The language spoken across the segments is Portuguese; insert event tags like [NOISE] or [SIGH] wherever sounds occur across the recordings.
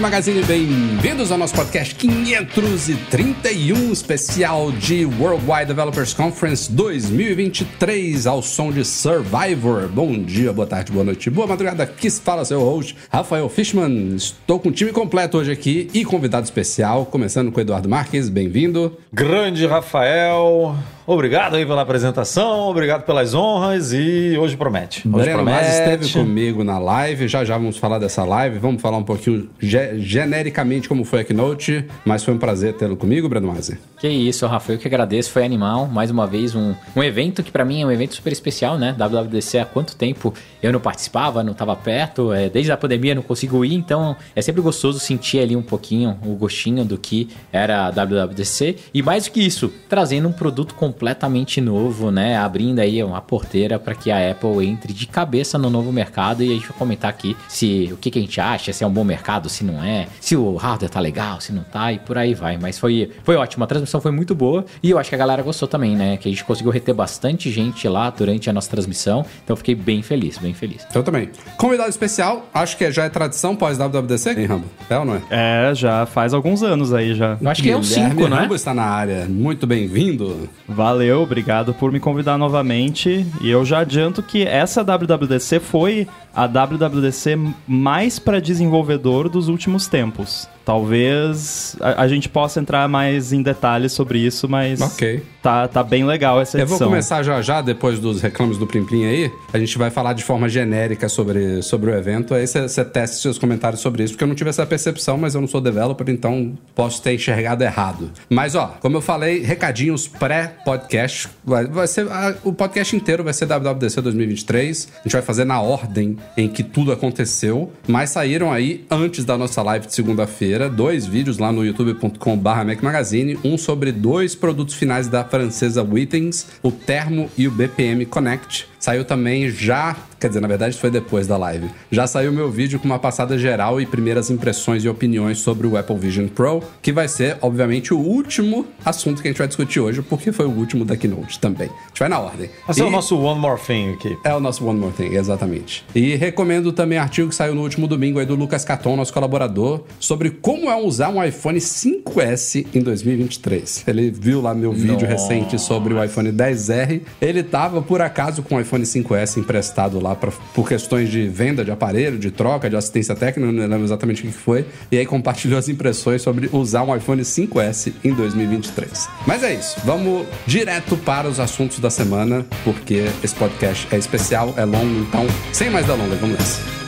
Magazine, bem-vindos ao nosso podcast 531 especial de Worldwide Developers Conference 2023 ao som de Survivor. Bom dia, boa tarde, boa noite, boa madrugada. Aqui se fala seu host, Rafael Fishman. Estou com o time completo hoje aqui e convidado especial, começando com o Eduardo Marques, bem-vindo. Grande Rafael, obrigado aí pela apresentação, obrigado pelas honras e hoje promete. Hoje Breno promete. Mas esteve comigo na live, já já vamos falar dessa live, vamos falar um pouquinho ge- genericamente como foi a Keynote, mas foi um prazer tê-lo comigo, Breno Masi. Que isso, Rafa, eu que agradeço, foi animal, mais uma vez um, um evento que pra mim é um evento super especial, né? WWDC há quanto tempo eu não participava, não tava perto, é, desde a pandemia eu não consigo ir, então é sempre gostoso sentir ali um pouquinho o gostinho do que era a WWDC e mais do que isso, trazendo um produto completamente novo, né? Abrindo aí uma porteira para que a Apple entre de cabeça no novo mercado e a gente vai comentar aqui se o que, que a gente acha, se é um bom mercado, se não é, se o hardware tá legal, se não tá e por aí vai. Mas foi, foi ótimo, a transmissão foi muito boa e eu acho que a galera gostou também, né? Que a gente conseguiu reter bastante gente lá durante a nossa transmissão, então eu fiquei bem feliz, bem feliz. Eu também. Convidado especial, acho que já é tradição pós-WWDC, hein, Rambo? É ou não é? É, já faz alguns anos aí já. Eu acho que é Guilherme 5, não é? Rambo está na área. Muito bem-vindo. Valeu, obrigado por me convidar novamente. E eu já adianto que essa WWDC foi a WWDC mais para desenvolvedor dos últimos tempos. Talvez a, a gente possa entrar mais em detalhes sobre isso, mas Ok. tá, tá bem legal essa Eu edição. vou começar já já, depois dos reclames do Plim Plim aí. A gente vai falar de forma genérica sobre, sobre o evento. Aí você testa seus comentários sobre isso, porque eu não tive essa percepção, mas eu não sou developer, então posso ter enxergado errado. Mas ó, como eu falei, recadinhos pré-podcast. Vai, vai ser. a- o podcast inteiro vai ser WWDC 2023. A gente vai fazer na ordem em que tudo aconteceu. Mas saíram aí, antes da nossa live de segunda-feira, dois vídeos lá no youtube.com/barra Magazine. Um sobre dois produtos finais da francesa Wittens, o Termo e o BPM Connect. Saiu também já, quer dizer, na verdade foi depois da live. Já saiu meu vídeo com uma passada geral e primeiras impressões e opiniões sobre o Apple Vision Pro, que vai ser, obviamente, o último assunto que a gente vai discutir hoje, porque foi o último da Keynote também. A gente vai na ordem. Esse é E- o nosso One More Thing aqui. é o nosso One More Thing, exatamente. E recomendo também artigo que saiu no último domingo aí do Lucas Caton, nosso colaborador, sobre como é usar um iPhone 5S em 2023. Ele viu lá meu vídeo recente sobre o iPhone 10R. Ele tava, por acaso, com o iPhone 5S emprestado lá pra, por questões de venda de aparelho, de troca, de assistência técnica, não lembro exatamente o que foi. E aí compartilhou as impressões sobre usar um iPhone 5S em 2023. Mas é isso, vamos direto para os assuntos da semana, porque esse podcast é especial, é longo, então, sem mais delongas, vamos nessa.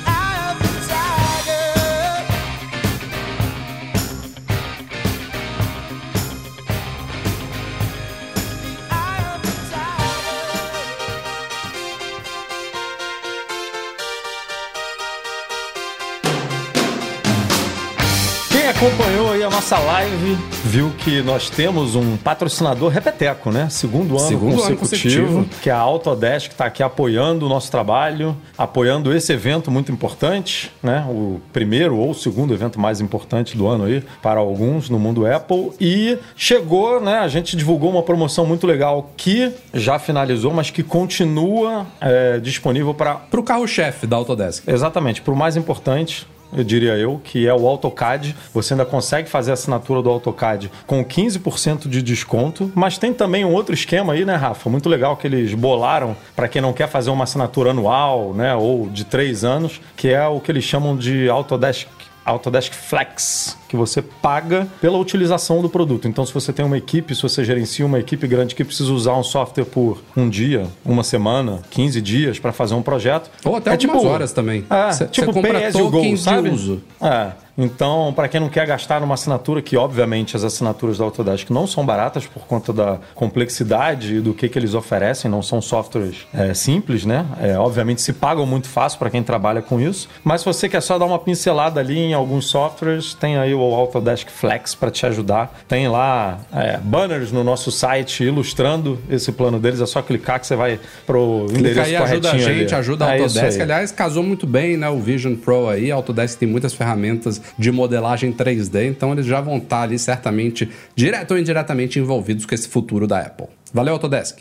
Acompanhou aí a nossa live viu que nós temos um patrocinador repeteco, né? Segundo ano, Segundo ano consecutivo, consecutivo. que é a Autodesk, que está aqui apoiando o nosso trabalho, apoiando esse evento muito importante, né? O primeiro ou o segundo evento mais importante do ano aí, para alguns no mundo Apple. E chegou, né? A gente divulgou uma promoção muito legal que já finalizou, mas que continua é, disponível para Pro carro-chefe da Autodesk. Exatamente, para o mais importante, eu diria eu, que é o AutoCAD. Você ainda consegue fazer a assinatura do AutoCAD com 15% de desconto, mas tem também um outro esquema aí, né, Rafa? Muito legal que eles bolaram para quem não quer fazer uma assinatura anual, né, ou de três anos, que é o que eles chamam de Autodesk Autodesk Flex, que você paga pela utilização do produto. Então, se você tem uma equipe, se você gerencia uma equipe grande que precisa usar um software por um dia, uma semana, 15 dias para fazer um projeto. Ou até é algumas tipo, horas também. É, tipo cê compra go, tokens de sabe? uso. É. Então, para quem não quer gastar numa assinatura, que obviamente as assinaturas da Autodesk não são baratas por conta da complexidade e do que, que eles oferecem, não são softwares é, simples, né? É, obviamente se pagam muito fácil para quem trabalha com isso. Mas se você quer só dar uma pincelada ali em alguns softwares, tem aí o Autodesk Flex para te ajudar. Tem lá é, banners no nosso site ilustrando esse plano deles. É só clicar que você vai pro Clica endereço aí, ajuda a corretinho gente, ali. ajuda a Autodesk. Aliás, casou muito bem, né? O Vision Pro aí. A Autodesk tem muitas ferramentas de modelagem 3D, então eles já vão estar ali certamente, direto ou indiretamente, envolvidos com esse futuro da Apple. Valeu, Autodesk!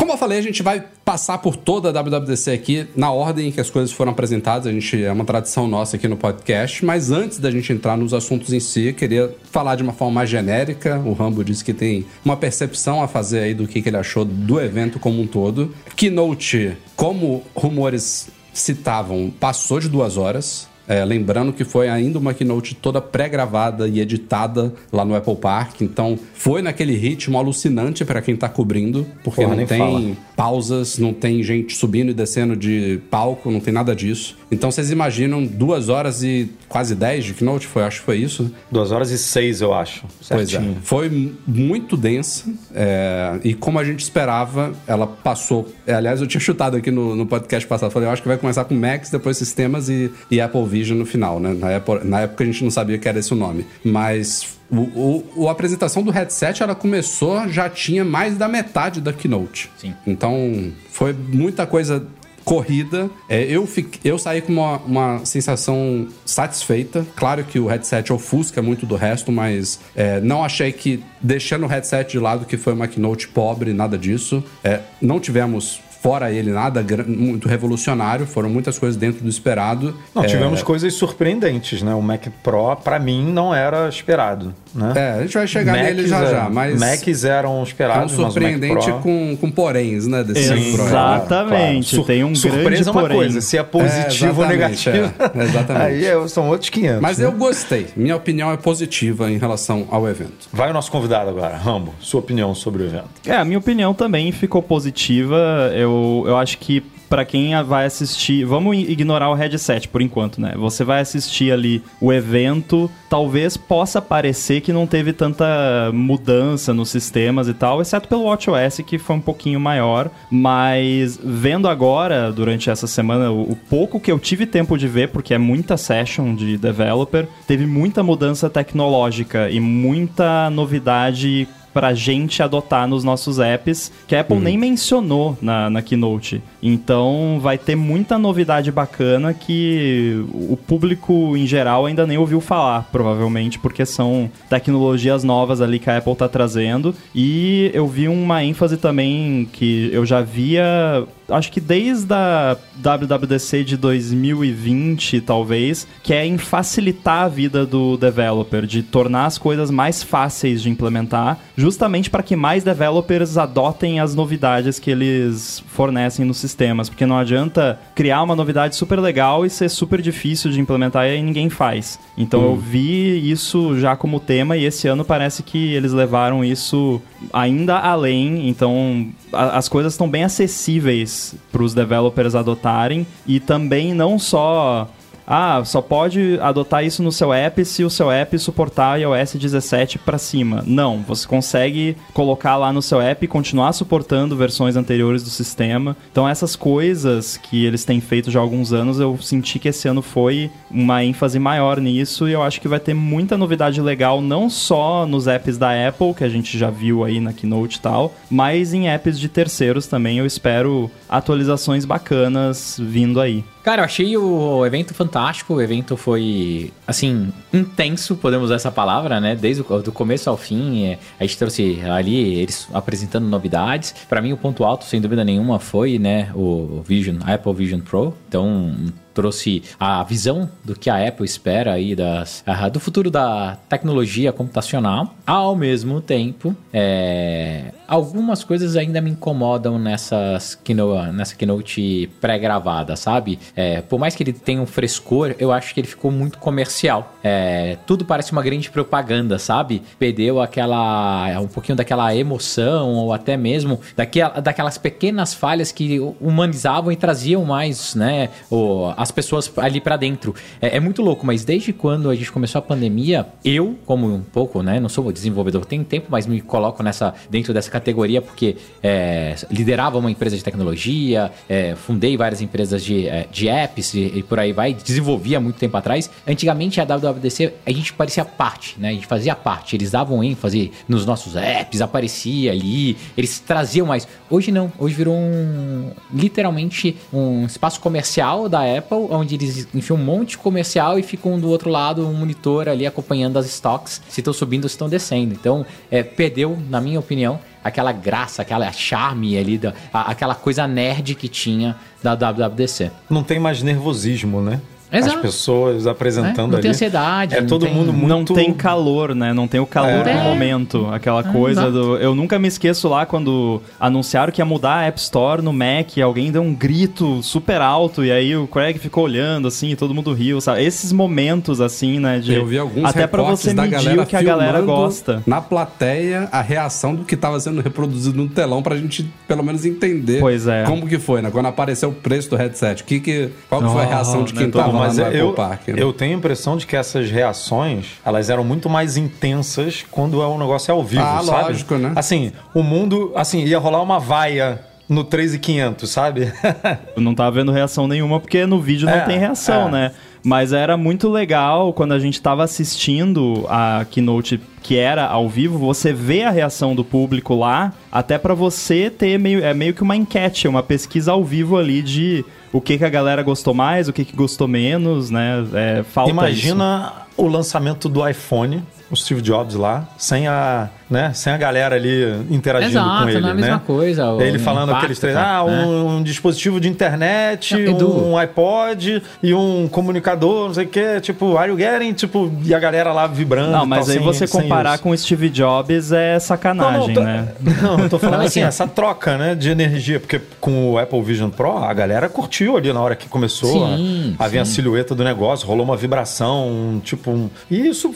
Como eu falei, a gente vai passar por toda a WWDC aqui na ordem em que as coisas foram apresentadas. A gente é uma tradição nossa aqui no podcast, mas antes da gente entrar nos assuntos em si, eu queria falar de uma forma mais genérica. O Rambo disse que tem uma percepção a fazer aí do que, que ele achou do evento como um todo. Keynote, como rumores citavam, passou de duas horas. É, lembrando que foi ainda uma keynote toda pré-gravada e editada lá no Apple Park, então foi naquele ritmo alucinante para quem tá cobrindo, porque Porra, não tem fala. pausas, não tem gente subindo e descendo de palco, não tem nada disso. Então vocês imaginam duas horas e quase dez de keynote, foi, acho que foi isso. Duas horas e seis, eu acho. Pois é. Certinho. Foi m- muito densa é, e como a gente esperava, ela passou. é, aliás, eu tinha chutado aqui no, no podcast passado. Falei, eu acho que vai começar com Macs, depois sistemas e, e Apple Vision no final, né? Na época, na época a gente não sabia que era esse o nome. Mas o, o- o- a apresentação do headset, ela começou, já tinha mais da metade da keynote. Sim. Então, foi muita coisa corrida. É, eu, fiquei, eu saí com uma, uma sensação satisfeita. Claro que o headset ofusca muito do resto, mas é, não achei que, deixando o headset de lado, que foi uma keynote pobre, nada disso. É, não tivemos. Fora ele, nada muito revolucionário, foram muitas coisas dentro do esperado. Não, É, tivemos coisas surpreendentes, né? O Mac Pro, pra mim, não era esperado, né? É, a gente vai chegar nele já é- já, mas Macs eram é um esperados, mas o Mac surpreendente Pro... com, com poréns, né? Desse Sim. Pro. Exatamente, Sur- tem um Surpresa grande é uma porém. coisa, se é positivo É, ou exatamente, negativo. é, exatamente. [LAUGHS] Aí é- são outros 500. Mas né? eu gostei. Minha opinião é positiva em relação ao evento. Vai o nosso convidado agora, Rambo, sua opinião sobre o evento. É, a minha opinião também ficou positiva. Eu, eu acho que pra quem vai assistir, vamos ignorar o headset por enquanto, né? Você vai assistir ali o evento, talvez possa parecer que não teve tanta mudança nos sistemas e tal, exceto pelo WatchOS que foi um pouquinho maior, mas vendo agora durante essa semana o, o pouco que eu tive tempo de ver, porque é muita session de developer, teve muita mudança tecnológica e muita novidade pra gente adotar nos nossos apps, que a Apple nem mencionou na, na Keynote. Então vai ter muita novidade bacana que o público em geral ainda nem ouviu falar, provavelmente, porque são tecnologias novas ali que a Apple tá trazendo. E eu vi uma ênfase também que eu já via acho que desde a WWDC de 2020, talvez, que é em facilitar a vida do developer, de tornar as coisas mais fáceis de implementar, justamente para que mais developers adotem as novidades que eles fornecem nos sistemas, porque não adianta criar uma novidade super legal e ser super difícil de implementar e aí ninguém faz. Então eu vi isso já como tema e esse ano parece que eles levaram isso ainda além, então a- as coisas estão bem acessíveis para os developers adotarem e também não só ah, só pode adotar isso no seu app se o seu app suportar iOS 17 para cima. Não, você consegue colocar lá no seu app e continuar suportando versões anteriores do sistema. Então essas coisas que eles têm feito já há alguns anos, eu senti que esse ano foi uma ênfase maior nisso e eu acho que vai ter muita novidade legal não só nos apps da Apple, que a gente já viu aí na Keynote e tal, mas em apps de terceiros também. Eu espero atualizações bacanas vindo aí. Cara, eu achei o evento fantástico. O evento foi, assim, intenso, podemos usar essa palavra, né? Desde o do começo ao fim. é, A gente trouxe ali eles apresentando novidades. Pra mim, o ponto alto, sem dúvida nenhuma, foi, né, o Vision, Apple Vision Pro. Então, trouxe a visão do que a Apple espera aí das, ah, do futuro da tecnologia computacional. Ao mesmo tempo, é, algumas coisas ainda me incomodam nessas keynote, nessa keynote pré-gravada, sabe? É, por mais que ele tenha um frescor, eu acho que ele ficou muito comercial. É, tudo parece uma grande propaganda, sabe? Perdeu aquela um pouquinho daquela emoção ou até mesmo daquela, daquelas pequenas falhas que humanizavam e traziam mais, né, o, as pessoas ali para dentro. É, é, muito louco, mas desde quando a gente começou a pandemia, eu, como um pouco, né, não sou desenvolvedor, tenho tempo, mas me coloco nessa dentro dessa categoria porque é, liderava uma empresa de tecnologia, é, fundei várias empresas de, é, de apps e, e, por aí vai, desenvolvia muito tempo atrás. Antigamente a WWDC a gente parecia parte, né? A gente fazia parte, eles davam ênfase nos nossos apps, aparecia ali, eles traziam mais. Hoje não, hoje virou um literalmente um espaço comercial da Apple, onde eles enfiam um monte de comercial e ficam do outro lado um monitor ali acompanhando as stocks, se estão subindo ou se estão descendo. Então, é, perdeu, na minha opinião, aquela graça, aquela charme ali, da, a, aquela coisa nerd que tinha da WWDC. Não tem mais nervosismo, né? Exato. As pessoas apresentando é, não ali. tem ansiedade. É todo tem, mundo muito... Não tem calor, né? Não tem o calor é. do momento. Aquela é, coisa exato. do... Eu nunca me esqueço lá quando anunciaram que ia mudar a App Store no Mac. Alguém deu um grito super alto e aí o Craig ficou olhando assim e todo mundo riu, sabe? Esses momentos assim, né? De... Eu vi alguns Até para você medir o que a galera gosta. Na plateia, a reação do que estava sendo reproduzido no telão pra gente pelo menos entender pois é. como que foi, né? Quando apareceu o preço do headset. Que que... Qual que foi a reação de quem né? tava mas eu, Park, né? eu tenho a impressão de que essas reações, elas eram muito mais intensas quando o negócio é ao vivo, ah, sabe? lógico, né? Assim, o mundo, assim, ia rolar uma vaia no 3,500, sabe? [LAUGHS] eu não tava vendo reação nenhuma porque no vídeo não é, tem reação, é. né? Mas era muito legal quando a gente estava assistindo a keynote que era ao vivo, você vê a reação do público lá, até para você ter meio, é meio que uma enquete, uma pesquisa ao vivo ali de o que, que a galera gostou mais, o que, que gostou menos, né? É, falta Imagina isso. o lançamento do iPhone, o Steve Jobs lá, sem a né? Sem a galera ali interagindo Exato, com ele, não é a né? mesma coisa. Ele falando impacto, aqueles três, ah, né? um, um, dispositivo de internet, não, um iPod e um comunicador, não sei o que, tipo, are you getting? Tipo, e a galera lá vibrando. Não, mas tal, aí sem, você comparar com o Steve Jobs é sacanagem, não, não, tô, né? [LAUGHS] Não, eu tô falando assim, essa troca, né, de energia, porque com o Apple Vision Pro, a galera curtiu ali na hora que começou, sim, a, a ver a silhueta do negócio, rolou uma vibração, tipo, um, e isso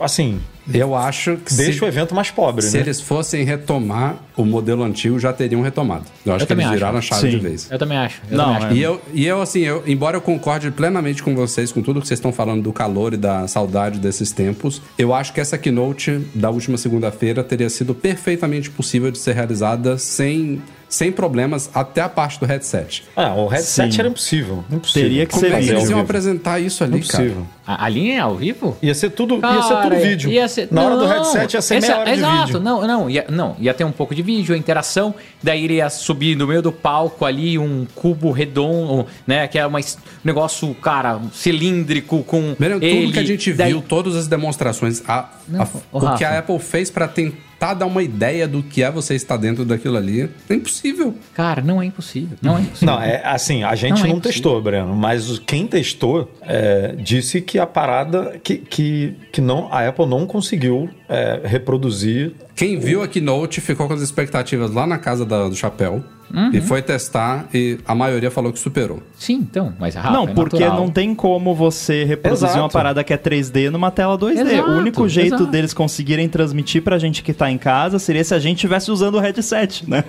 assim, eu acho que deixa se, o evento mais pobre, se né? eles fossem retomar o modelo antigo, já teriam retomado. Eu acho eu que eles viraram acho. a chave Sim. de vez. Eu também acho. Eu não, também acho. E, eu, e eu, assim, eu, embora eu concorde plenamente com vocês, com tudo que vocês estão falando do calor e da saudade desses tempos, eu acho que essa keynote da última segunda-feira teria sido perfeitamente possível de ser realizada sem sem problemas até a parte do headset. Ah, o headset Sim. era impossível. impossível. Teria que Como ser é que eles iam apresentar isso ali, impossível. cara? A, linha é ao vivo? Ia ser tudo, cara, ia ser tudo vídeo. Ia ser, Na não, hora do headset ia ser essa, meia hora exato, de vídeo. Não, não, ia, não, ia ter um pouco de vídeo, a interação, daí ele ia subir no meio do palco ali um cubo redondo, né, que é um negócio, cara, cilíndrico com Tudo ele, que a gente daí... viu, todas as demonstrações, a, não, a, o, o que a Apple fez para tentar tentar dar uma ideia do que é você estar dentro daquilo ali, é impossível. Cara, não é impossível. Não é impossível. Não, é assim, a gente não, não é testou, Breno, mas quem testou é, disse que a parada que, que, que não, a Apple não conseguiu é, reproduzir. Quem viu a Keynote ficou com as expectativas lá na casa da, do chapéu. Uhum. E foi testar e a maioria falou que superou. Sim, então, mas rápido. Não, é porque natural. não tem como você reproduzir Exato. uma parada que é 3D numa tela 2D. Exato, o único jeito Exato. deles conseguirem transmitir pra gente que tá em casa seria se a gente estivesse usando o headset, né?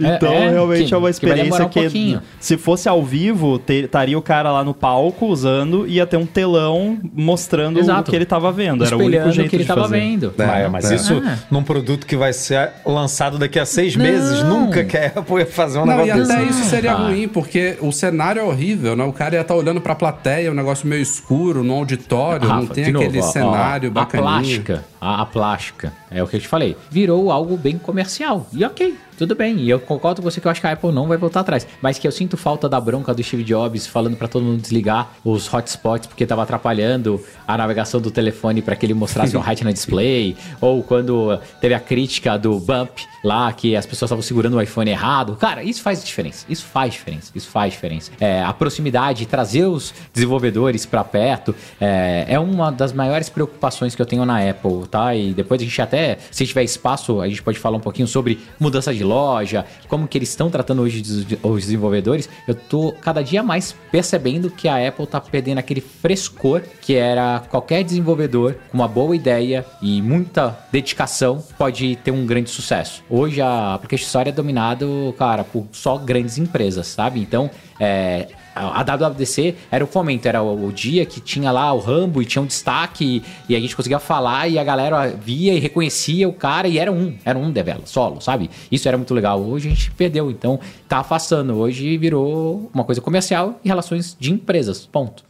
É, [LAUGHS] então, é, realmente que, é uma experiência que, um se fosse ao vivo, estaria o cara lá no palco usando e ia ter um telão mostrando o que ele tava vendo. Era o único jeito que ele de tava fazer. vendo. É, mas é. isso num produto que vai ser lançado daqui a seis não. meses, nunca que a Apple fazer um não, negócio e até isso seria ah. ruim, porque o cenário é horrível, né? O cara ia estar tá olhando pra plateia, um negócio meio escuro, no auditório, Rafa, não tem aquele novo, cenário ó, A plástica, a, a, plástica, é o que eu te falei, virou algo bem comercial. E ok, tudo bem. E eu concordo com você que eu acho que a Apple não vai voltar atrás. Mas que eu sinto falta da bronca do Steve Jobs falando para todo mundo desligar os hotspots porque tava atrapalhando a navegação do telefone para que ele mostrasse um [LAUGHS] Retina Display. Ou quando teve a crítica do Bump lá, que as pessoas estavam segurando o iPhone errado. Cara, isso faz diferença. Isso faz diferença. Isso faz diferença. É, a proximidade, trazer os desenvolvedores para perto, é, é uma das maiores preocupações que eu tenho na Apple, tá? E depois a gente até, se tiver espaço, a gente pode falar um pouquinho sobre mudança de loja, como que eles estão tratando hoje os desenvolvedores. Eu tô cada dia mais percebendo que a Apple tá perdendo aquele frescor que era qualquer desenvolvedor com uma boa ideia e muita dedicação pode ter um grande sucesso. Hoje a Application Store é dominado, cara, por só grandes empresas, sabe? Então, é, a WWDC era o fomento, era o, o, dia que tinha lá o Rambo e tinha um destaque e, e, a gente conseguia falar e a galera via e reconhecia o cara e era um, era um devela, solo, sabe? Isso era muito legal. Hoje a gente perdeu, então tá afastando. Hoje virou uma coisa comercial e relações de empresas, ponto.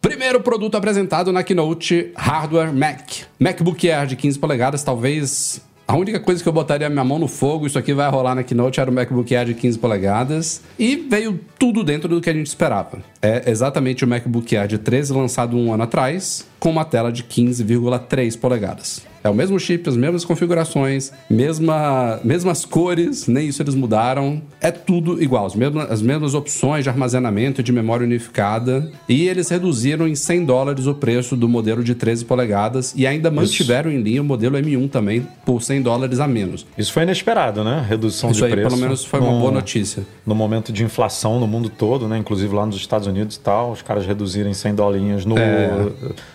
Primeiro produto apresentado na Keynote, hardware Mac. MacBook Air de 15 polegadas, talvez a única coisa que eu botaria minha mão no fogo, isso aqui vai rolar na Keynote, era o MacBook Air de 15 polegadas. E veio tudo dentro do que a gente esperava. É exatamente o MacBook Air de 13 lançado um ano atrás, com uma tela de 15,3 polegadas. É o mesmo chip, as mesmas configurações, mesma, mesmas cores, nem isso eles mudaram. É tudo igual, as mesmas, as mesmas opções de armazenamento e de memória unificada. E eles reduziram em 100 dólares o preço do modelo de 13 polegadas e ainda mantiveram isso. em linha o modelo M1 também por 100 dólares a menos. Isso foi inesperado, né? Redução isso de aí, preço. pelo menos foi no, uma boa notícia. No momento de inflação no mundo todo, né? Inclusive lá nos Estados Unidos e tal, os caras reduzirem 100 dolinhas no é...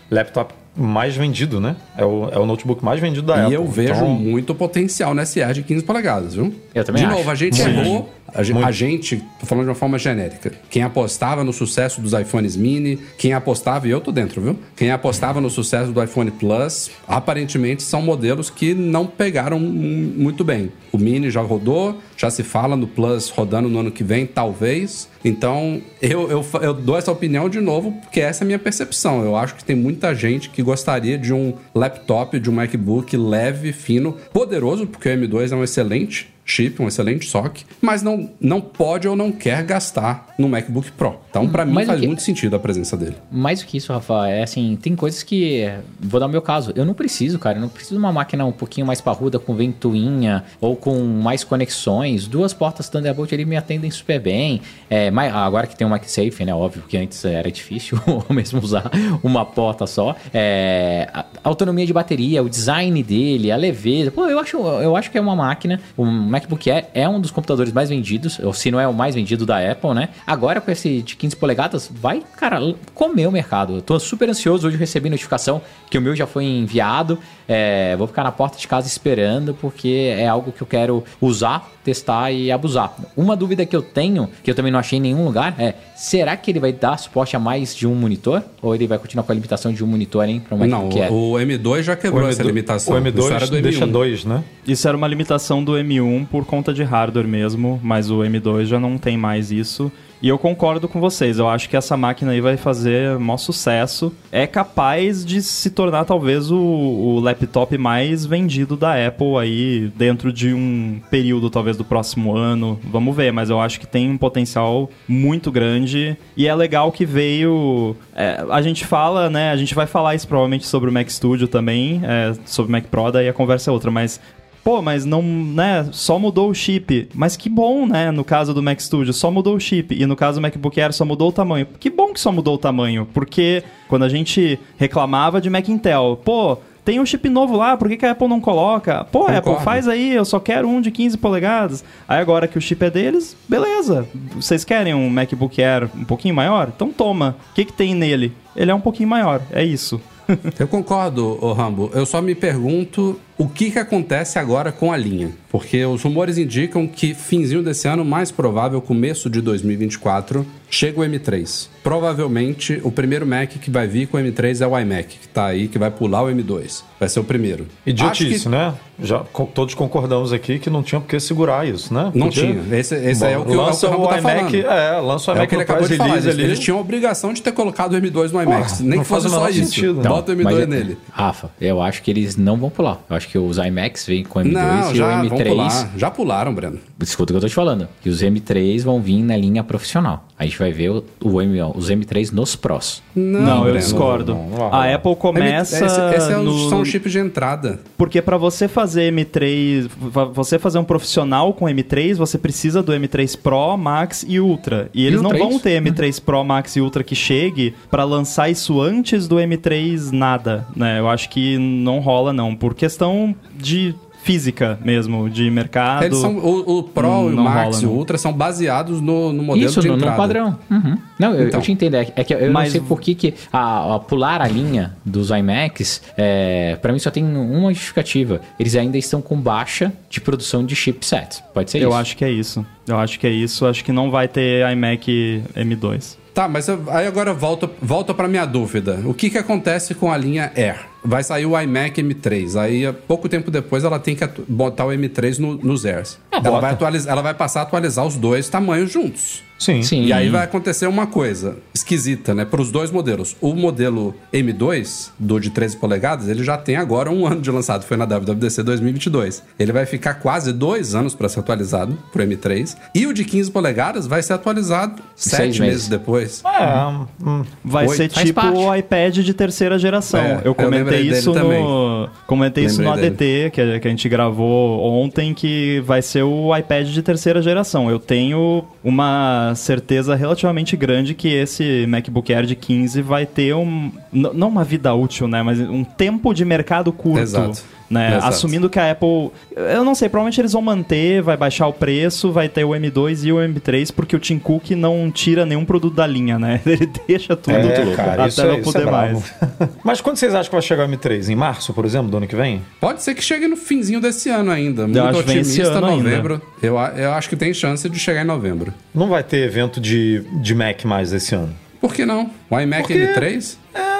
laptop mais vendido, né? É o, é o notebook mais vendido da e Apple. E eu vejo então... muito potencial nesse Air de 15 polegadas, viu? Eu também De acho. novo, a gente Sim. errou. A, a, gente, tô falando de uma forma genérica, quem apostava no sucesso dos iPhones mini, quem apostava, e eu tô dentro, viu? Quem apostava no sucesso do iPhone Plus, aparentemente são modelos que não pegaram muito bem. O mini já rodou, já se fala no Plus rodando no ano que vem, talvez. Então, eu, eu, eu dou essa opinião de novo, porque essa é a minha percepção. Eu acho que tem muita gente que gostaria de um laptop, de um MacBook leve, fino, poderoso, porque o M2 é um excelente chip, um excelente SOC, mas não, não pode ou não quer gastar no MacBook Pro. Então, para mim, faz que... muito sentido a presença dele. Mais do que isso, Rafa, é assim, tem coisas que. Vou dar o meu caso. Eu não preciso, cara. Eu não preciso de uma máquina um pouquinho mais parruda, com ventoinha ou com mais conexões. Duas portas Thunderbolt ali me atendem super bem. É, mas agora que tem o MagSafe, né? Óbvio que antes era difícil [LAUGHS] mesmo usar uma porta só. É, a autonomia de bateria, o design dele, a leveza. Pô, eu acho, eu acho que é uma máquina. O MacBook Air é um dos computadores mais vendidos, ou se não é o mais vendido da Apple, né? Agora com esse de 15 polegadas, vai, cara, comer o mercado. Eu tô super ansioso. Hoje eu recebi notificação que o meu já foi enviado. É, vou ficar na porta de casa esperando, porque é algo que eu quero usar, testar e abusar. Uma dúvida que eu tenho, que eu também não achei em nenhum lugar, é: será que ele vai dar suporte a mais de um monitor? Ou ele vai continuar com a limitação de um monitor, hein? Pra um não, o, o M2 já quebrou M2, essa limitação. O M2 deixa dois, né? Isso era uma limitação do M1 por conta de hardware mesmo, mas o M2 já não tem mais isso. E eu concordo com vocês, eu acho que essa máquina aí vai fazer maior sucesso. É capaz de se tornar talvez o, o, laptop mais vendido da Apple aí dentro de um período talvez do próximo ano. Vamos ver, mas eu acho que tem um potencial muito grande. E é legal que veio. É, a gente fala, né? A gente vai falar isso provavelmente sobre o Mac Studio também, é, sobre o Mac Pro, daí a conversa é outra, mas pô, mas não, né, só mudou o chip. Mas que bom, né, no caso do Mac Studio, só mudou o chip. E no caso do MacBook Air só mudou o tamanho. Que bom que só mudou o tamanho, porque quando a gente reclamava de Mac Intel, pô, tem um chip novo lá, por que, que a Apple não coloca? Pô, Concordo. Apple, faz aí, eu só quero um de 15 polegadas. Aí agora que o chip é deles, beleza. Vocês querem um MacBook Air um pouquinho maior? Então toma. O que, que tem nele? Ele é um pouquinho maior, é isso. [LAUGHS] eu concordo, ô Rambo. Eu só me pergunto o que, que acontece agora com a linha. Porque os rumores indicam que finzinho desse ano, mais provável, começo de 2024, chega o M3. Provavelmente o primeiro Mac que vai vir com o M3 é o iMac, que tá aí, que vai pular o M2. Vai ser o primeiro. Idiotice, que... né? Já todos concordamos aqui que não tinha por que segurar isso, né? Não Podia... tinha. Esse, esse Bom, é o que lança o, o, o tá iMac, É, lança o iMac é o que ele acabou de falar. Eles, ali. eles tinham a obrigação de ter colocado o M2 no iMac. Nem que fosse só isso. Sentido, não, Bota o M2 é- nele. Rafa, eu acho que eles não vão pular. Eu acho que os iMacs vêm com M2 Não, e já o vão M3. pular. Já pularam, Breno. Escuta o que eu tô te falando. Que os M3 vão vir na linha profissional. A gente vai ver o, o M, os M3 nos Pros. Não, eu Breno. discordo. não, não a Apple começa Esse, esse é um, no... são chips de entrada. Porque para você fazer M3, va- você fazer um profissional com M3, você precisa do M3 Pro, Max e Ultra. E eles não Ultra, vão isso? ter M3 Pro, Max e Ultra que chegue para lançar isso antes do M3 nada, né? Eu acho que não rola não, por questão de física mesmo, de mercado. Eles são, o, o Pro, Não- o Max rola, e o. Ultra são baseados no, no modelo Isso, de no, no entrada. padrão. Uhum. Não, eu, Então. eu te entendo. É, é que eu Mas- não sei por que, que a, a pular a linha dos iMacs, é, para mim só tem uma justificativa. Eles ainda estão com baixa de produção de chipsets. Pode ser Eu isso? acho que é isso. Eu acho que é isso. Acho que não vai ter iMac M2. Tá, mas eu- aí agora volta, volta pra minha dúvida. O que que acontece com a linha Air? Vai sair o iMac M3. Aí, pouco tempo depois, ela tem que botar o M3 no- nos Airs. ela, bota. vai atualizar, ela vai passar a atualizar os dois tamanhos juntos. Sim. Sim. E aí vai acontecer uma coisa esquisita, né? Para os dois modelos. O modelo M2, do de 13 polegadas, ele já tem agora um ano de lançado. Foi na WWDC 2022. Ele vai ficar quase dois anos para ser atualizado pro M3. E o de 15 polegadas vai ser atualizado sete meses. meses depois. É, hum, Vai Oi, ser tipo o iPad de terceira geração. É, eu eu comentei lembrei isso no comentei isso no ADT que a, que a gente gravou ontem que vai ser o iPad de terceira geração. Eu tenho uma certeza relativamente grande que esse MacBook Air de 15 vai ter um não uma vida útil, né, mas um tempo de mercado curto. Exato. Né? Exato. Assumindo que a Apple. Eu não sei, provavelmente eles vão manter, vai baixar o preço, vai ter o M2 e o M3, porque o Tim Cook não tira nenhum produto da linha, né? [LAUGHS] Ele deixa tudo é, cara, até isso, não é, isso poder é mais. [LAUGHS] Mas quando vocês acham que vai chegar o M3? Em março, por exemplo, do ano que vem? Pode ser que chegue no finzinho desse ano ainda. Muito acho vem esse otimista, ano ainda. novembro. Eu, eu acho que tem chance de chegar em novembro. Não vai ter evento de, de Mac mais esse ano. Por que não? O iMac Porque- M3? É,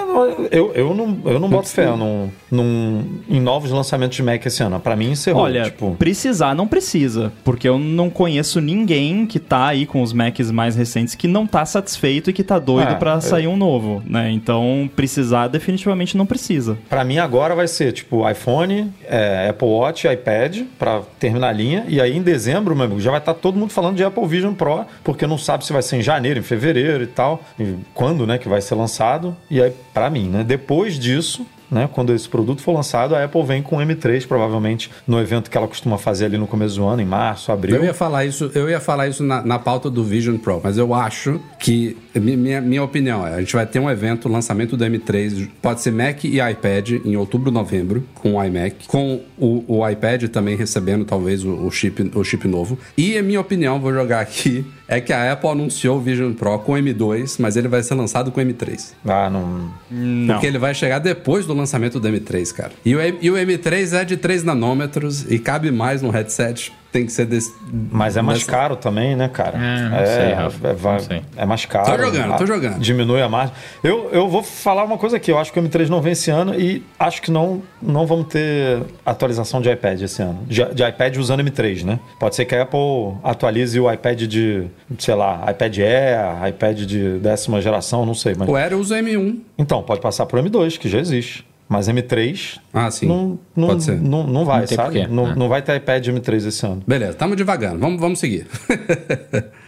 eu, eu não, eu não boto fé num, num- em novos lançamentos de Mac esse ano. Pra mim, encerrou. Olha, tipo, precisar não precisa, porque eu não conheço ninguém que tá aí com os Macs mais recentes que não tá satisfeito e que tá doido Ah, pra eu- sair um novo, né? Então, precisar definitivamente não precisa. Pra mim agora vai ser tipo iPhone, é, Apple Watch, iPad pra terminar a linha. E aí em dezembro, meu amigo, já vai estar todo mundo falando de Apple Vision Pro, porque não sabe se vai ser em janeiro, em fevereiro e tal, e quando, né, que vai ser lançado. E aí pra mim, né, depois disso, né, quando esse produto for lançado, a Apple vem com o M3 provavelmente no evento que ela costuma fazer ali no começo do ano, em março, abril. Eu ia falar isso, eu ia falar isso na, na pauta do Vision Pro, mas eu acho que minha, minha opinião é, a gente vai ter um evento, lançamento do M3, pode ser Mac e iPad em outubro, novembro, com o iMac, com o, o iPad também recebendo talvez o, o chip, o chip novo. E a minha opinião, vou jogar aqui, é que a Apple anunciou o Vision Pro com M2, mas ele vai ser lançado com M3. Ah, não. Não. Porque ele vai chegar depois do lançamento do M3, cara. E o, e o M3 é de 3 nanômetros e cabe mais no headset. Tem que ser desse. Mas é mais dessa- caro também, né, cara? É, não sei, Rafa, é, vai- não sei. é mais caro. Tô jogando, tô Ah, jogando. Diminui a margem. Eu, eu vou falar uma coisa aqui. Eu acho que o M3 não vem esse ano e acho que não, não vamos ter atualização de iPad esse ano. De, de iPad usando M3, né? Pode ser que a Apple atualize o iPad de, sei lá, iPad Air, iPad de décima geração, não sei. Mas... O Aero usa M1. Então, pode passar pro M2, que já existe. Mas M3 Ah, sim. não, não, Pode ser. não, não vai, Não sabe? Não, né? não vai ter iPad M3 esse ano. Beleza, tamo devagando. Vamos, vamos seguir. [LAUGHS]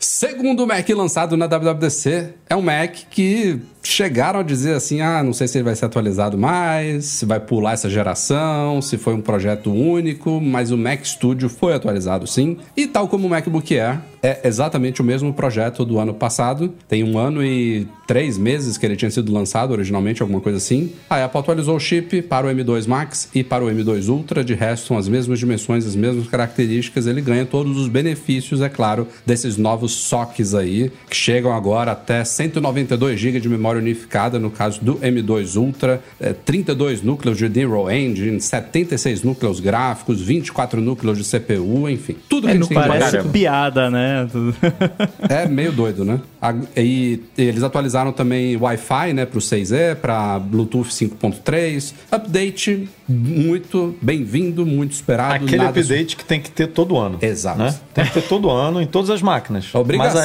Segundo Mac lançado na WWDC, é um Mac que chegaram a dizer assim: ah, não sei se ele vai ser atualizado mais, se vai pular essa geração, se foi um projeto único, mas o Mac Studio foi atualizado sim. E tal como o MacBook Air, é exatamente o mesmo projeto do ano passado. Tem um ano e três meses que ele tinha sido lançado originalmente, alguma coisa assim. A Apple atualizou o chip para o M2 Max e para o M2 Ultra, de resto são as mesmas dimensões, as mesmas características. Ele ganha todos os benefícios, é claro, desses novos sockets aí, que chegam agora até 192 GB de memória unificada, no caso do M2 Ultra, é, 32 núcleos de Neural Engine, 76 núcleos gráficos, 24 núcleos de CPU, enfim. Tudo que É, a gente não tem Parece piada, né? [LAUGHS] É meio doido, né? A- E eles atualizaram também Wi-Fi, né, para o 6E, para Bluetooth 5.3. Update muito bem-vindo, muito esperado. Aquele update que tem que ter todo ano. Exato. né? Tem que ter todo ano em todas as máquinas. [LAUGHS] Obrigação.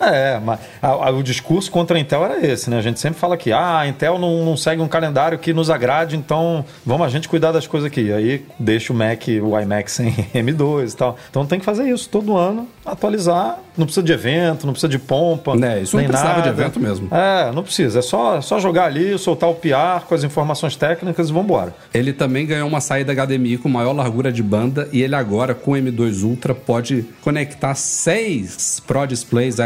Mas a Apple, É, mas a- a- o discurso contra a Intel era esse, né? A gente sempre fala que ah, a Intel não, não segue um calendário que nos agrade, então vamos a gente cuidar das coisas aqui. Aí deixa o Mac, o iMac sem [LAUGHS] M2 e tal. Então tem que fazer isso todo ano, atualizar. Não precisa de evento, não precisa de pompa. É, isso não nem precisava de nada. evento mesmo. É, não precisa. É só, só jogar ali, soltar o PR com as informações técnicas e vambora. Ele também ganhou uma saída HDMI com maior largura de banda e ele agora, com o M2 Ultra, pode conectar seis Pro Displays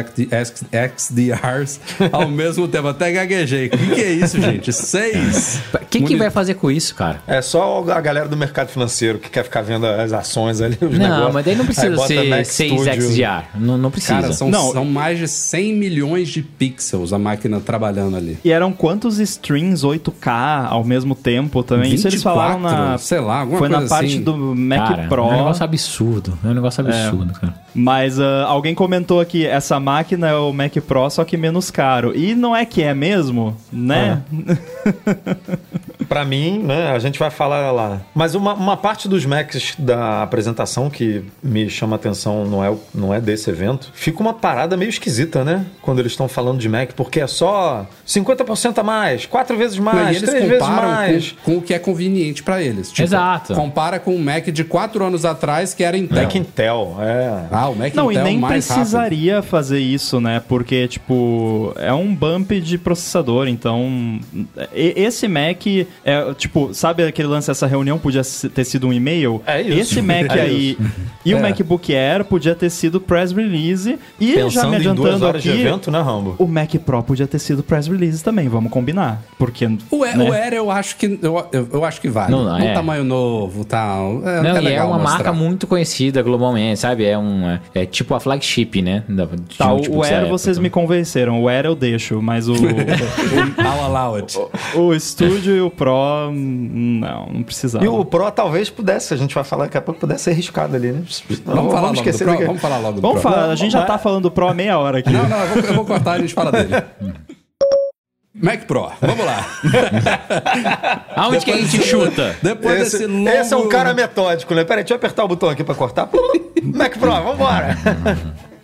XDRs [LAUGHS] ao mesmo tempo. Até gaguejei. O que, que é isso, gente? Seis? Quem que Moni- vai fazer com isso, cara? É só a galera do mercado financeiro que quer ficar vendo as ações ali, os Não, negócios. mas daí não precisa ser Mac 6 Studio. XDR. Não, não precisa. Cara, são, Não. são mais de 100 milhões de pixels a máquina trabalhando ali. E eram quantos streams 8K ao mesmo tempo também? Isso eles falaram na. sei lá, alguma Foi na parte assim. do Mac Cara, Pro. É um negócio absurdo. É um negócio absurdo, cara. Mas ah, alguém comentou aqui, essa máquina é o Mac Pro, só que menos caro. E não é que é mesmo, né? [LAUGHS] Pra mim, né, a gente vai falar lá. Mas uma, uma parte dos Macs da apresentação que me chama a atenção não é, o- não é desse evento, fica uma parada meio esquisita, né? Quando eles estão falando de Mac, porque é só 50% a mais, quatro vezes Não, mais, eles três vezes mais. com, com o que é conveniente pra eles. Tipo, Exato. Compara com o Mac de 4 anos atrás, que era Intel. Mac Intel, é. Ah, o Mac Não, Intel e nem mais rápido. precisaria fazer isso, né? Porque, tipo, é um bump de processador, então. Esse Mac é, tipo, sabe aquele lance, essa reunião podia ter sido um e-mail? É isso. Esse Mac É aí e o É. MacBook Air podia ter sido press release. E já Pensando me em duas adiantando horas aqui. de evento, né, Rambo? O Mac Pro podia ter sido press release também, vamos combinar. Porque. O, Air, né? o Air eu acho que eu, eu, eu acho que vale. Não, não, um é. tamanho novo, tal. É, Não, é e é legal uma mostrar. marca muito conhecida globalmente, sabe? É um é, é tipo a flagship, né? Da, de Tá, o, notebooks o Air vocês me convenceram. O Air eu deixo, mas o, [LAUGHS] [LAUGHS] I'll allow it. o, o Studio e o Pro, hum, não, não precisava. E o Pro talvez pudesse, a gente vai falar daqui a pouco, pudesse ser arriscado ali, né? Vamos, falar logo do esquecer Pro. daqui. Vamos falar logo do Vamos Pro. falar, a gente já Mas- tá falando do Pro há meia hora aqui. Não, não, eu vou, eu vou cortar e a gente fala dele. Mac Pro, vamos lá. [LAUGHS] Aonde que a gente chuta? Depois Esse, desse longo... esse é um cara metódico, né? Peraí, deixa eu apertar o botão aqui pra cortar. [LAUGHS] Mac Pro, vambora!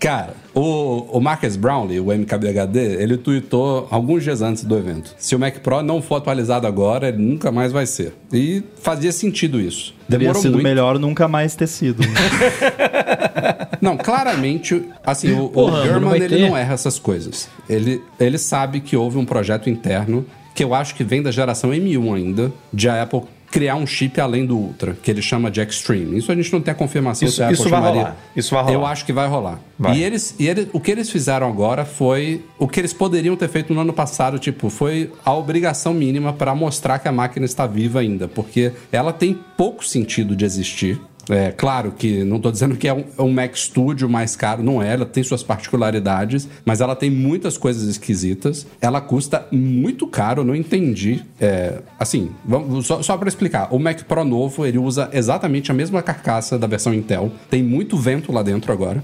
Cara, o, o Marcus Brownlee, o MKBHD, ele tweetou alguns dias antes do evento. Se o Mac Pro não for atualizado agora, ele nunca mais vai ser. E fazia sentido isso. Teria Demorou sido muito. melhor nunca mais ter sido. [LAUGHS] Não, claramente, assim, o, Porra, o não German, vai ele ter. não erra essas coisas. Ele, ele sabe que houve um projeto interno, que eu acho que vem da geração M1 ainda, de a Apple criar um chip além do Ultra, que ele chama de Extreme. Isso a gente não tem a confirmação Isso- se a Apple isso vai chamaria. rolar. Isso vai rolar. Eu acho que vai rolar. Vai. E, eles, e eles, o que eles fizeram agora foi o que eles poderiam ter feito no ano passado, tipo, foi a obrigação mínima para mostrar que a máquina está viva ainda, porque ela tem pouco sentido de existir. É claro que não estou dizendo que é um, é um Mac Studio mais caro, não é, ela tem suas particularidades, mas ela tem muitas coisas esquisitas. Ela custa muito caro, não entendi. É, assim, vamos, só, só para explicar, o Mac Pro novo ele usa exatamente a mesma carcaça da versão Intel, tem muito vento lá dentro agora.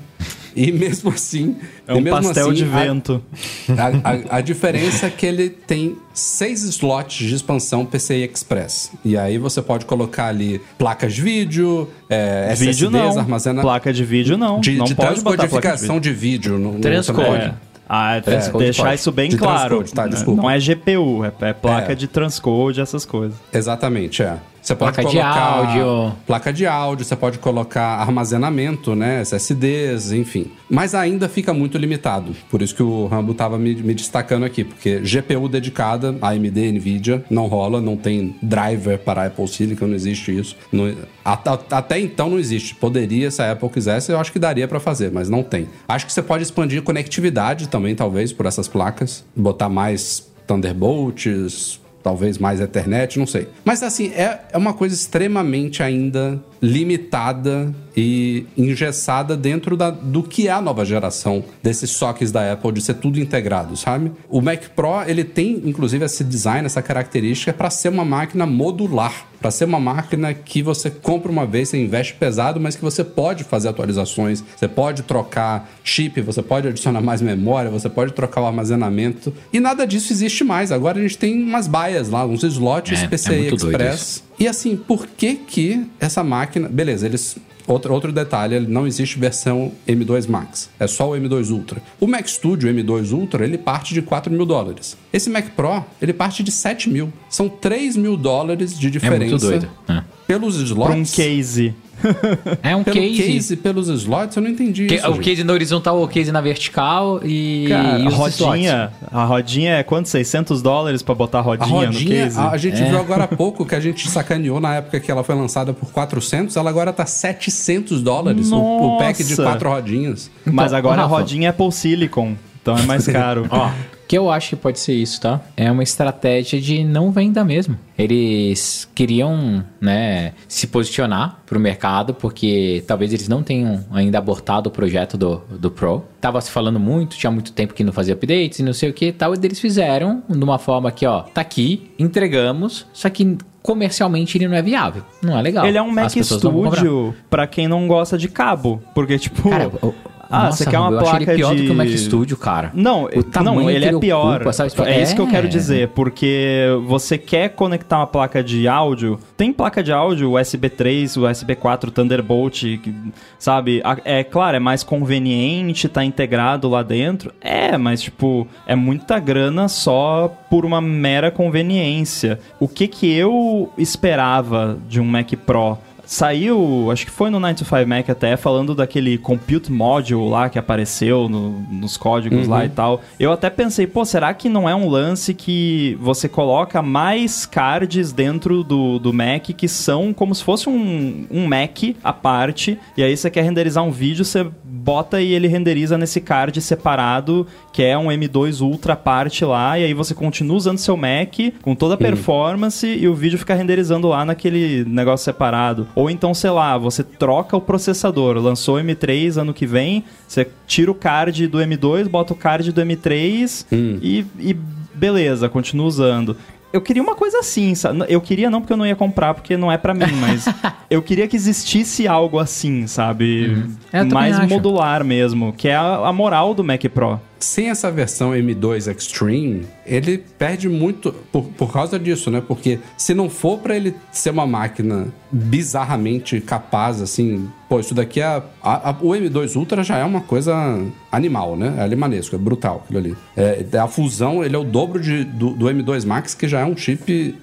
E mesmo assim. É um mesmo pastel assim, de vento. a, a- a diferença é que ele tem seis slots de expansão PCI Express. E aí você pode colocar ali placas de vídeo, é, Vídeo SSDs, não. armazena... Placa de vídeo não. de, não de pode botar placa de vídeo. de vídeo. no- no- Transcode. É. Ah, Transcode deixar pode. isso bem De claro. tá, desculpa. Não é GPU, é, é placa É. de transcode, essas coisas. Exatamente, é. Você pode Placa de colocar áudio. placa de áudio, você pode colocar armazenamento, né, SSDs, enfim. Mas ainda fica muito limitado. Por isso que o Rambo tava me, me destacando aqui, porque GPU dedicada, AMD, Nvidia, não rola, não tem driver para Apple Silicon, não existe isso. Não- at- at- até então não existe. Poderia, se a Apple quisesse, eu acho que daria para fazer, mas não tem. Acho que você pode expandir conectividade também, talvez, por essas placas, botar mais Thunderbolts, talvez mais Ethernet, não sei. Mas assim, é, é uma coisa extremamente ainda limitada e engessada dentro da, do que é a nova geração desses sockets da Apple de ser tudo integrado, sabe? O Mac Pro, ele tem inclusive esse design, essa característica para ser uma máquina modular, para ser uma máquina que você compra uma vez, você investe pesado, mas que você pode fazer atualizações, você pode trocar chip, você pode adicionar mais memória, você pode trocar o armazenamento. E nada disso existe mais. Agora a gente tem umas baias lá, uns slots É, é PCI doido Express. E assim, por que que essa máquina... Beleza, eles outro, outro detalhe, não existe versão M2 Max. É só o M2 Ultra. O Mac Studio M2 Ultra, ele parte de 4 mil dólares. Esse Mac Pro, ele parte de 7 mil. São 3 mil dólares de É diferença. muito doido. É, Pelos Pra um slots. case. É um pelo case. case. pelos slots, eu não entendi que- isso. o gente. case na horizontal, o case na vertical e, Cara, e a os slots. rodinha, a rodinha é quanto? 600 dólares pra botar a A rodinha, no rodinha, case? a, a gente É. viu agora há pouco que a gente sacaneou na época que ela foi lançada por 400, ela agora tá 700 dólares, o, o pack de quatro rodinhas. Mas Então, agora a rodinha é Apple Silicon, então é mais caro. Ó, que eu acho que pode ser isso, tá? É uma estratégia de não venda mesmo. Eles queriam, né, se posicionar pro mercado, porque talvez eles não tenham ainda abortado o projeto do, do Pro. Tava se falando muito, tinha muito tempo que não fazia updates e não sei o que e tal, e eles fizeram de uma forma que, ó, tá aqui, entregamos, só que comercialmente ele não é viável. Não é legal. Ele é um Mac. Studio pra quem não gosta de cabo, porque tipo, Cara, ah, nossa, você quer uma eu placa ele pior de do que o Mac Studio, cara. Não, não, ele é ele pior. ocupa, sabe? É isso que eu quero É. dizer, porque você quer conectar uma placa de áudio. Tem placa de áudio USB 3, USB 4, Thunderbolt, sabe? É claro, é mais conveniente, tá integrado lá dentro. É, mas tipo, é muita grana só por uma mera conveniência. O que que eu esperava de um Mac Pro? Saiu, acho que foi no 9 to 5 Mac até, falando daquele Compute Module lá que apareceu no- nos códigos lá e tal. Eu até pensei, pô, será que não é um lance que você coloca mais cards dentro do, do Mac que são como se fosse um, um Mac à parte, e aí você quer renderizar um vídeo, você bota e ele renderiza nesse card separado, que é um M2 Ultra parte lá, e aí você continua usando seu Mac com toda a performance e o vídeo fica renderizando lá naquele negócio separado. Ou então, sei lá, você troca o processador, lançou o M3 ano que vem, você tira o card do M2, bota o card do M3 e, e beleza, continua usando. Eu queria uma coisa assim, sabe? Eu queria não porque eu não ia comprar, porque não é pra mim, mas [LAUGHS] eu queria que existisse algo assim, sabe? É, eu também Mais modular mesmo, que é a, a moral do Mac Pro. Sem essa versão M2 Extreme, ele perde muito por, por causa disso, né? Porque se não for pra ele ser uma máquina bizarramente capaz, assim, pô, isso daqui é. a- a- o M2 Ultra já é uma coisa animal, né? É animalesco, é brutal aquilo ali. É, é a fusão, ele é o dobro de, do, do M2 Max, que já é um chip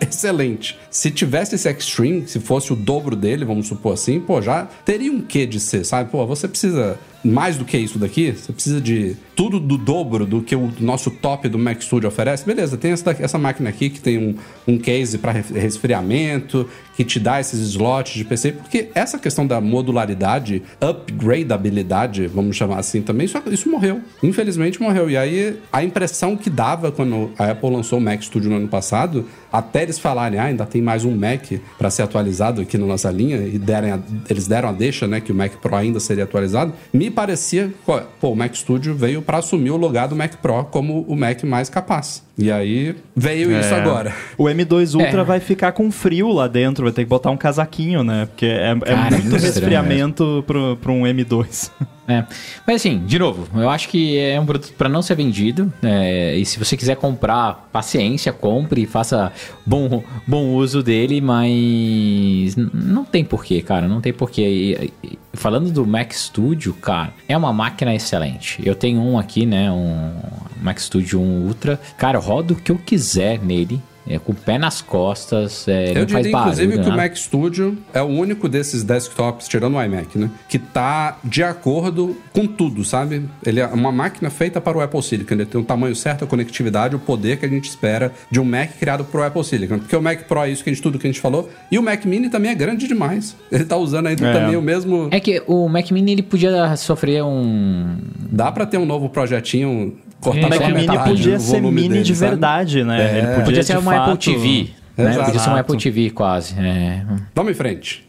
excelente. Se tivesse esse Extreme, se fosse o dobro dele, vamos supor assim, pô, já teria um quê de ser, sabe? Pô, você precisa mais do que isso daqui, você precisa de tudo do dobro do que o nosso top do Mac Studio oferece. Beleza, tem essa, essa máquina aqui que tem um, um case para resfriamento, que te dá esses slots de PC, porque essa questão da modularidade, upgradabilidade, vamos chamar assim também, isso, isso morreu. Infelizmente morreu. E aí a impressão que dava quando a Apple lançou o Mac Studio no ano passado, até eles falarem, ah, ainda tem mais um Mac para ser atualizado aqui na nossa linha, e derem a- eles deram a deixa, né, que o Mac Pro ainda seria atualizado, me parecia, pô, o Mac Studio veio para assumir o lugar do Mac Pro como o Mac mais capaz. E aí veio isso É. agora. O M2 Ultra É. vai ficar com frio lá dentro, vai ter que botar um casaquinho, né? Porque é, é Cara, muito estranho, resfriamento pro, pro um M2. É. Mas assim, de novo, eu acho que é um produto para não ser vendido. é, e se você quiser comprar, paciência, compre e faça bom, bom uso dele, mas não tem porquê, cara. Não tem porquê. E- e- falando do Mac Studio, cara, é uma máquina excelente. Eu tenho um aqui, né? Um Mac Studio 1 Ultra. Cara, eu rodo o que eu quiser nele. É, com o pé nas costas, é, Eu não faz diria, barulho. inclusive, que o né? Mac Studio é o único desses desktops, tirando o iMac, né? Que tá de acordo com tudo, sabe? Ele é uma máquina feita para o Apple Silicon. Ele tem o tamanho certo, a conectividade, o poder que a gente espera de um Mac criado para o Apple Silicon. Porque o Mac Pro é isso que a gente, tudo que a gente falou. E o Mac Mini também é grande demais. [LAUGHS] Ele tá usando ainda É. também o mesmo... É que o Mac Mini ele podia sofrer um. Dá para ter um novo projetinho... Cortar É, O Mac pela Mini metade podia o ser mini dele, de sabe? verdade, né? Ele podia, Podia ser uma Apple fato- TV. Né? Podia ser uma Apple TV quase. É. Vamos em frente.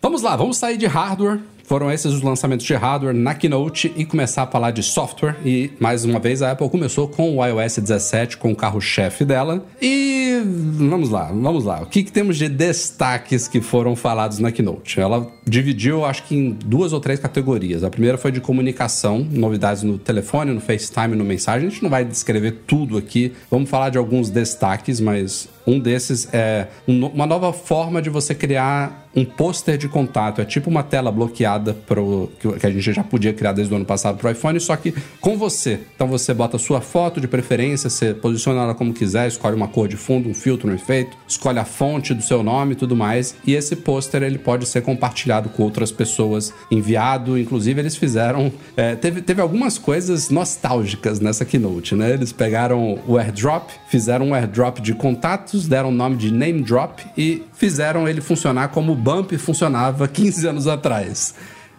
Vamos lá, vamos sair de hardware. Foram esses os lançamentos de hardware na Keynote e começar a falar de software. E mais uma vez a Apple começou com o iOS 17, com o carro-chefe dela. E vamos lá, vamos lá. O que, que temos de destaques que foram falados na Keynote? Ela dividiu, acho que em duas ou três categorias. A primeira foi de comunicação, novidades no telefone, no FaceTime, no mensagem. A gente não vai descrever tudo aqui. Vamos falar de alguns destaques, mas um desses é um- uma nova forma de você criar um pôster de contato. É tipo uma tela bloqueada pro, que a gente já podia criar desde o ano passado para o iPhone, só que com você. Então você bota a sua foto de preferência, você posiciona ela como quiser, escolhe uma cor de fundo, um filtro, um efeito, escolhe a fonte do seu nome e tudo mais. E esse pôster ele pode ser compartilhado com outras pessoas, enviado. Inclusive eles fizeram. é, teve, teve algumas coisas nostálgicas nessa keynote, né? Eles pegaram o airdrop, fizeram um airdrop de contatos, deram o nome de name drop e fizeram ele funcionar como o Bump funcionava [LAUGHS] 15 anos atrás.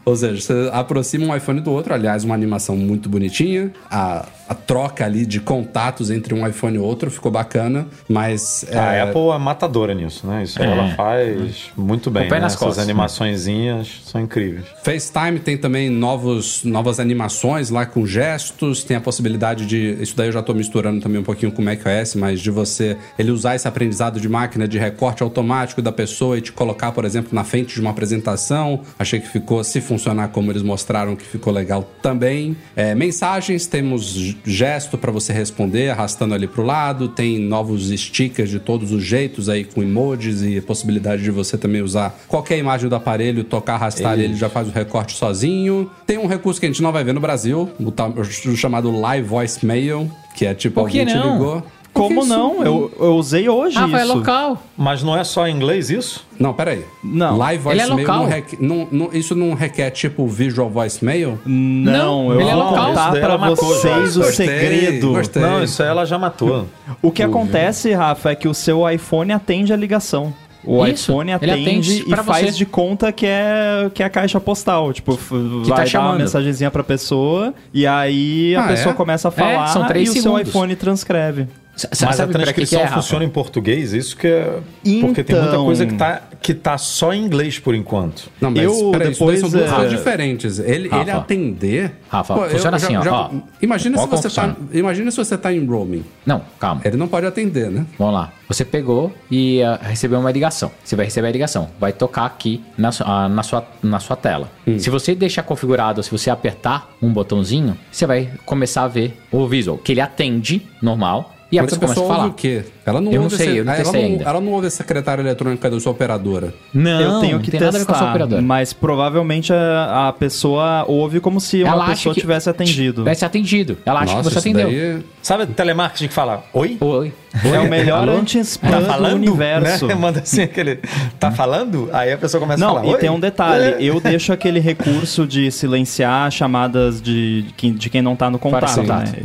Ou seja, você aproxima um iPhone do outro, aliás, uma animação muito bonitinha. A, a troca ali de contatos entre um iPhone e outro ficou bacana, mas. A é, Apple é matadora nisso, né? Isso É. ela faz muito bem. Né? nas Essas costas, né? animaçõezinhas são incríveis. FaceTime tem também novos, novas animações lá com gestos, tem a possibilidade de. Isso daí eu já tô misturando também um pouquinho com o macOS, mas de você ele usar esse aprendizado de máquina de recorte automático da pessoa e te colocar, por exemplo, na frente de uma apresentação. Achei que ficou, se funcionar como eles mostraram, que ficou legal também. É, mensagens, temos gesto para você responder, arrastando ali pro lado. Tem novos stickers de todos os jeitos aí, com emojis e possibilidade de você também usar qualquer imagem do aparelho, tocar, arrastar ali, ele já faz o recorte sozinho. Tem um recurso que a gente não vai ver no Brasil, o, o chamado Live Voicemail, que é tipo, alguém te ligou. Como Isso- não? Eu, eu usei hoje Ah, isso. local. Mas não é só em inglês isso? Não, peraí. Não. Live Ele é Voicemail local. não requer- não- não- isso não requer tipo Visual Voicemail? Não, Não, eu ele é vou local. contar matou vocês já. o Gostei, segredo. gostei. Não, isso aí ela já matou. O que acontece, Rafa, é que o seu iPhone atende a ligação. O Isso, iPhone atende, atende e faz você. de conta que é, que é a caixa postal. Tipo, f- vai dar uma chamando. mensagenzinha pra pessoa e aí a Ah, pessoa é? começa a falar são três e o seu segundos. iPhone transcreve. S- Mas sabe a pra que que transcrição é, funciona em português, isso que é. Porque tem muita Então- coisa que tá, que tá só em inglês por enquanto. Não, mas Eu peraí, depois, são duas é- coisas diferentes. Ele, Rafa. ele atender. Rafa, eu funciona assim, ó, ó. Imagina se, Ó você tá, imagina se você tá em roaming. Não, calma. Ele não pode atender, né? Vamos lá. Você pegou e ah, recebeu uma ligação. Você vai receber a ligação. Vai tocar aqui na, ah, na, sua, na sua tela. Hum. Se você deixar configurado, se você apertar um botãozinho, você vai começar a ver o visual, que ele atende normal. E a Mas a pessoa começa a pessoa ouve falar. o quê? Ela não Eu não sei, esse- eu não ela, não, ainda. ela não ouve a secretária eletrônica da sua operadora. Não, eu tenho que não tem nada a ver com a sua testar, operadora. mas provavelmente a, a pessoa ouve como se uma Ela acha pessoa tivesse atendido. Tivesse atendido. Ela acha Nossa, que você atendeu. daí- Sabe telemarketing que fala oi? Oi. É o melhor anti-spam Tá do falando? universo. Né? [LAUGHS] Manda assim aquele. Tá falando? Aí a pessoa começa a Não, falar. e oi? tem um detalhe. É. Eu deixo aquele recurso de silenciar chamadas de, de quem, não tá no contato. Né? contato.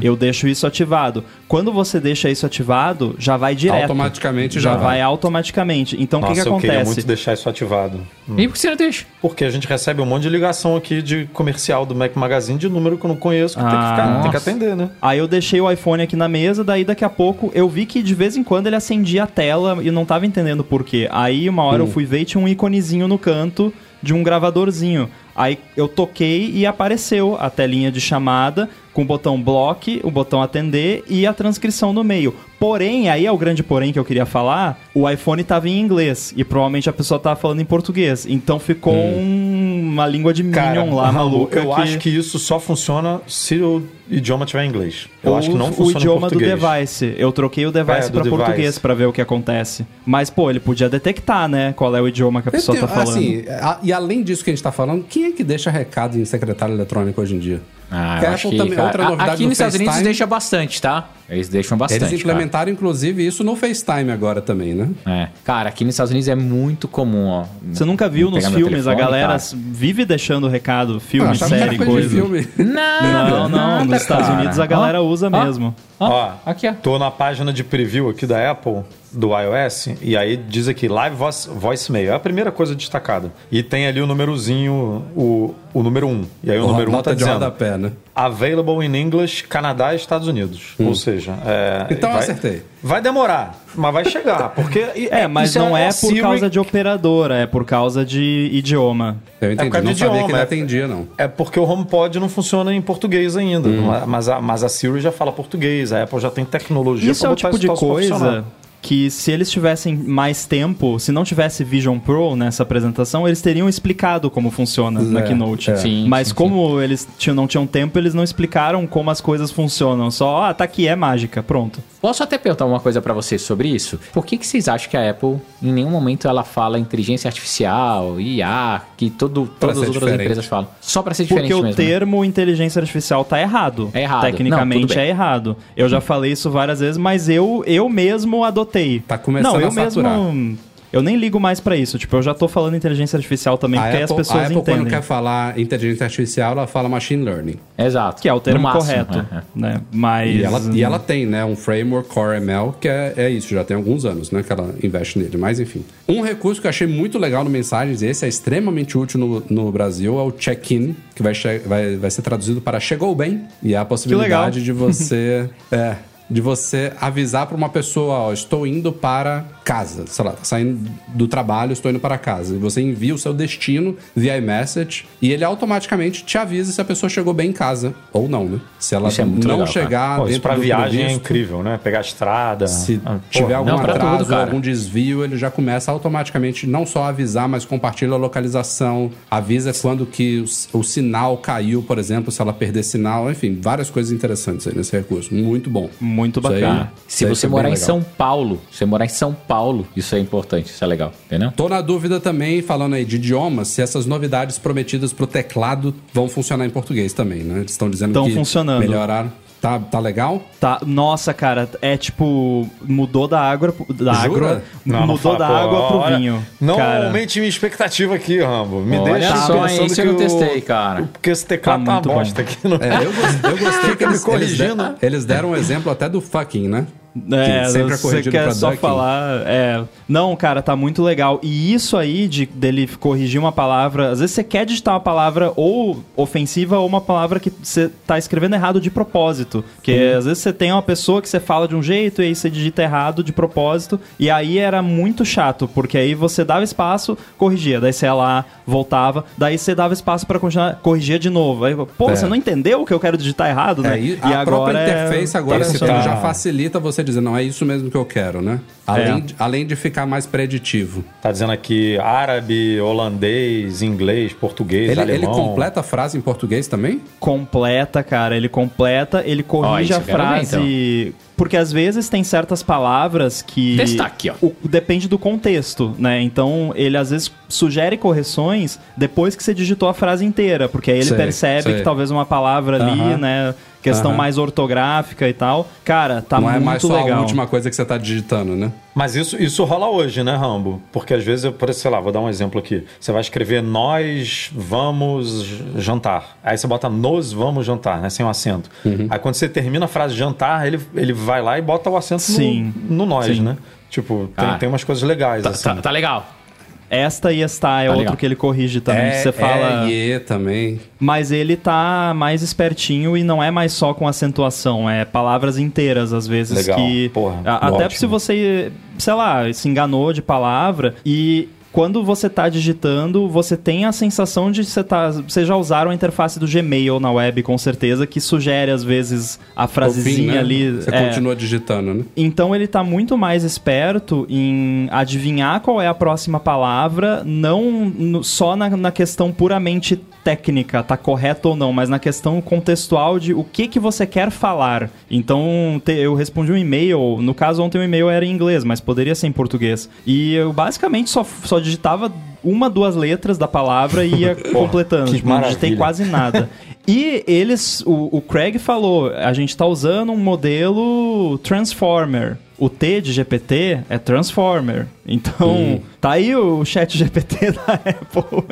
Eu deixo isso ativado. Quando você deixa isso ativado, já vai direto. Automaticamente já já vai. vai. automaticamente. Então o que, que eu queria acontece? muito deixar isso ativado. E por que você não deixa? Porque a gente recebe um monte de ligação aqui de comercial do Mac Magazine de número que eu não conheço, que tem que Ah, ficar, tem que atender, né? Aí eu deixei o iPhone aqui na mesa, daí daqui a pouco eu vi que de vez em quando ele acendia a tela e eu não tava entendendo por quê. Aí uma hora eu fui ver e tinha um iconezinho no canto de um gravadorzinho. Aí eu toquei e apareceu a telinha de chamada com o botão bloque, o botão atender e a transcrição no meio. Porém, aí é o grande porém que eu queria falar, o iPhone tava em inglês e provavelmente a pessoa tava falando em português. Então ficou um- uma língua de Cara, Minion lá Raul, maluca. eu acho que isso só funciona se o idioma tiver em inglês. Eu Ou acho que não o funciona idioma em português. do device. Eu troquei o device É, device. português pra ver o que acontece. Mas, pô, ele podia detectar, né? Qual é o idioma que a pessoa Eu tá tenho- falando. Assim, a- e além disso que a gente tá falando, quem é que deixa recado em secretária eletrônica hoje em dia? Ah, eu acho Apple que, também- cara, outra a- novidade aqui nos Estados Unidos deixa bastante, tá? Eles deixam bastante. Eles cara. implementaram, inclusive, isso no FaceTime agora também, né? É. Cara, aqui nos Estados Unidos é muito comum, ó. Você nunca viu nos filmes, a telefone, galera cara. s- vive deixando recado, Ah, filme, era série, coisa filme. [LAUGHS] Não, não, nada, nos Estados cara. Unidos a galera Ó, usa ó, mesmo. Ó, Ó, aqui, ó. Tô na página de preview aqui da Apple, do iOS, e aí diz aqui Live Voice, Voicemail. É a primeira coisa destacada. E tem ali o númerozinho, o, o número 1. E aí o número 1 Nota tá de dizendo rodapé, né? Available in English, Canadá e Estados Unidos. Ou seja, é, Então vai, acertei. Vai demorar, mas vai chegar. Porque [LAUGHS] É, mas isso não é a por Siri- causa de operadora, é por causa de idioma. Eu entendi. por causa não idioma, que ele é- atendia, não. É porque o HomePod não funciona em português ainda. Hum. Mas, a, mas a Siri já fala português, a Apple já tem tecnologia Isso pra é o botar tipo de coisa. Que se eles tivessem mais tempo, se não tivesse Vision Pro nessa apresentação, eles teriam explicado como funciona na É, Keynote. é. Sim, Mas sim, como eles tinham, não tinham tempo, eles não explicaram como as coisas funcionam. Só, ah, tá aqui, é mágica, pronto. Posso até perguntar uma coisa pra vocês sobre isso? Por que, que vocês acham que a Apple, em nenhum momento, ela fala inteligência artificial, IA, que todo, Pra todas as outras diferente. empresas falam? Só pra ser Porque diferente o mesmo. né? termo inteligência artificial tá errado. É errado. Não, Tecnicamente bem. é errado. Eu já falei isso várias vezes, mas eu, eu mesmo adotei. Tá começando não, eu a saturar. mesmo. Eu nem ligo mais pra isso. Tipo, eu já tô falando inteligência artificial também, A porque Apple, as pessoas a Apple entendem. quando quer falar inteligência artificial, ela fala machine learning. Exato. Que é o termo máximo, correto. é, é. Né? Mas. E ela, e ela tem, né, um framework Core ML que é, é isso, já tem alguns anos, né, que ela investe nele. Mas enfim. Um recurso que eu achei muito legal no Mensagens, esse é extremamente útil no, no Brasil, é o check-in, que vai, che- vai, vai ser traduzido para chegou bem. E é a possibilidade de você. [LAUGHS] é, de você avisar para uma pessoa, ó, estou indo para casa, sei lá, tá saindo do trabalho, estou indo para casa. E você envia o seu destino via iMessage e ele automaticamente te avisa se a pessoa chegou bem em casa ou não, né? Se ela Isso é muito não legal, chegar Pô, isso dentro pra do viagem é previsto, incrível, né? Pegar a estrada. se Ah, tiver algum não, tudo, atraso, cara. algum desvio, ele já começa automaticamente não só a avisar, mas compartilha a localização, avisa quando que o, o sinal caiu, por exemplo, se ela perder sinal, enfim, várias coisas interessantes aí nesse recurso. Muito bom. Muito Aí- bacana. isso Se aí você morar em legal. São Paulo, se você morar em São Paulo, isso é importante, isso é legal, entendeu? Tô na dúvida também, falando aí de idiomas, se essas novidades prometidas pro teclado vão funcionar em português também, né? Eles estão dizendo Tão que funcionando. melhoraram. Tá, tá legal? Tá, nossa, cara, é tipo, mudou da água, pro- da água, Não, não mudou fala, da pô, água pro olha, vinho. Não cara. aumente minha expectativa aqui, Rambo. Me Olha deixa só, pensando hein, isso eu que não o- testei, cara. Porque esse teclado Tá tá, uma bosta aqui. Não... É, eu, eu gostei [LAUGHS] que Fica me eles, eles, corrigindo. de- eles deram um exemplo até do fucking, né? É, que sempre é você corrigido quer pra só ducking. falar. É. Não, cara, tá muito legal. E isso aí de dele corrigir uma palavra. Às vezes você quer digitar uma palavra ou ofensiva ou uma palavra que você tá escrevendo errado de propósito. Porque Uhum. às vezes você tem uma pessoa que você fala de um jeito e aí você digita errado de propósito. E aí era muito chato, porque aí você dava espaço, corrigia. Daí você ia lá, voltava. Daí você dava espaço pra continuar, corrigia de novo. Aí, pô, É. você não entendeu que eu quero digitar errado, né? É, e a própria é- interface agora tá já facilita você dizer, não, é isso mesmo que eu quero, né? Além, de, além de ficar mais preditivo. Tá dizendo aqui árabe, holandês, inglês, português, Ele, alemão. ele completa a frase em português também? Completa, cara. Ele completa, ele corrige isso a frase. Porque às vezes tem certas palavras que. Testar aqui, ó. o- depende do contexto, né? Então ele às vezes sugere correções depois que você digitou a frase inteira. Porque aí ele Sei, percebe sei. que talvez uma palavra ali, Aham. né? Questão Aham. mais ortográfica e tal. Cara, tá não muito é mais só legal. a última coisa que você tá digitando, né? Mas isso, isso rola hoje, né, Rambo? Porque às vezes, eu, sei lá, vou dar um exemplo aqui. Você vai escrever nós vamos jantar. Aí você bota nos vamos jantar, né? Sem o acento. Uhum. Aí quando você termina a frase jantar, ele, ele vai lá e bota o acento Sim. no, no nós, Sim. né? Tipo, tem, Ah. tem umas coisas legais, Tá, assim. tá- tá legal. Esta e esta é Tá outro legal. que ele corrige também. é, você fala. é, e também. Mas ele tá mais espertinho e não é mais só com acentuação, é palavras inteiras às vezes Legal. que Porra, A- até ótimo. se você, sei lá, se enganou de palavra e quando você tá digitando, você tem a sensação de você tá, vocês já usaram a interface do Gmail na web com certeza que sugere às vezes a Ao fim, frasezinha né? ali, Você é, continua digitando, né? então ele tá muito mais esperto em adivinhar qual é a próxima palavra, não no- só na, na questão puramente técnica, tá correto ou não, mas na questão contextual de o que que você quer falar. Então te- eu respondi um e-mail, no caso ontem o e-mail era em inglês, mas poderia ser em português. E eu basicamente só, só digitava uma, duas letras da palavra e ia [LAUGHS] completando. que Tipo, não digitei quase nada. [LAUGHS] E eles, o, o Craig falou, a gente está usando um modelo Transformer. O T de GPT é Transformer. Então, tá aí o chat GPT [LAUGHS] da Apple.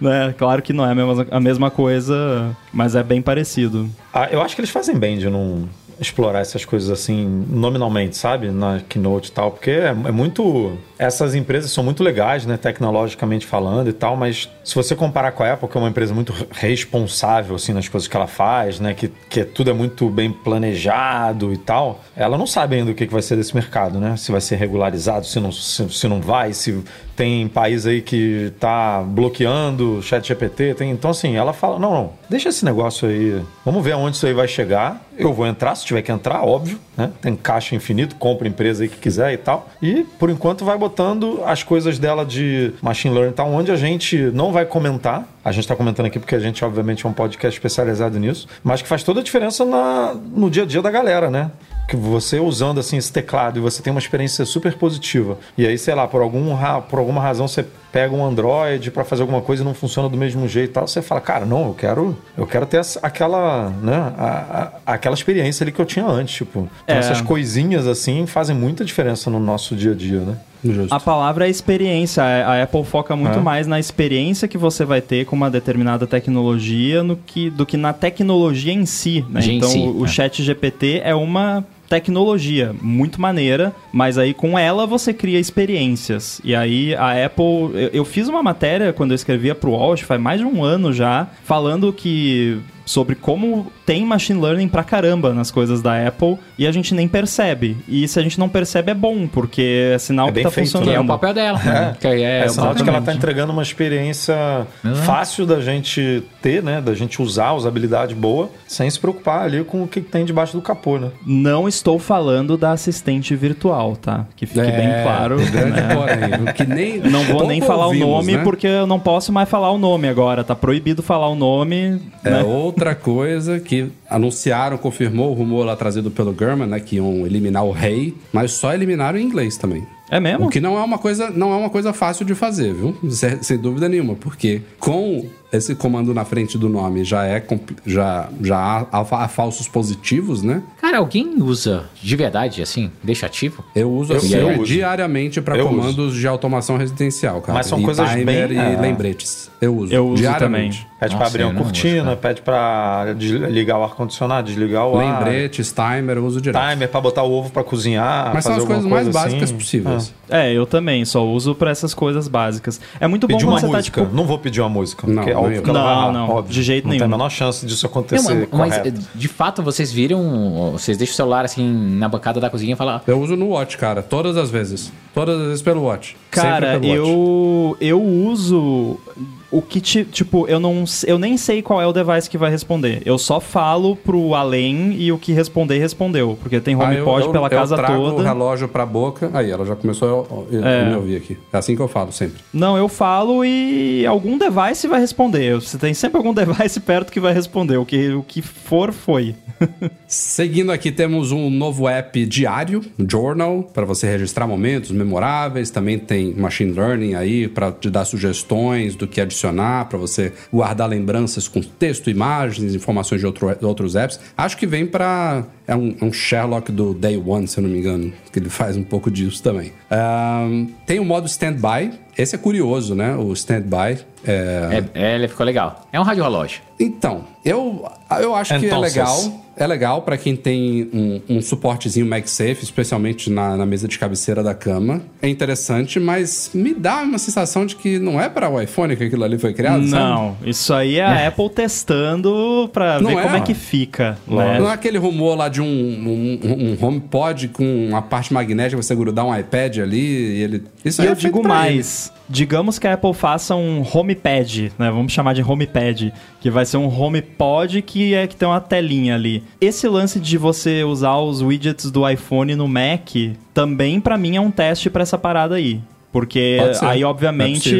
né? Claro que não é a mesma, a mesma coisa, mas é bem parecido. Ah, eu acho que eles fazem bem de não explorar essas coisas assim nominalmente, sabe? Na Keynote e tal, porque é, é muito. Essas empresas são muito legais, né? Tecnologicamente falando e tal, mas se você comparar com a Apple, que é uma empresa muito responsável, assim, nas coisas que ela faz, né? Que, que tudo é muito bem planejado e tal, ela não sabe ainda o que que vai ser desse mercado, né? Se vai ser regularizado, se não, se, se não vai, se tem país aí que tá bloqueando o chat GPT, tem, então assim, ela fala, não, não, deixa esse negócio aí, vamos ver aonde isso aí vai chegar, eu vou entrar se tiver que entrar, óbvio, né? Tem caixa infinito, compra empresa aí que quiser e tal. E por enquanto vai botando as coisas dela de machine learning tal, onde a gente não vai comentar. A gente está comentando aqui porque a gente, obviamente, é um podcast especializado nisso, mas que faz toda a diferença na, no dia a dia da galera, né? que você usando assim esse teclado e você tem uma experiência super positiva. E aí, sei lá, por, algum, por alguma razão você pega um Android para fazer alguma coisa e não funciona do mesmo jeito e tal, você fala, cara, não, eu quero, eu quero ter aquela, né, a, a, aquela experiência ali que eu tinha antes, tipo. Então, É. essas coisinhas assim fazem muita diferença no nosso dia a dia, né? Justo. A palavra é experiência. A Apple foca muito É. mais na experiência que você vai ter com uma determinada tecnologia no que, do que na tecnologia em si. Né? Em Então, si, o, o é. Chat GPT é uma tecnologia muito maneira, mas aí com ela você cria experiências. E aí a Apple. Eu, eu fiz uma matéria quando eu escrevia pro que faz mais de um ano já, falando que. Sobre como tem machine learning pra caramba nas coisas da Apple e a gente nem percebe. E se a gente não percebe é bom, porque é sinal É que tá feito, funcionando. Que é o papel dela. né? Que é, É, o sinal de que ela está exatamente. entregando uma experiência Uhum. fácil da gente ter, né? Da gente usar, usabilidade boa, sem se preocupar ali com o que tem debaixo do capô, né? Não estou falando da assistente virtual, tá? Que fique bem claro. Né? Que nem, [LAUGHS] Não vou nem falar ouvimos, o nome né? porque eu não posso mais falar o nome agora. Tá proibido falar o nome. É né? Outra coisa que anunciaram, confirmou o rumor lá trazido pelo German, né? Que iam eliminar o rei, mas só eliminaram em inglês também. É mesmo? O que não é uma coisa, não é uma coisa fácil de fazer, viu? Sem, sem dúvida nenhuma, porque com esse comando na frente do nome já é já já há, há falsos positivos, né? Cara, alguém usa de verdade, assim, deixa ativo? Eu uso Eu- assim, eu uso. diariamente para Eu comandos de automação residencial, cara. Mas são e coisas timer bem- e é. lembretes. Eu uso. Eu uso diariamente. Pede Nossa, para abrir eu uma uso, cortina, cara. pede para desligar o ar-condicionado, desligar o ar. Lembretes, timer, eu uso direto. Timer para botar o ovo para cozinhar. Mas são as coisas mais coisa básicas assim. possíveis. É, eu também. Só uso pra essas coisas básicas. É muito bom Pedir quando uma você tá, música. tipo... Não vou pedir uma música. Não, porque é não óbvio eu. que ela Não, vai errar, não, óbvio. de jeito não nenhum. tem a menor chance disso acontecer Não, mas correto. de fato vocês viram, vocês deixam o celular assim na bancada da cozinha e falam, Eu uso no Watch, cara, todas as vezes. Todas as vezes pelo Watch. Cara, Sempre pelo Watch. eu eu uso o que ti- tipo, eu não eu nem sei qual é o device que vai responder. Eu só falo pro além e o que responder respondeu, porque tem Ah, eu- HomePod eu, pela eu casa trago o toda. relógio pra boca. Aí, ela já começou a É. me ouvir aqui. É assim que eu falo sempre. Não, eu falo e algum device vai responder. Você tem sempre algum [LAUGHS] device perto que vai responder. O que, o que for, foi. [LAUGHS] Seguindo aqui, temos um novo app diário, Journal, para você registrar momentos memoráveis. Também tem machine learning aí para te dar sugestões do que adicionar, para você guardar lembranças com texto, imagens, informações de outro- outros apps. Acho que vem para é um, é um Sherlock do Day One, se eu não me engano, que ele faz um pouco disso também. Ahn, tem o modo standby. Esse é curioso, né? O standby. É... é, é, ele ficou legal. É um rádio relógio. Então, eu, eu acho que é Entonces. legal. É legal pra quem tem um, um suportezinho MagSafe, especialmente na, na mesa de cabeceira da cama. É interessante, mas me dá uma sensação de que não é para o iPhone que aquilo ali foi criado, sabe? Não, isso aí é a Apple testando pra Não ver é, como é que fica. né? Não é aquele rumor lá de um, um, um HomePod com uma parte magnética você grudar um iPad ali e ele... Isso E aí eu é digo pra digamos que a Apple faça um HomePad, né? Vamos chamar de HomePad, que vai ser um HomePod que é que tem uma telinha ali. Esse lance de você usar os widgets do iPhone no Mac também pra mim é um teste pra essa parada aí. Porque aí, É obviamente,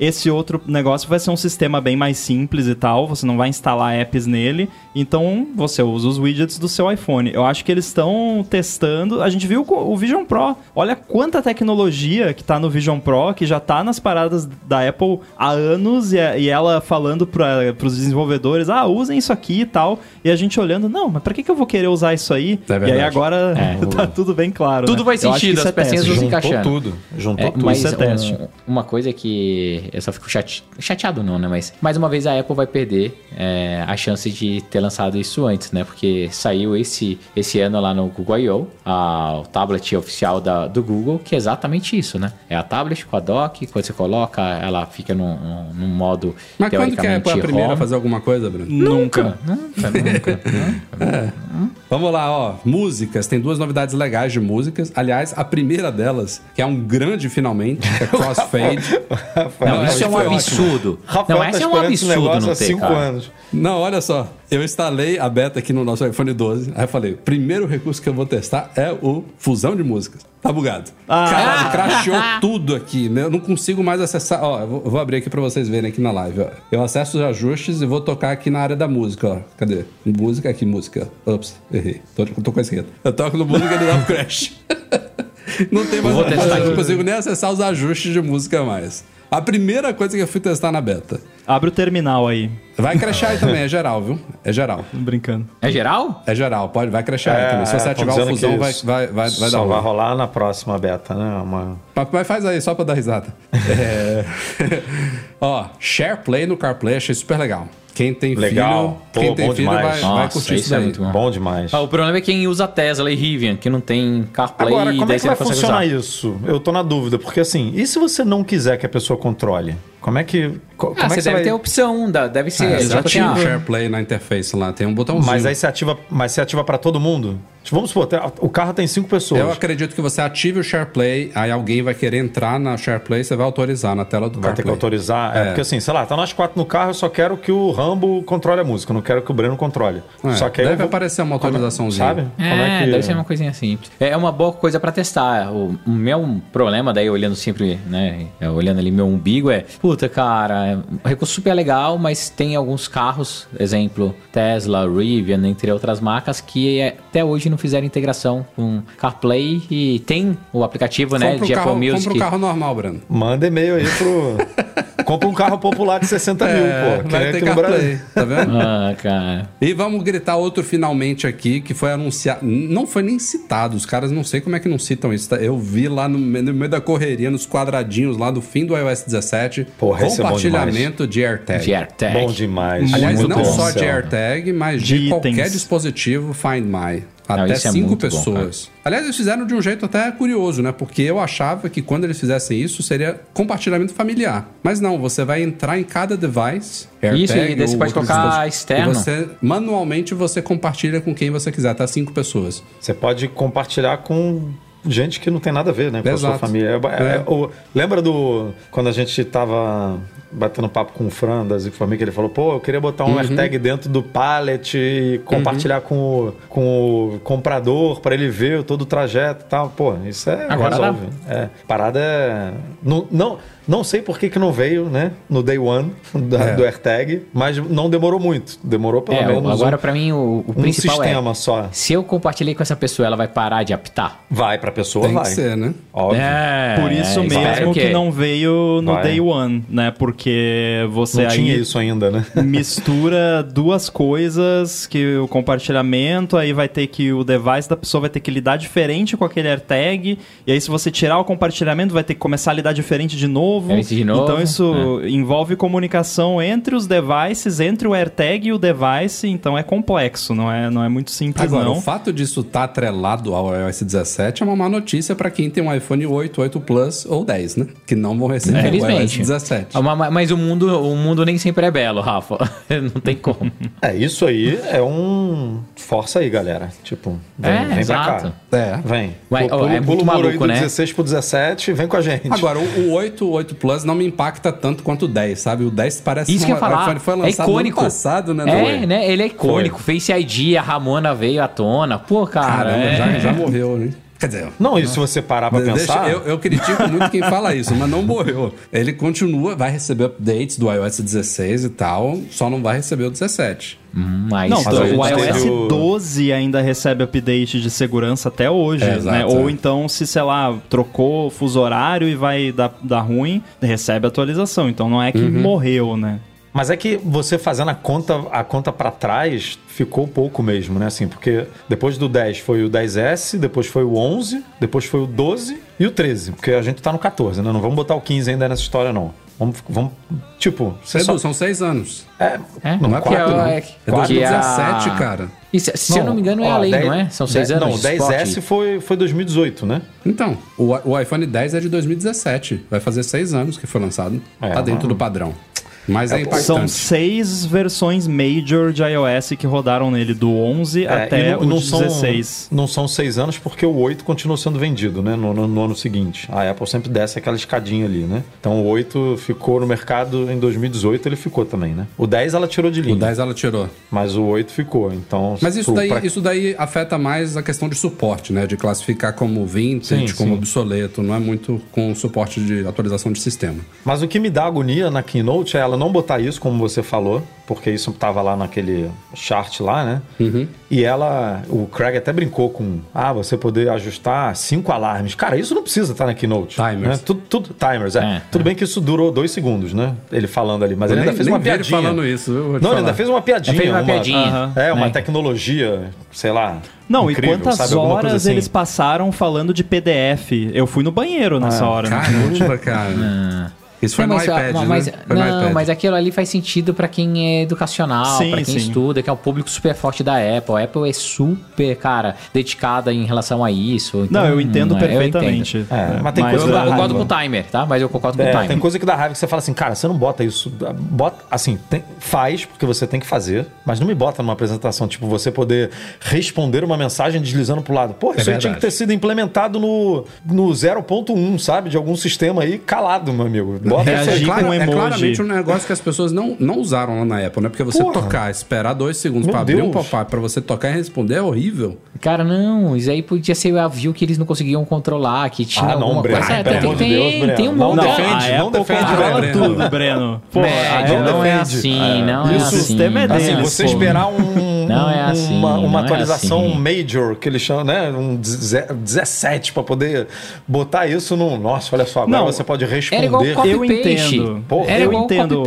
esse outro negócio vai ser um sistema bem mais simples e tal. Você não vai instalar apps nele. Então, você usa os widgets do seu iPhone. Eu acho que eles estão testando. A gente viu o Vision Pro. Olha quanta tecnologia que tá no Vision Pro, que já tá nas paradas da Apple há anos. E, e ela falando para os desenvolvedores: ah, usem isso aqui e tal. E a gente olhando: não, mas pra que, que eu vou querer usar isso aí? É e aí agora É, [LAUGHS] tá tudo bem claro. Tudo né? faz sentido, as pecinhas teste. vão se Juntou encaixando. tudo. Juntou É, tudo. Mas isso é teste. um- uma coisa que eu só fico chate- chateado não, né? Mas mais uma vez a Apple vai perder é, a chance de ter lançado isso antes, né? Porque saiu esse, esse ano lá no Google I.O., a- o tablet oficial da, do Google, que é exatamente isso, né? É a tablet com a dock, quando você coloca, ela fica num, num- modo Mas quando que a Apple é a primeira a fazer alguma coisa, Bruno? Nunca. Nunca, nunca. Vamos lá, ó. Músicas. Tem duas novidades legais de músicas. Aliás, a primeira delas, que é um grande finalmente, finalmente, que é [LAUGHS] crossfade. Não, isso é um absurdo. Rafael Não, tá esse é um absurdo não há ter, cinco cara. anos. Não, olha só. Eu instalei a beta aqui no nosso iPhone 12. Aí eu falei: primeiro recurso que eu vou testar é o fusão de músicas. Tá bugado. Ah. Caralho, [LAUGHS] crashou tudo aqui. né? Eu não consigo mais acessar. Ó, eu vou, abrir aqui pra vocês verem aqui na live. Ó. Eu acesso os ajustes e vou tocar aqui na área da música. Ó. Cadê? Música aqui, música. Ups, errei. Tô, tô com a esquerda. Eu toco no música e ele dá um crash. [LAUGHS] não tem mais Vou nada. testar Eu não consigo nem acessar os ajustes de música mais. A primeira coisa que eu fui testar na beta. Abre o terminal aí. Vai crashar aí também, é geral, viu? É geral. Brincando. É geral? É geral, pode, vai crashar aí também. Se você tão ativar o fusão, vai, vai, vai, vai dar Só vai rolar na próxima beta, né? Uma... Mas, mas faz aí, só pra dar risada. [LAUGHS] É... [LAUGHS] Ó, SharePlay no CarPlay, achei super legal. Quem tem Legal. filho, quem Pô, tem bom filho demais. vai, vai Nossa, curtir isso isso é muito bom. Bom demais. Ah, o problema é quem usa Tesla e Rivian, que não tem CarPlay Agora, e como daí é que vai funcionar usar. isso? Eu tô na dúvida, porque assim, e se você não quiser que a pessoa controle? Como é que. co- Como Ah, é você que deve vai... ter opção, da- deve ser. É, tipo já assim, tinha ah, o SharePlay na interface lá, tem um botãozinho. Mas aí você ativa, mas você ativa para todo mundo? Tipo, Vamos supor, o carro tem cinco pessoas. Eu acredito que você ative o SharePlay, aí alguém vai querer entrar na SharePlay, você vai autorizar na tela do Vai ter que autorizar. É. É. porque assim, sei lá, tá nós quatro no carro, eu só quero que o Rambo controle a música, eu não quero que o Breno controle. É, só que aí deve vou- aparecer uma autorizaçãozinha. Sabe? É, Como é que... deve ser uma coisinha assim. É uma boa coisa pra testar. O, meu problema, daí olhando sempre, né, é, olhando ali meu umbigo, é, puta, cara, é um recurso super legal, mas tem alguns carros, exemplo, Tesla, Rivian, entre outras marcas, que é, até hoje não fizeram integração com CarPlay e tem o aplicativo, né, Compra de um carro, Apple Music. compra um carro normal, Breno. Manda e-mail aí pro. [LAUGHS] Compra um carro popular de 60 mil, pô. que vai nem ter CarPlay, tá vendo? [LAUGHS] Ah, cara. E vamos gritar outro finalmente aqui, que foi anunciado. Não foi nem citado, os caras não sei como é que não citam isso. tá? Eu vi lá no meio da correria, nos quadradinhos lá do fim do iOS 17, Porra, é bom compartilhamento de AirTag. De AirTag. Bom demais. Aliás, Muito não bom. só de AirTag, mas de, De qualquer itens. dispositivo Find My. Não, Até isso é cinco bom, pessoas. Aliás, eles fizeram de um jeito até curioso, né? Porque eu achava que quando eles fizessem isso seria compartilhamento familiar. Mas não, você vai entrar em cada device. AirTag, Isso, e daí você ou pode colocar externo. E você, manualmente, você compartilha com quem você quiser, até cinco pessoas. Você pode compartilhar com gente que não tem nada a ver, né? Com a sua Exato. família. É, é, É. o- lembra do. Quando a gente tava batendo papo com o Fran da Zico Família, que ele falou, pô, eu queria botar um AirTag dentro do pallet e compartilhar com, o, com o comprador para ele ver todo o trajeto e tal. Pô, isso é. Agora resolve. É. Parada é. Não, não, não sei por que, que não veio, né? No day one [LAUGHS] da- É. do AirTag, mas não demorou muito. Demorou pelo É, menos agora um, pra mim o, o um principal é sistema só. se eu compartilhei com essa pessoa, ela vai parar de apitar? Vai pra pessoa, Tem vai. que ser, né? Óbvio. É, Por isso é, mesmo que... não veio no Vai. day one, né? Porque você Não aí tinha isso ainda, né? [LAUGHS] mistura duas coisas que o compartilhamento, aí vai ter que o device da pessoa vai ter que lidar diferente com aquele AirTag, e aí se você tirar o compartilhamento vai ter que começar a lidar diferente de novo. Diferente de novo, Então isso envolve comunicação entre os devices, entre o AirTag e o device, então é complexo, não é, não é muito simples Agora, não. o fato disso estar atrelado ao iOS 17 é uma má notícia para quem tem um iPhone 8, 8 Plus ou 10, né? Que não vão receber o iOS Infelizmente. 17. Ah, ma- Mas o mundo, o mundo nem sempre é belo, Rafa. [LAUGHS] não tem como. É, isso aí é um. Força aí, galera. Tipo, vem, É, vem pra exato. cá. É. Vem. Vai, Pula- ó, é pula muito o muro aí maluco, né? 16 pro 17, vem com a gente. Agora, o, o 8, o 8 Plus não me impacta tanto quanto o 10, sabe? O 10 parece Isso que eu falar. foi é lançado icônico. no ano passado, né? É, Não né? Ele é icônico. Face ID, a Ramona veio à tona. Pô, cara. Caramba, é... já, já morreu, né? Quer dizer, Não, e se você parar pra Deixa- pensar. eu, eu critico muito quem fala isso, mas não morreu. Ele continua, vai receber updates do iOS 16 e tal, só não vai receber o 17. Hum, Mas, Não, gente o iOS o- 12 ainda recebe update de segurança até hoje, É, né? Ou é. então, se, sei lá, trocou o fuso horário e vai dar, dar ruim, recebe atualização. Então não é que Uhum. morreu, né? Mas é que você fazendo a conta, a conta para trás ficou pouco mesmo, né? Assim, porque depois do 10 foi o 10S, depois foi o 11, depois foi o 12 e o 13, porque a gente tá no 14, né? Não vamos botar o 15 ainda nessa história não. Vamos, vamos tipo, Edu, só, são seis anos. é, É? Não é Que quatro, não. é- É que 2017, a- cara. E se, se eu não me engano, é ó, a lei, 10 não é? São seis 10 anos. Não, de 10S esporte. foi, foi 2018, né? Então, o, o iPhone 10 é de 2017. Vai fazer seis anos que foi lançado. É, tá dentro não- do padrão. Mas é, impactante. São seis versões major de iOS que rodaram nele, do 11 É, até não, o não 16. São, não são seis anos porque o 8 continua sendo vendido, né? No, no- no ano seguinte. A Apple sempre desce aquela escadinha ali, né? Então o 8 ficou no mercado em 2018, ele ficou também, né? O 10 ela tirou de linha, O 10 ela tirou. mas o 8 ficou. Então, Mas isso pro- daí, pra- isso daí afeta mais a questão de suporte, né? De classificar como vintage, Sim, como sim. obsoleto. Não é muito com suporte de atualização de sistema. Mas o que me dá agonia na Keynote é ela não botar isso, como você falou, porque isso tava lá naquele chart lá, né? Uhum. E ela, o Craig até brincou com, ah, você poder ajustar cinco alarmes. Cara, isso não precisa estar na Keynote. Timers. Né? Tudo, tudo- timers, é. É, Tudo bem que isso durou dois segundos, né? Ele falando ali, mas Eu ele nem- ainda fez uma piadinha. falando isso, Não, ele ainda fez uma piadinha. Fez uma piadinha. Aham. É, uma Né? tecnologia, sei lá. Não, incrível, e quantas sabe? Horas assim. eles passaram falando de PDF? Eu fui no banheiro nessa Ah, hora. né? Caramba, cara. [LAUGHS] Isso foi Não, no mas, iPad, mas, né? mas- Foi no não, iPad. mas aquilo ali faz sentido pra quem é educacional, pra quem sim. estuda, que é um público super forte da Apple. A Apple é super, cara, dedicada em relação a isso. Então, Não, eu entendo é, perfeitamente. É, mas tem Mas, coisa Eu, eu raiva. concordo com o timer, tá? Mas eu concordo com o É, timer. tem coisa que dá raiva que você fala assim, cara, você não bota isso. Bota, assim, tem- faz porque você tem que fazer, mas não me bota numa apresentação, tipo, você poder responder uma mensagem deslizando pro lado. Pô, isso aí tinha verdade. que ter sido implementado no, no 0.1, sabe? De algum sistema aí calado, meu amigo. Bota. Reagir Claro, com é emoji. claramente um negócio que as pessoas não, não usaram lá na Apple, né? Porque você Porra. tocar, esperar dois segundos pra abrir um pop-up pra você tocar e responder é horrível. Cara, não, isso aí podia ser a view que eles não conseguiam controlar, que tinha Ah, não, alguma Breno. coisa. Ai, É, tem, tem, Deus, Breno. tem um Não monte. defende, a não defende, Breno. tudo, Breno. Pô, Médio, a- não é defende. assim, não E é o assim. sistema é Assim, deles, você pô. esperar um, Não é assim, uma, uma não é atualização assim. major, que eles chamam, né? Um 17 para poder botar isso no. Nossa, olha só, agora Não, você pode responder. Era igual Eu entendo. Porra, Era eu igual entendo.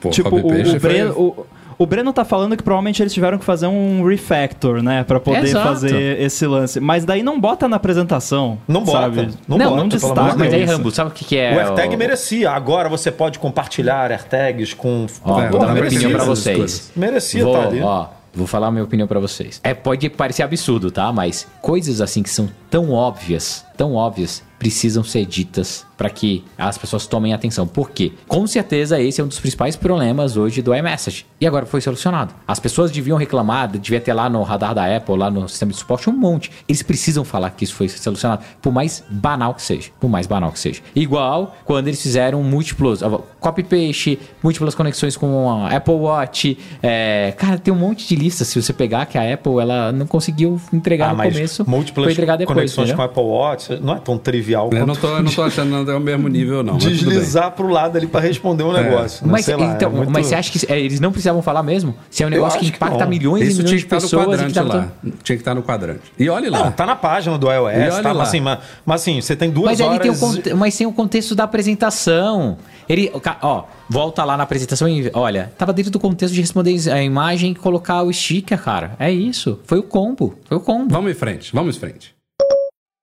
Pô, tipo, o, o foi- Breno, o, o Breno tá falando que provavelmente eles tiveram que fazer um refactor, né? Pra poder Exato. fazer esse lance. Mas daí não bota na apresentação. Não bota. Sabe? Não, Não, bota, não destaca. Mas aí. Rambo, sabe o que, que é? O AirTag o- merecia. Agora você pode compartilhar AirTags com. Ó, É, vou dar minha opinião pra vocês. Merecia vou, estar ali. Ó, vou falar a minha opinião pra vocês. É, pode parecer absurdo, tá? Mas coisas assim que são tão óbvias, tão óbvias, precisam ser ditas para que as pessoas tomem atenção. Por quê? Com certeza esse é um dos principais problemas hoje do iMessage. E agora foi solucionado. As pessoas deviam reclamar, devia ter lá no radar da Apple, lá no sistema de suporte, um monte. Eles precisam falar que isso foi solucionado, por mais banal que seja. Por mais banal que seja. Igual quando eles fizeram múltiplos, copy-paste, múltiplas conexões com a Apple Watch. é, cara, tem um monte de listas. Se você pegar que a Apple ela não conseguiu entregar Ah, no começo, múltiplas foi entregar depois. conexões entendeu? com Apple Watch não é tão trivial Eu não tô, eu não tô achando nada ao mesmo nível, não. deslizar pro lado ali para responder um negócio. né? Mas, Sei lá, então, é muito- mas você acha que é, eles não precisavam falar mesmo? Se é um negócio que acho que impacta não. milhões e Isso milhões tinha de que estar no pessoas e quadrante lá. tão- Tinha que estar no quadrante. E olhe lá. Não, tá na página do E iOS, olha tá? lá. Mas assim, mas, mas assim, você tem duas Mas horas... tem o mas tem o contexto da apresentação. Ele, o ó, volta lá na apresentação e olha, tava dentro do contexto de responder a imagem e colocar o sticker, cara. É isso. Foi o combo. Foi o combo. Vamos em frente, vamos em frente.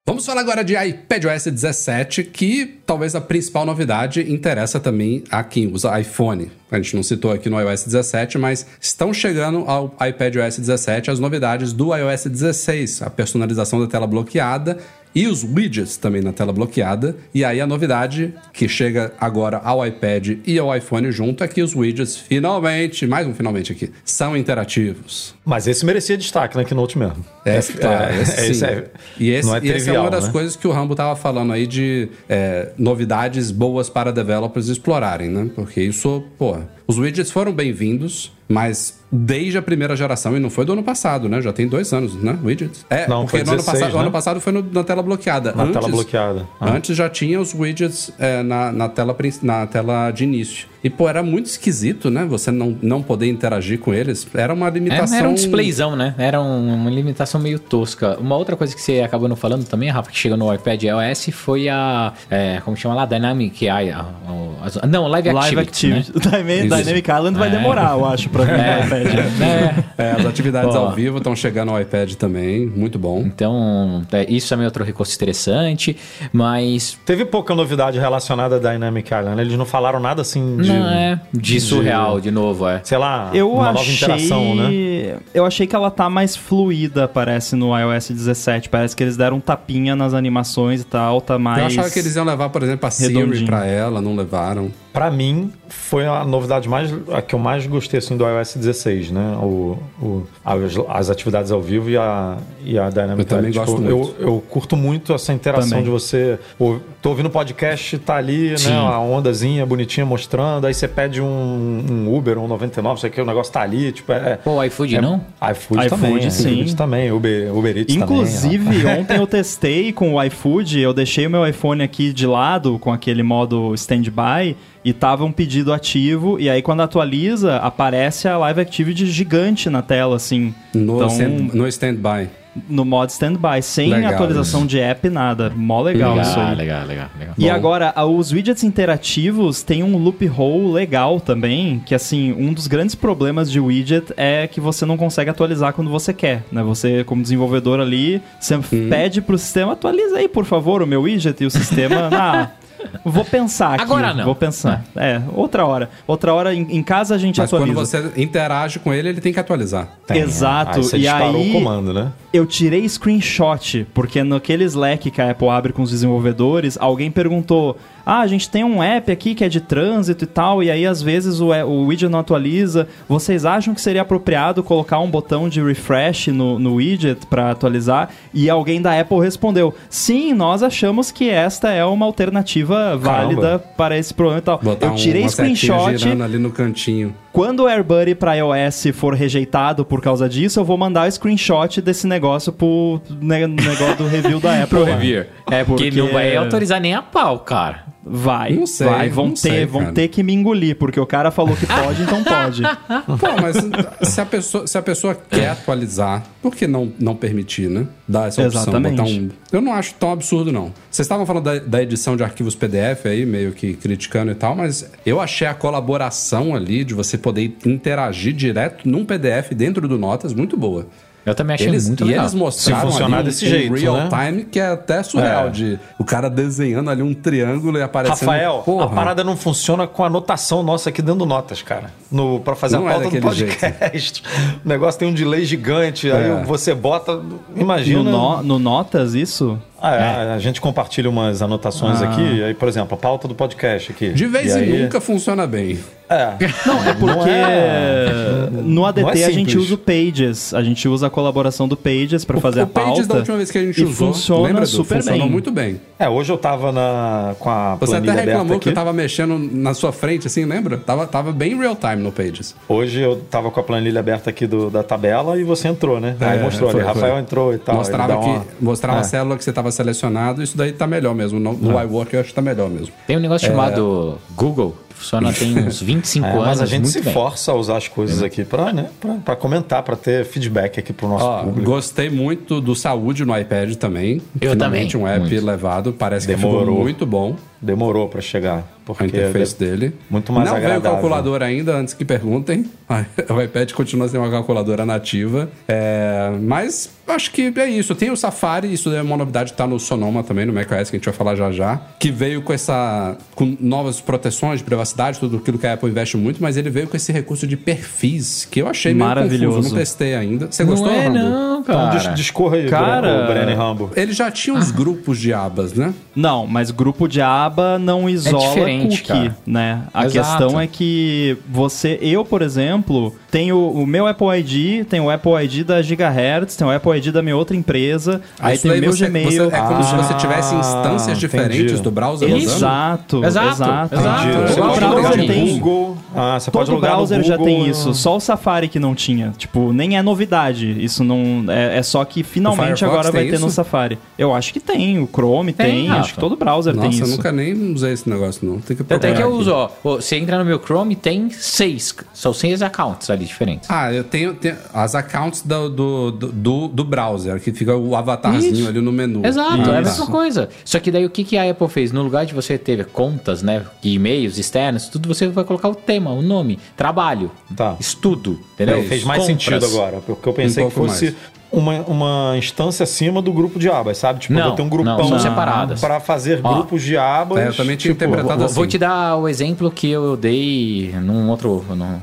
Vamos falar agora de iPadOS 17, que talvez a principal novidade interessa também a quem usa iPhone. A gente não citou aqui no iOS 17, mas estão chegando ao iPadOS 17 as novidades do iOS 16, a personalização da tela bloqueada e os widgets também na tela bloqueada. E aí a novidade que chega agora ao iPad e ao iPhone junto é que os widgets finalmente, mais um finalmente aqui, são interativos. Mas esse merecia destaque na Keynote mesmo. É, tá, é, esse, esse sim. é- e esse, não é e esse é trivial, uma das né? coisas que o Rambo tava falando aí de é, novidades boas para developers explorarem, né? Porque isso, pô, os widgets foram bem-vindos, mas desde a primeira geração, e não foi do ano passado, né? Já tem dois anos, né? Widgets. É, Não, porque foi no ano 16, passado, o né? ano passado foi no- na tela bloqueada. Na tela bloqueada. Ah. Antes já tinha os widgets é, na, na, tela, na tela de início. E, pô, era muito esquisito, né? Você não, não poder interagir com eles. Era uma É, limitação. era um displayzão, né? Era um- uma limitação meio tosca. Uma outra coisa que você acabou não falando também, Rafa, que chegou no iPad iOS foi a. é, como chama lá? Dynamic AI. a- a- a- não, Live Live Activity. né? Activity. [LAUGHS] Dynamic, Island vai É. demorar, eu acho, pra vir [LAUGHS] no iPad. É. [LAUGHS] É, as atividades Ó. ao vivo estão chegando ao iPad também, muito bom. Então, é, isso também é outro recurso interessante, mas Teve pouca novidade relacionada a Dynamic Island. Eles não falaram nada assim de. não é de surreal, de novo, é. Sei lá, Eu uma nova achei, interação, né? eu achei que ela tá mais fluida, parece, no iOS 17. Parece que eles deram um tapinha nas animações e tal, tá mais... Eu achava que eles iam levar, por exemplo, a Siri redondinho. pra ela, não levaram. Pra mim, foi a novidade mais a que eu mais gostei assim, do iOS 16, né? O, o- as, as atividades ao vivo e a, e a Dynamic Eu também Live. gosto eu, muito. eu curto muito essa interação Também. de você. ou- tô ouvindo podcast, tá ali, Sim. né? A ondazinha bonitinha mostrando, aí você pede um, um Uber, um 99, sei que o negócio tá ali, tipo, é. Pô, o iFood é- não? iFood, iFood, também. sim. iFood também, Uber, Uber Eats também. Inclusive, ontem eu testei com o iFood, eu deixei o meu iPhone aqui de lado com aquele modo standby e tava um pedido ativo, e aí quando atualiza, aparece a Live Activity gigante na tela, assim. No, então, stand, no standby. No modo standby, sem Legal atualização isso. de app, nada. Mó legal, isso aí. legal, legal, legal. E agora, a- os widgets interativos têm um loophole legal também, que assim, um dos grandes problemas de widget é que você não consegue atualizar quando você quer, né? Você, como desenvolvedor ali, você pede pro sistema, atualiza aí, por favor, o meu widget, e o sistema, ah... [LAUGHS] Vou pensar aqui. Agora não. Vou pensar. É, outra hora. Outra hora, em, em casa a gente Mas quando atualiza. você interage com ele, ele tem que atualizar. Tem, né? Exato, Aí você e aí- o comando, né? Eu tirei screenshot, porque naquele Slack que a Apple abre com os desenvolvedores, alguém perguntou: Ah, a gente tem um app aqui que é de trânsito e tal, e aí às vezes o, o widget não atualiza. Vocês acham que seria apropriado colocar um botão de refresh no, no widget para atualizar? E alguém da Apple respondeu: Sim, nós achamos que esta é uma alternativa válida para esse problema e tal. Botar Eu tirei screenshot. ali no cantinho. Quando o AirBuddy para iOS for rejeitado por causa disso, eu vou mandar o screenshot desse negócio pro ne- negócio do review da [LAUGHS] Apple. Pro review. É, porque, Porque- não vai autorizar nem a pau, cara. Vai, Não sei, vai, vão não ter, sei, vão ter que me engolir, porque o cara falou que pode, então pode. [LAUGHS] Pô, mas se a pessoa, se a pessoa quer atualizar, por que não, não permitir, né? Dar essa opção. Exatamente. Botar um... Eu não acho tão absurdo, não. Vocês estavam falando da, da edição de arquivos PDF aí, meio que criticando e tal, mas eu achei a colaboração ali de você poder interagir direto num PDF dentro do Notas muito boa. Eu também achei Eles, muito e legal. eles mostraram Se funcionar ali um, desse um jeito, real né? time que é até surreal, É. de o cara desenhando ali um triângulo e aparecendo... Rafael, Porra. a parada não funciona com a anotação nossa aqui dentro do Notas, cara. No, pra fazer Não a é pauta do daquele podcast. [LAUGHS] O negócio tem um delay gigante, É. aí você bota. Imagina. No, no- no Notas, isso? Ah, é, A gente compartilha umas anotações Ah. aqui, aí, por exemplo, a pauta do podcast aqui. De vez E em aí- nunca funciona bem. É. Não, é porque é- no ADT não é a gente usa o Pages. A gente usa a colaboração do Pages para fazer o a pauta. Pages da última vez que a gente usou, funciona lembra, super Funcionou bem. muito bem. É, hoje eu tava na, com a Você até reclamou que eu tava mexendo na sua frente, assim, lembra? Tava, tava bem real time no Pages. Hoje eu tava com a planilha aberta aqui do- da tabela e você entrou, né? aí É, mostrou foi, ali, foi. Rafael entrou e tal. mostrava que, uma- mostrava É. a célula que você tava selecionado, isso daí tá melhor mesmo. No, no iWork eu acho que tá melhor mesmo. Tem um negócio chamado Google, que funciona tem uns [LAUGHS] 25 É, anos. mas a gente muito se bem. força a usar as coisas aqui pra, né, pra, pra comentar, pra ter feedback aqui pro nosso Ó, público. gostei muito do Saúde no iPad também. Eu Finalmente também, um app muito. levado, parece que Demorou. ficou muito bom Demorou pra chegar. Porque a interface dele. muito mais Não veio agradável. calculador ainda, antes que perguntem. [LAUGHS] O iPad continua sendo uma calculadora nativa. É, mas acho que é isso. Tem o Safari, isso é uma novidade que tá no Sonoma também, no macOS, que a gente vai falar já já. Que veio com essa. com novas proteções de privacidade, tudo aquilo que a Apple investe muito, mas ele veio com esse recurso de perfis, que eu achei meio Maravilhoso. confuso. Não testei ainda. Você Não gostou, é, Rambo? não, Então, cara. dis- discorra aí, Cara- o Brenner Rambo. Ele já tinha uns grupos de abas, né? Não, mas grupo de aba não isola cookie, cara. né? A Exato. questão é que você, eu, por exemplo, tenho o meu Apple ID, tenho o Apple ID da Gigahertz, tenho o Apple ID da minha outra empresa, aí Isso tem o meu você- Gmail. você- é como se Ah, você tivesse instâncias entendi. diferentes do browser. Exato, Exato, exato. exato. Entendi. Ah, Você o pode browser logar no tem. Google. Ah, você pode Todo no browser já Google, tem isso, só o Safari que não tinha. Tipo, nem é novidade. Isso não. É, é só que finalmente agora vai tem ter no isso? Safari. Eu acho que tem, o Chrome tem, Tem, acho que todo browser Nossa, tem eu isso. nunca nem usei esse negócio, não. Tem que Até que procurar eu aqui. uso, ó, Você entra no meu Chrome, tem seis. São seis accounts ali diferentes. Ah, eu tenho, tenho as accounts do, do, do, do- browser, que fica o avatarzinho Isso. ali no menu. Exato, é a Isso. mesma coisa. Só que daí o que, que a Apple fez? No lugar de você ter contas, né? E-mails externos, tudo você vai colocar o tema, o nome, trabalho, Tá. estudo, entendeu? É, fez mais Compras. sentido agora, porque eu pensei Um que fosse mais. uma, uma instância acima do grupo de abas, sabe? Tipo, eu Não, vou ter um não, grupão são separadas. para fazer Ó. grupos de abas. É, eu também tinha tipo, interpretado Vou, assim. vou te dar o exemplo que eu dei num outro num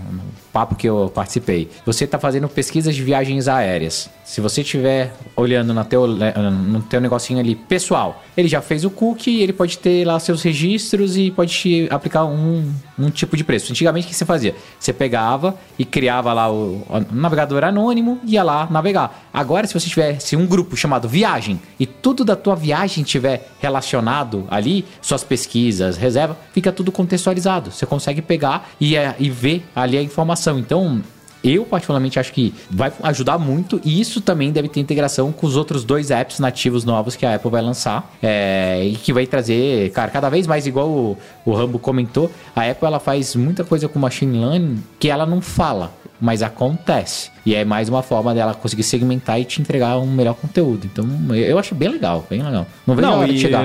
papo que eu participei. Você está fazendo pesquisas de viagens aéreas. Se você estiver olhando no teu, no teu negocinho ali pessoal, ele já fez o cookie, ele pode ter lá seus registros e pode te aplicar um, um tipo de preço. Antigamente, o que você fazia? Você pegava e criava lá o, o navegador anônimo e ia lá navegar. Agora, se você tivesse um grupo chamado Viagem e tudo da tua viagem tiver relacionado ali, suas pesquisas, reserva, fica tudo contextualizado. Você consegue pegar e, é, e ver ali a informação. Então, eu, particularmente, acho que vai ajudar muito e isso também deve ter integração com os outros dois apps nativos novos que a Apple vai lançar é, e que vai trazer, cara, cada vez mais, igual o, o Rambo comentou, a Apple ela faz muita coisa com machine learning que ela não fala, mas acontece. E é mais uma forma dela conseguir segmentar e te entregar um melhor conteúdo. Então, eu acho bem legal, bem legal. Não vejo não, a hora de chegar.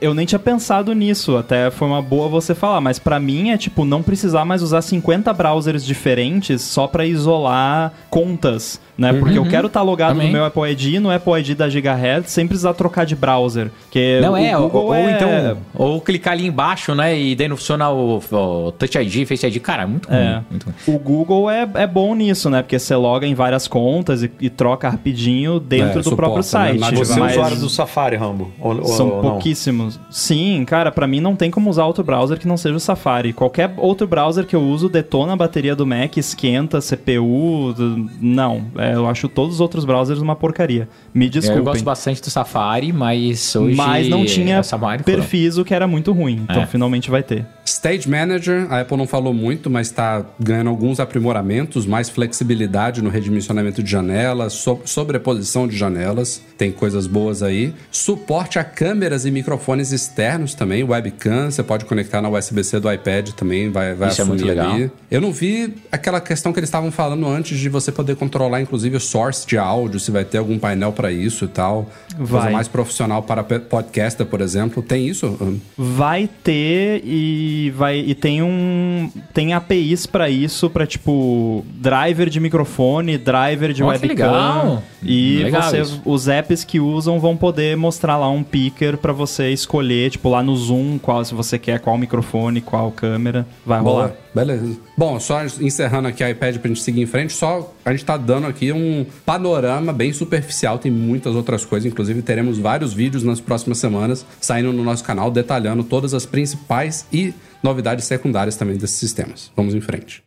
Eu nem tinha pensado nisso, até foi uma boa você falar, mas para mim é tipo não precisar mais usar 50 browsers diferentes só para isolar contas, né? Uhum. Porque eu quero estar tá logado Também. no meu Apple ID, no Apple ID da Gigahertz, sem precisar trocar de browser. Que Não o é, ou, Google ou é- então, ou clicar ali embaixo, né, e daí não funciona o, o Touch ID, Face ID, cara, é muito ruim, É. muito ruim. O Google é, é bom nisso, né? Porque você loga em várias contas e, e troca rapidinho dentro É, do suporta, próprio né? site. Nativa. Você é mas usuário do Safari, Rambo? Ou, São ou pouquíssimos. Sim, cara, pra mim não tem como usar outro browser que não seja o Safari. Qualquer outro browser que eu uso detona a bateria do Mac, esquenta, CPU. Não, É, eu acho todos os outros browsers uma porcaria. Me Eu desculpem. gosto bastante do Safari, mas hoje... Mas não tinha a Safari perfis, o que era muito ruim. Então É. finalmente vai ter. Stage Manager, a Apple não falou muito, mas está ganhando alguns aprimoramentos, mais flexibilidade no redimensionamento de janelas, so- sobreposição de janelas, tem coisas boas aí. Suporte a câmeras e microfones externos também, webcam, você pode conectar na USB-C do iPad também, vai, vai Isso é muito assumir legal. ali. Eu não vi aquela questão que eles estavam falando antes de você poder controlar, inclusive, o source de áudio, se vai ter algum painel para isso e tal. Coisa Vai. mais profissional para podcaster, por exemplo. Tem isso? Vai ter e vai e tem um tem APIs pra isso, pra tipo driver de microfone, driver de que webcam legal. e Legal você os apps que usam vão poder mostrar lá um picker pra você escolher, tipo lá no Zoom, qual se você quer qual microfone, qual câmera, vai rolar. Boa, beleza. Bom, só encerrando aqui a iPad pra gente seguir em frente, só a gente tá dando aqui um panorama bem superficial, tem muitas outras coisas, inclusive teremos vários vídeos nas próximas semanas saindo no nosso canal detalhando todas as principais e novidades secundárias também desses sistemas. Vamos em frente.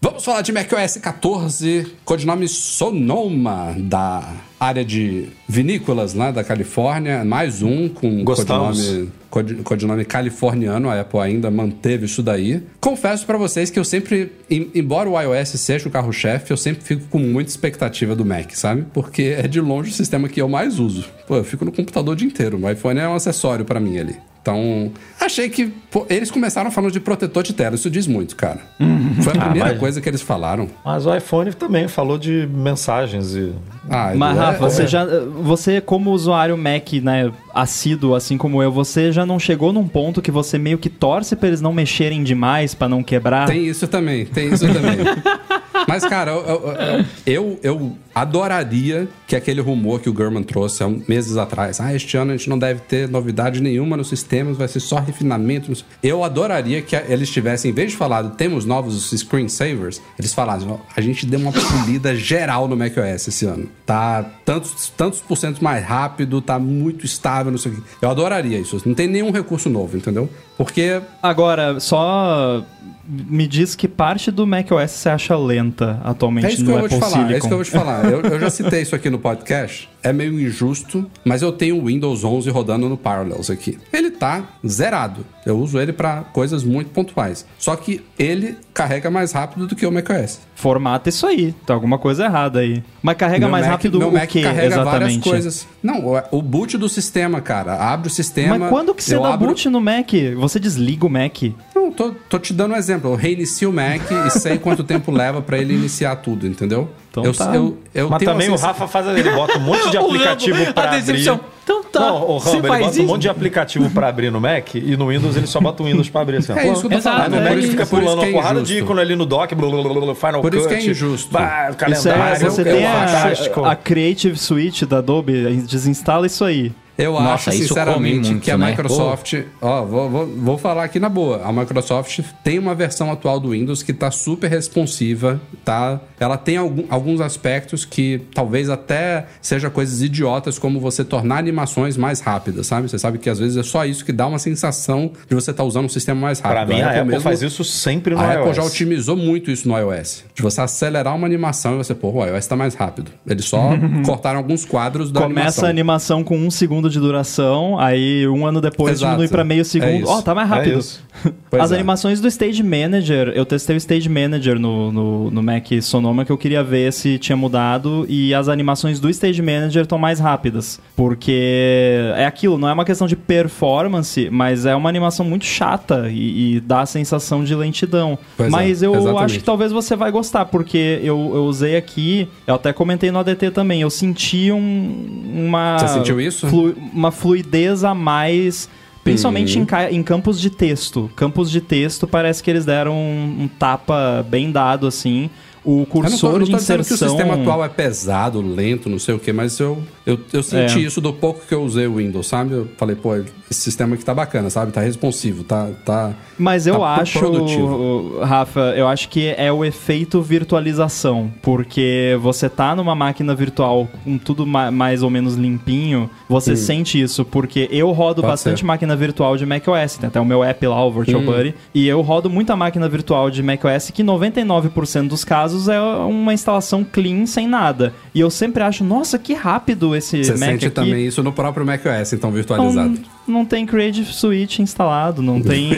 Vamos falar de macOS 14, codinome Sonoma, da área de vinícolas lá da Califórnia. Mais um com codinome, cod- codinome californiano. A Apple ainda manteve isso daí. Confesso pra vocês que eu sempre, em- embora o iOS seja o carro-chefe, eu sempre fico com muita expectativa do Mac, sabe? Porque é de longe o sistema que eu mais uso. Pô, eu fico no computador o dia inteiro. O iPhone é um acessório pra mim ali. Então, achei que. pô, eles começaram falando de protetor de tela. Isso diz muito, cara. Foi a primeira mas- coisa que eles falaram. Mas o iPhone também falou de mensagens e. Ah, Mas é- Rafa, é- você já você como usuário Mac, né, assíduo assim como eu, você já não chegou num ponto que você meio que torce pra eles não mexerem demais pra não quebrar? Tem isso também, tem isso também. [LAUGHS] Mas, cara, eu, eu, eu, eu adoraria que aquele rumor que o German trouxe há meses atrás, ah, este ano a gente não deve ter novidade nenhuma nos sistemas, vai ser só refinamento. Eu adoraria que eles tivessem, em vez de falar temos novos screensavers, eles falassem, a gente deu uma polida geral no macOS esse ano. Tá tantos, tantos por cento mais rápido, tá muito estável, não sei o quê. Eu adoraria isso. Não tem nenhum recurso novo, entendeu? Porque Agora, só me diz que parte do macOS você acha lenta atualmente É isso que no eu vou te Apple falar, Silicon. é isso que eu vou te falar. Eu, eu já [LAUGHS] citei isso aqui no podcast. É meio injusto, mas eu tenho o Windows 11 rodando no Parallels aqui. Ele tá zerado. Eu uso ele para coisas muito pontuais. Só que ele carrega mais rápido do que o macOS. Formata isso aí, tá alguma coisa errada aí. Mas carrega Meu mais Mac- rápido meu o Mac que carrega várias exatamente? coisas. Não, o- boot do sistema, cara. Abre o sistema. Mas quando que você dá abro... boot no Mac? Você desliga o Mac? Não, tô, tô te dando um exemplo. Eu reinicio o Mac e sei quanto tempo leva para ele iniciar tudo, entendeu? Então eu, tá. eu, eu Mas tenho também o Rafa faz. Ele bota um monte de [LAUGHS] aplicativo Rambo, pra a abrir. decepção. Tá, Não, o Rambo, ele faz bota um isso? monte de aplicativo pra abrir no Mac e no Windows ele só bota o Windows pra abrir assim. É isso que eu tô falando. No é Mac ele isso. fica Por isso pulando que é uma porrada injusto. de ícone ali no dock, blá, blá, blá, blá, Final Por isso Cut, que é injusto. bah, Isso calendário, é, você eu tem a, fantástico. a Creative Suite da Adobe, desinstala isso aí. Eu Nossa, acho, sinceramente, muito, que a né? Microsoft. Ó, vou, vou, vou falar aqui na boa. A Microsoft tem uma versão atual do Windows que tá super responsiva, tá? Ela tem algum- alguns aspectos que talvez até seja coisas idiotas, como você tornar animações mais rápidas, sabe? Você sabe que às vezes é só isso que dá uma sensação de você estar usando um sistema mais rápido. Pra mim, a Apple mesmo- faz isso sempre no a iOS. Apple já otimizou muito isso no iOS. De você acelerar uma animação e você, pô, o iOS tá mais rápido. Eles só [LAUGHS] cortaram alguns quadros da Começa animação. a animação com um segundo de duração, aí um ano depois Exato. diminui pra meio É segundo. Ó, tá mais É rápido. Pois As é. animações do Stage Manager, eu testei o Stage Manager no, no, no Mac Sonoma que eu queria ver se tinha mudado e as animações do Stage Manager estão mais rápidas. Porque é aquilo, não é uma questão de performance, mas é uma animação muito chata e, e dá a sensação de lentidão. Pois é, mas eu exatamente. acho que talvez você vai gostar, porque eu, eu usei aqui, eu até comentei no ADT também, eu senti um, uma. Você sentiu isso? flu- uma fluidez a mais. Principalmente Uhum. em, em campos de texto. Campos de texto parece que eles deram um, um tapa bem dado, assim. O Eu não tô, cursor não de tô dizendo inserção. que o sistema atual é pesado, lento, não sei o que, mas eu, eu, eu senti É. isso do pouco que eu usei o Windows, sabe? Eu falei, pô, esse sistema aqui tá bacana, sabe? Tá responsivo, tá. tá Mas eu tá acho, produtivo. Rafa, eu acho que é o efeito virtualização. Porque você tá numa máquina virtual com tudo ma- mais ou menos limpinho, você sente isso. Porque eu rodo Pode bastante ser. máquina virtual de macOS. Tem até o meu app lá, o Virtual Buddy. E eu rodo muita máquina virtual de macOS que 99% dos casos é uma instalação clean, sem nada. E eu sempre acho, nossa, que rápido esse você Mac sente aqui. também isso no próprio macOS, então virtualizado. Não, não tem Creative Suite instalado, não [LAUGHS] tem,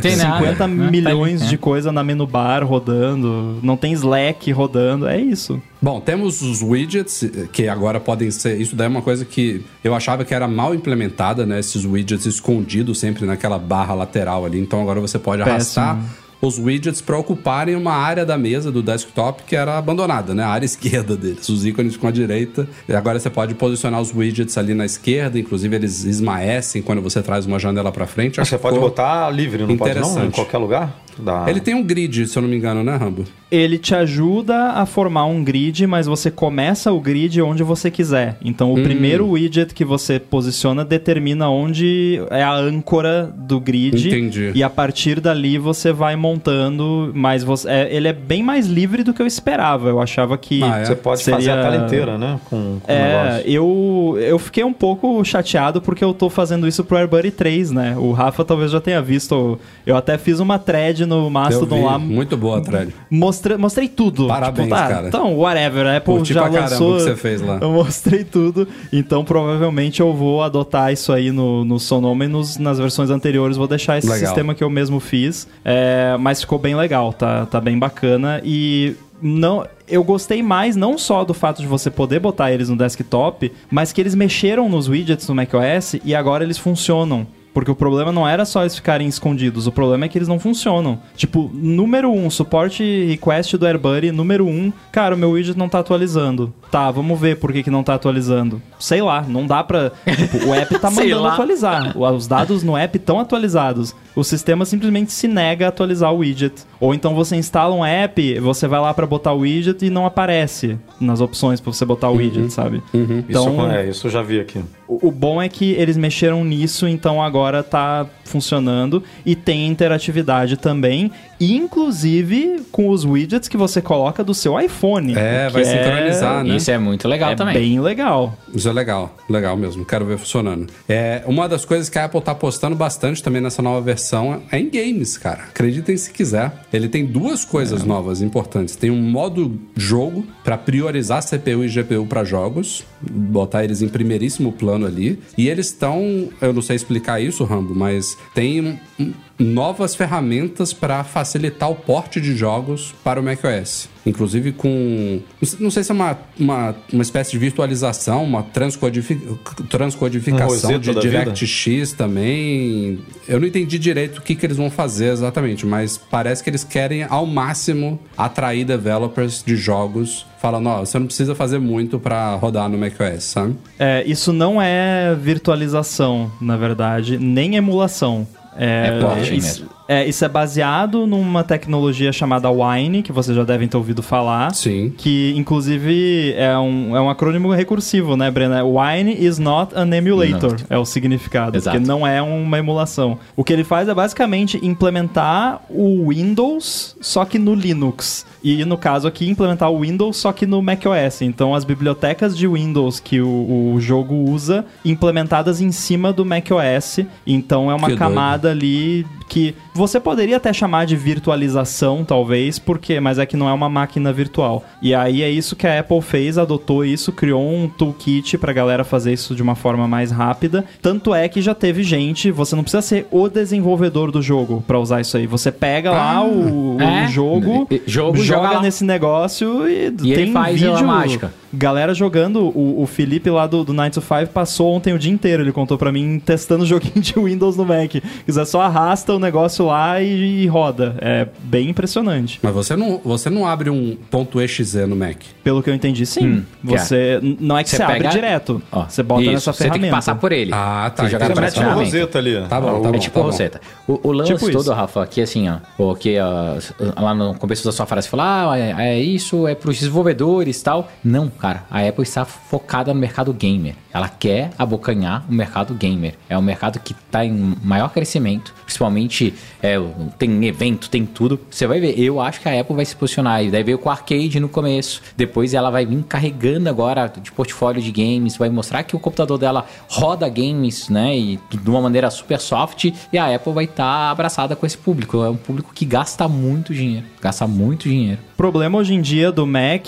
tem 50 nada, né? milhões Tá ali, de é. coisa na menu bar rodando, não tem Slack rodando, é isso. Bom, temos os widgets, que agora podem ser. Isso daí é uma coisa que eu achava que era mal implementada, né? Esses widgets escondidos sempre naquela barra lateral ali. Então agora você pode arrastar os widgets para ocuparem uma área da mesa do desktop que era abandonada, né? A área [LAUGHS] esquerda deles. Os ícones com a direita. E agora você pode posicionar os widgets ali na esquerda, inclusive eles esmaecem quando você traz uma janela para frente. Acho Você pode botar livre, não pode não? Em qualquer lugar? Da... Ele tem um grid, se eu não me engano, né, Rambo? Ele te ajuda a formar um grid, mas você começa o grid onde você quiser. Então, Hum. o primeiro widget que você posiciona determina onde é a âncora do grid. Entendi. E a partir dali você vai montando, mas você, é- ele é bem mais livre do que eu esperava. Eu achava que Ah, é? Você pode seria- fazer a tela inteira, né? Com, com o É, negócio. eu, eu fiquei um pouco chateado porque eu tô fazendo isso pro AirBuddy 3, né? O Rafa talvez já tenha visto. Eu até fiz uma thread no Mastodon lá. Muito boa a thread. Mostrei, mostrei tudo. Parabéns, tá, cara. Então, whatever. A Apple Curti já pra caramba lançou. o que você fez lá. Eu mostrei tudo. Então, provavelmente eu vou adotar isso aí no, no Sonoma e nos- nas versões anteriores. Vou deixar esse Legal. sistema que eu mesmo fiz. É, mas ficou bem legal, tá, tá bem bacana. E não. Eu gostei mais não só do fato de você poder botar eles no desktop, mas que eles mexeram nos widgets no macOS e agora eles funcionam. Porque o problema não era só eles ficarem escondidos, o problema é que eles não funcionam. Tipo, número 1, um, suporte request do AirBuddy, número 1, um, cara, o meu widget não tá atualizando. Tá, vamos ver por que, que não tá atualizando. Sei lá, não dá pra. Tipo, o app tá [LAUGHS] mandando atualizar. Os dados no app estão atualizados. O sistema simplesmente se nega a atualizar o widget. Ou então você instala um app, você vai lá pra botar o widget e não aparece nas opções pra você botar o widget, sabe? Então, isso, é, isso eu já vi aqui. O bom é que eles mexeram nisso, então agora tá funcionando. E tem interatividade também, inclusive com os widgets que você coloca do seu iPhone. É, vai sincronizar, né? Isso é muito legal É também. bem legal. Isso é legal, legal mesmo. Quero ver funcionando. É, uma das coisas que a Apple tá apostando bastante também nessa nova versão é em games, cara. Acreditem se quiser. Ele tem duas coisas novas importantes. Tem um modo jogo para priorizar CPU e GPU para jogos, botar eles em primeiríssimo plano ali. E eles estão, eu não sei explicar isso, Rambo, mas tem um- novas ferramentas para facilitar o porte de jogos para o macOS. Inclusive com. não sei- se é uma, uma, uma espécie de virtualização, uma transcodifi- transcodificação Rosetta de? DirectX também. Eu não entendi direito o que, que eles vão fazer exatamente, mas parece que eles querem ao máximo atrair developers de jogos, falando: ó, você não precisa fazer muito para rodar no macOS, sabe? É, isso não é virtualização, na verdade, nem emulação. É, É isso-. É, isso é baseado numa tecnologia chamada Wine, que vocês já devem ter ouvido falar. Sim. Que, inclusive, é um, é um acrônimo recursivo, né, Brena? Wine is not an emulator, Não. é o significado. Exato. Porque não é uma emulação. O que ele faz é basicamente implementar o Windows, só que no Linux. E, no caso aqui, implementar o Windows, só que no macOS. Então, as bibliotecas de Windows que o, o jogo usa, implementadas em cima do macOS. Então, é uma Que doido. camada ali que você poderia até chamar de virtualização, talvez, porque mas é que não é uma máquina virtual. E aí é isso que a Apple fez, adotou isso, criou um toolkit pra galera fazer isso de uma forma mais rápida. Tanto é que já teve gente, você não precisa ser o desenvolvedor do jogo pra usar isso aí. Você pega lá o, o É. jogo, E- jogo, joga joga lá. nesse negócio e, E tem ele faz vídeo. mágica. Galera jogando, o, o Felipe lá do, do 9 to 5 passou ontem o dia inteiro, ele contou pra mim, testando o joguinho de Windows no Mac. Quiser só arrasta o negócio lá e, e roda. É bem impressionante. Mas você não, você não abre um ponto .exe no Mac. Pelo que eu entendi, sim. Hum, você n- não é que você, Você abre pega- direto. Ó, você bota isso, nessa Você tem ferramenta. que passar por ele. Ah, tá, Você jogar uma ferramenta. roseta ali. Tá bom, tá bom. é tipo tá a bom. Rosetta. O, o lance Tipo isso. todo, Rafa, que assim, ó, o que ó, lá no começo da sua frase falou, ah, é, é isso, é pros desenvolvedores e tal. Não, cara, a Apple está focada no mercado gamer. Ela quer abocanhar o mercado gamer. É um mercado que está em maior crescimento, principalmente é, tem evento, tem tudo. Você vai ver, eu acho que a Apple vai se posicionar. E daí veio com o arcade no começo. Depois ela vai vir carregando agora de portfólio de games, vai mostrar que o computador dela roda games, né? E de uma maneira super soft. E a Apple vai estar abraçada com esse público. É um público que gasta muito dinheiro. Gasta muito dinheiro. O problema hoje em dia do Mac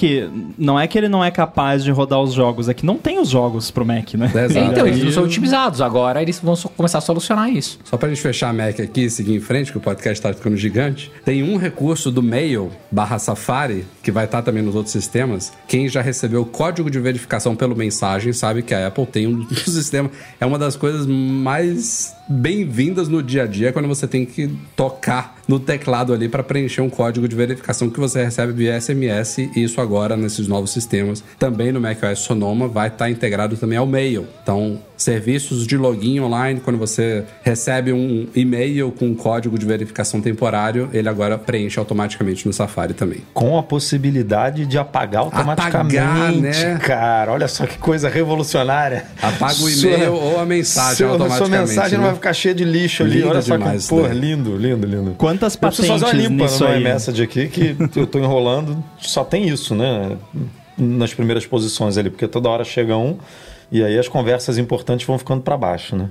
não é que ele não é capaz de rodar os jogos, é que não tem os jogos pro Mac, né? Exato. então, E eles não são otimizados. Agora eles vão começar a solucionar isso. Só pra gente fechar a Mac aqui e seguir em frente, que o podcast tá ficando gigante, tem um recurso do Mail barra Safari, que vai estar também nos outros sistemas. Quem já recebeu o código de verificação pelo mensagem sabe que a Apple tem um [LAUGHS] sistema. É uma das coisas mais bem-vindas no dia a dia quando você tem que tocar no teclado ali para preencher um código de verificação que você recebe via SMS e isso agora nesses novos sistemas também no macOS Sonoma vai estar integrado também ao Mail. Então, serviços de login online, quando você recebe um e-mail com um código de verificação temporário, ele agora preenche automaticamente no Safari também. Com a possibilidade de apagar automaticamente, Apagar, né? cara. Olha só que coisa revolucionária. Apaga o e-mail ou a mensagem sua, automaticamente. Sua mensagem não né? vai ficar cheia de lixo ali. Lindo Olha só demais que, pô, daí. lindo, lindo, lindo. Quantas Eu preciso patentes fazer uma limpa nisso no aí? iMessage aqui que eu tô enrolando. Só tem isso, né? Nas primeiras posições ali, porque toda hora chega um e aí as conversas importantes vão ficando para baixo, né?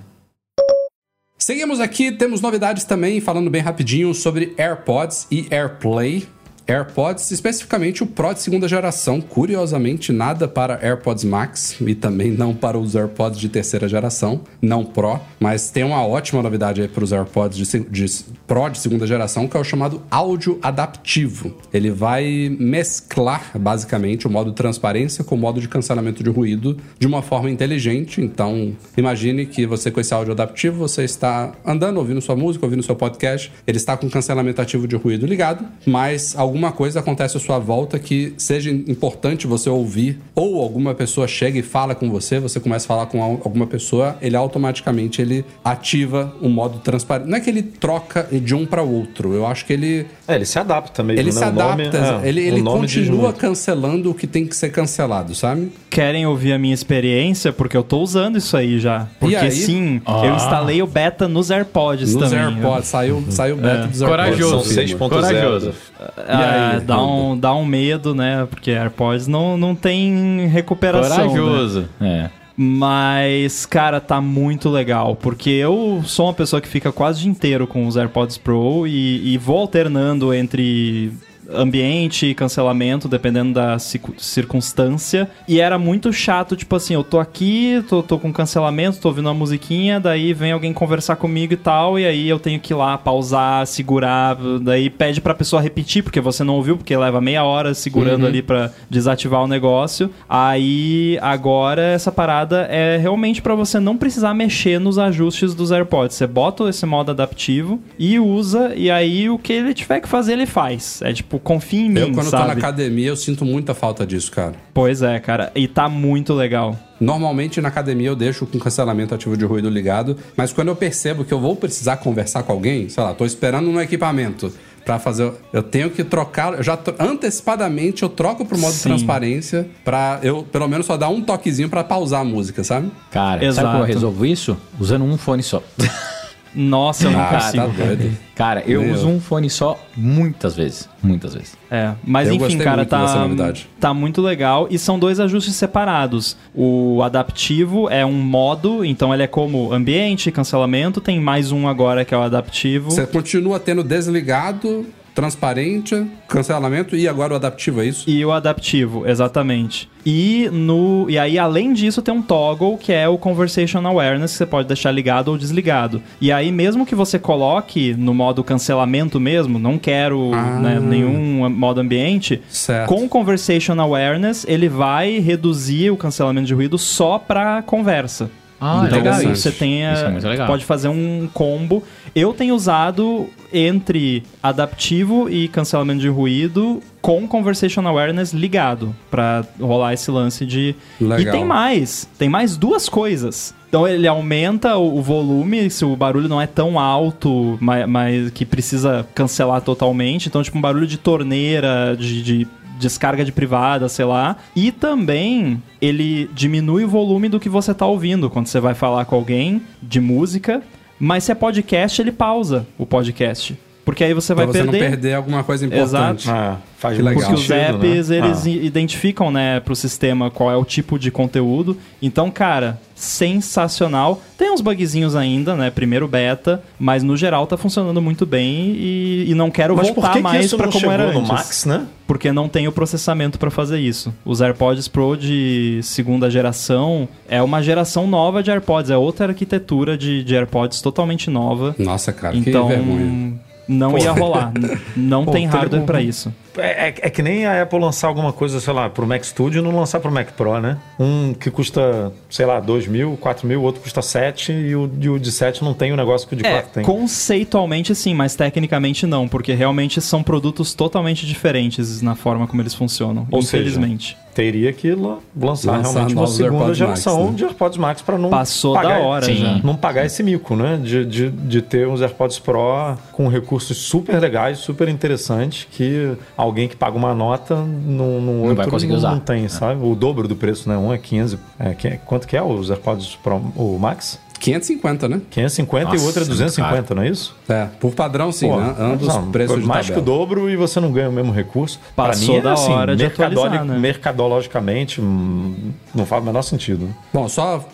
Seguimos aqui, temos novidades também, falando bem rapidinho sobre AirPods e AirPlay. AirPods, especificamente o Pro de segunda geração, curiosamente nada para AirPods Max e também não para os AirPods de terceira geração, não Pro, mas tem uma ótima novidade aí para os AirPods de, de Pro de segunda geração, que é o chamado áudio adaptivo. Ele vai mesclar basicamente o modo transparência com o modo de cancelamento de ruído de uma forma inteligente. Então, imagine que você com esse áudio adaptivo, você está andando, ouvindo sua música, ouvindo seu podcast, ele está com cancelamento ativo de ruído ligado, mas alguma coisa acontece à sua volta que seja importante você ouvir, ou alguma pessoa chega e fala com você, você começa a falar com al- alguma pessoa, ele automaticamente ele ativa o modo transparente. Não é que ele troca de um para o outro, eu acho que ele É, ele se adapta mesmo, ele né? se nome- adapta, é, ele, ele nome diz continua muito. cancelando o que tem que ser cancelado, sabe? Querem ouvir a minha experiência? Porque eu tô usando isso aí já. Porque aí? sim, Ah. eu instalei o beta nos AirPods Nos também. AirPods, saiu, saiu o beta dos AirPods. Corajoso. São Confirma. 6.0. Corajoso. É, dá, um, dá um medo, né? Porque AirPods não, não tem recuperação. né? Corajoso. É. Mas, cara, tá muito legal. Porque eu sou uma pessoa que fica quase o dia inteiro com os AirPods Pro e, e vou alternando entre ambiente e cancelamento, dependendo da circunstância. E era muito chato, tipo assim, eu tô aqui, tô, tô com cancelamento, tô ouvindo uma musiquinha, daí vem alguém conversar comigo e tal, e aí eu tenho que ir lá pausar, segurar, daí pede pra pessoa repetir, porque você não ouviu, porque leva meia hora segurando ali pra desativar o negócio. Aí agora essa parada é realmente pra você não precisar mexer nos ajustes dos AirPods. Você bota esse modo adaptivo e usa, e aí o que ele tiver que fazer, ele faz. É tipo tipo, confia em mim, Eu, quando tô na sabe? academia, eu sinto muita falta disso, cara. Pois é, cara. E tá muito legal. Normalmente na academia eu deixo com cancelamento ativo de ruído ligado, mas quando eu percebo que eu vou precisar conversar com alguém, sei lá, tô esperando um equipamento pra fazer, eu tenho que trocar, eu já antecipadamente eu troco pro modo Sim. transparência pra eu pelo menos só dar um toquezinho pra pausar a música, sabe? Cara, Exato. sabe como eu resolvo isso? Usando um fone só. [LAUGHS] Nossa, eu não Ah, consigo. tá doido. Cara, eu Meu. uso um fone só muitas vezes. Muitas vezes. É, mas Eu enfim, cara, tá, tá muito legal e são dois ajustes separados. O adaptivo é um modo, então ele é como ambiente, cancelamento, tem mais um agora que é o adaptivo. Você continua tendo desligado, transparente, cancelamento e agora o adaptivo, é isso? E o adaptivo, exatamente. E no e aí além disso tem um toggle que é o conversation awareness que você pode deixar ligado ou desligado. E aí mesmo que você coloque no modo cancelamento mesmo, não quero Ah. né, nenhum modo ambiente, Certo. com o conversation awareness ele vai reduzir o cancelamento de ruído só para conversa. Ah, então legal isso. você tenha, Isso é muito legal. pode fazer um combo. Eu tenho usado entre adaptivo e cancelamento de ruído com conversation awareness ligado pra rolar esse lance de Legal. e tem mais, tem mais duas coisas. Então ele aumenta o, o volume se o barulho não é tão alto, mas, mas que precisa cancelar totalmente. Então tipo um barulho de torneira, de, de descarga de privada, sei lá. E também ele diminui o volume do que você tá ouvindo quando você vai falar com alguém de música. Mas se é podcast, ele pausa o podcast. Porque aí você Pra vai você perder. não perder alguma coisa importante. Exato. Ah, faz legal. Porque os né? apps, eles Ah. identificam, né, pro sistema qual é o tipo de conteúdo. Então, cara, sensacional. Tem uns bugzinhos ainda, né, primeiro beta, mas no geral tá funcionando muito bem e, e não quero Mas voltar que, mais não como era no antes. Max, né? Porque não tem o processamento pra fazer isso. Os AirPods Pro de segunda geração é uma geração nova de AirPods, é outra arquitetura de, de AirPods totalmente nova. Nossa, cara, então, que vergonha. Não Pô. ia rolar. Não Pô, tem hardware pra isso. É, é- é que nem a Apple lançar alguma coisa, sei lá, pro Mac Studio e não lançar pro Mac Pro, né? Um que custa, sei lá, 2 mil, 4 mil, o outro custa 7 e o, e o de 7 não tem o negócio que o de É, 4 tem. conceitualmente sim, mas tecnicamente não, porque realmente são produtos totalmente diferentes na forma como eles funcionam, Ou seja, infelizmente. Teria que la- lançar, Lançar realmente uma segunda AirPods geração Max, né? de AirPods Max para não Passou pagar, da hora Sim. já. não pagar esse mico, né? De, de, de ter uns AirPods Pro com recursos super legais, super interessantes, que alguém que paga uma nota no, no outro vai conseguir não, usar. não tem, sabe? O dobro do preço, né? Um é 500. É, que- quanto que é os AirPods Pro, o Max? 550, né? 550 e o Nossa, outro é muito 250, não é isso? É, por padrão sim, Pô, né? Ambos não, preços de mais tabela. que o dobro e você não ganha o mesmo recurso. Passou mim, é da assim, hora de atualizar, né? mercadologicamente hum, não faz o menor sentido. Bom, só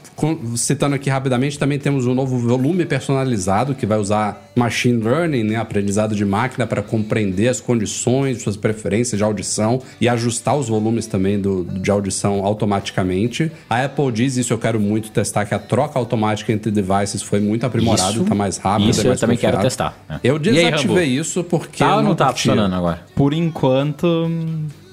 citando aqui rapidamente, também temos um novo volume personalizado que vai usar machine learning, né, aprendizado de máquina para compreender as condições, suas preferências de audição e ajustar os volumes também do, de audição automaticamente. A Apple diz isso, eu quero muito testar que a troca automática entre devices foi muito aprimorada, Isso- tá mais rápido, isso é eu mais também quero testar, né? Eu aí, desativei Rambo? isso porque Tá eu ou não tá curtia. funcionando agora? Por enquanto,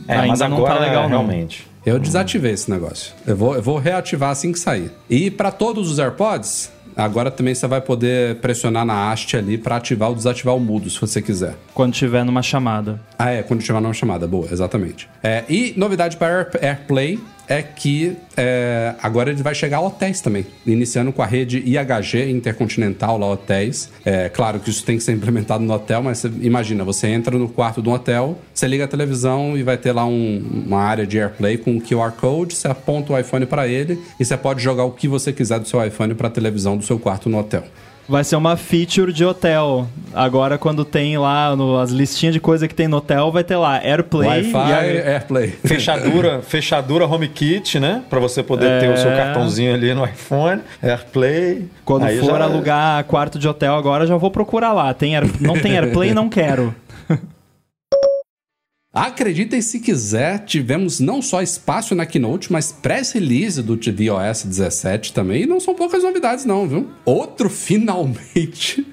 É, ainda mas não agora tá legal não. realmente. Eu desativei esse negócio. Eu vou, eu vou reativar assim que sair. E para todos os AirPods, agora também você vai poder pressionar na haste ali para ativar ou desativar o mudo, se você quiser. Quando tiver numa chamada. Ah, é, quando tiver numa chamada. Boa, exatamente. É, e novidade para Air, AirPlay é que é, agora ele vai chegar a hotéis também, iniciando com a rede IHG Intercontinental lá hotéis. É claro que isso tem que ser implementado no hotel, mas imagina, você entra no quarto de um hotel, você liga a televisão e vai ter lá um- uma área de AirPlay com um QR Code, você aponta o iPhone para ele e você pode jogar o que você quiser do seu iPhone para a televisão do seu quarto no hotel. Vai ser uma feature de hotel. Agora, quando tem lá no- as listinhas de coisa que tem no hotel, vai ter lá AirPlay Wi-Fi, a- AirPlay. [LAUGHS] Fechadura, fechadura HomeKit, né? Pra você poder ter o seu É. cartãozinho ali no iPhone, AirPlay. Quando Aí for já- alugar quarto de hotel agora, já vou procurar lá. Tem Air- Não tem AirPlay, não quero. [LAUGHS] Acreditem se quiser, tivemos não só espaço na Keynote, mas press release do tvOS 17 também. E não são poucas novidades, não, viu? Outro [LAUGHS] finalmente.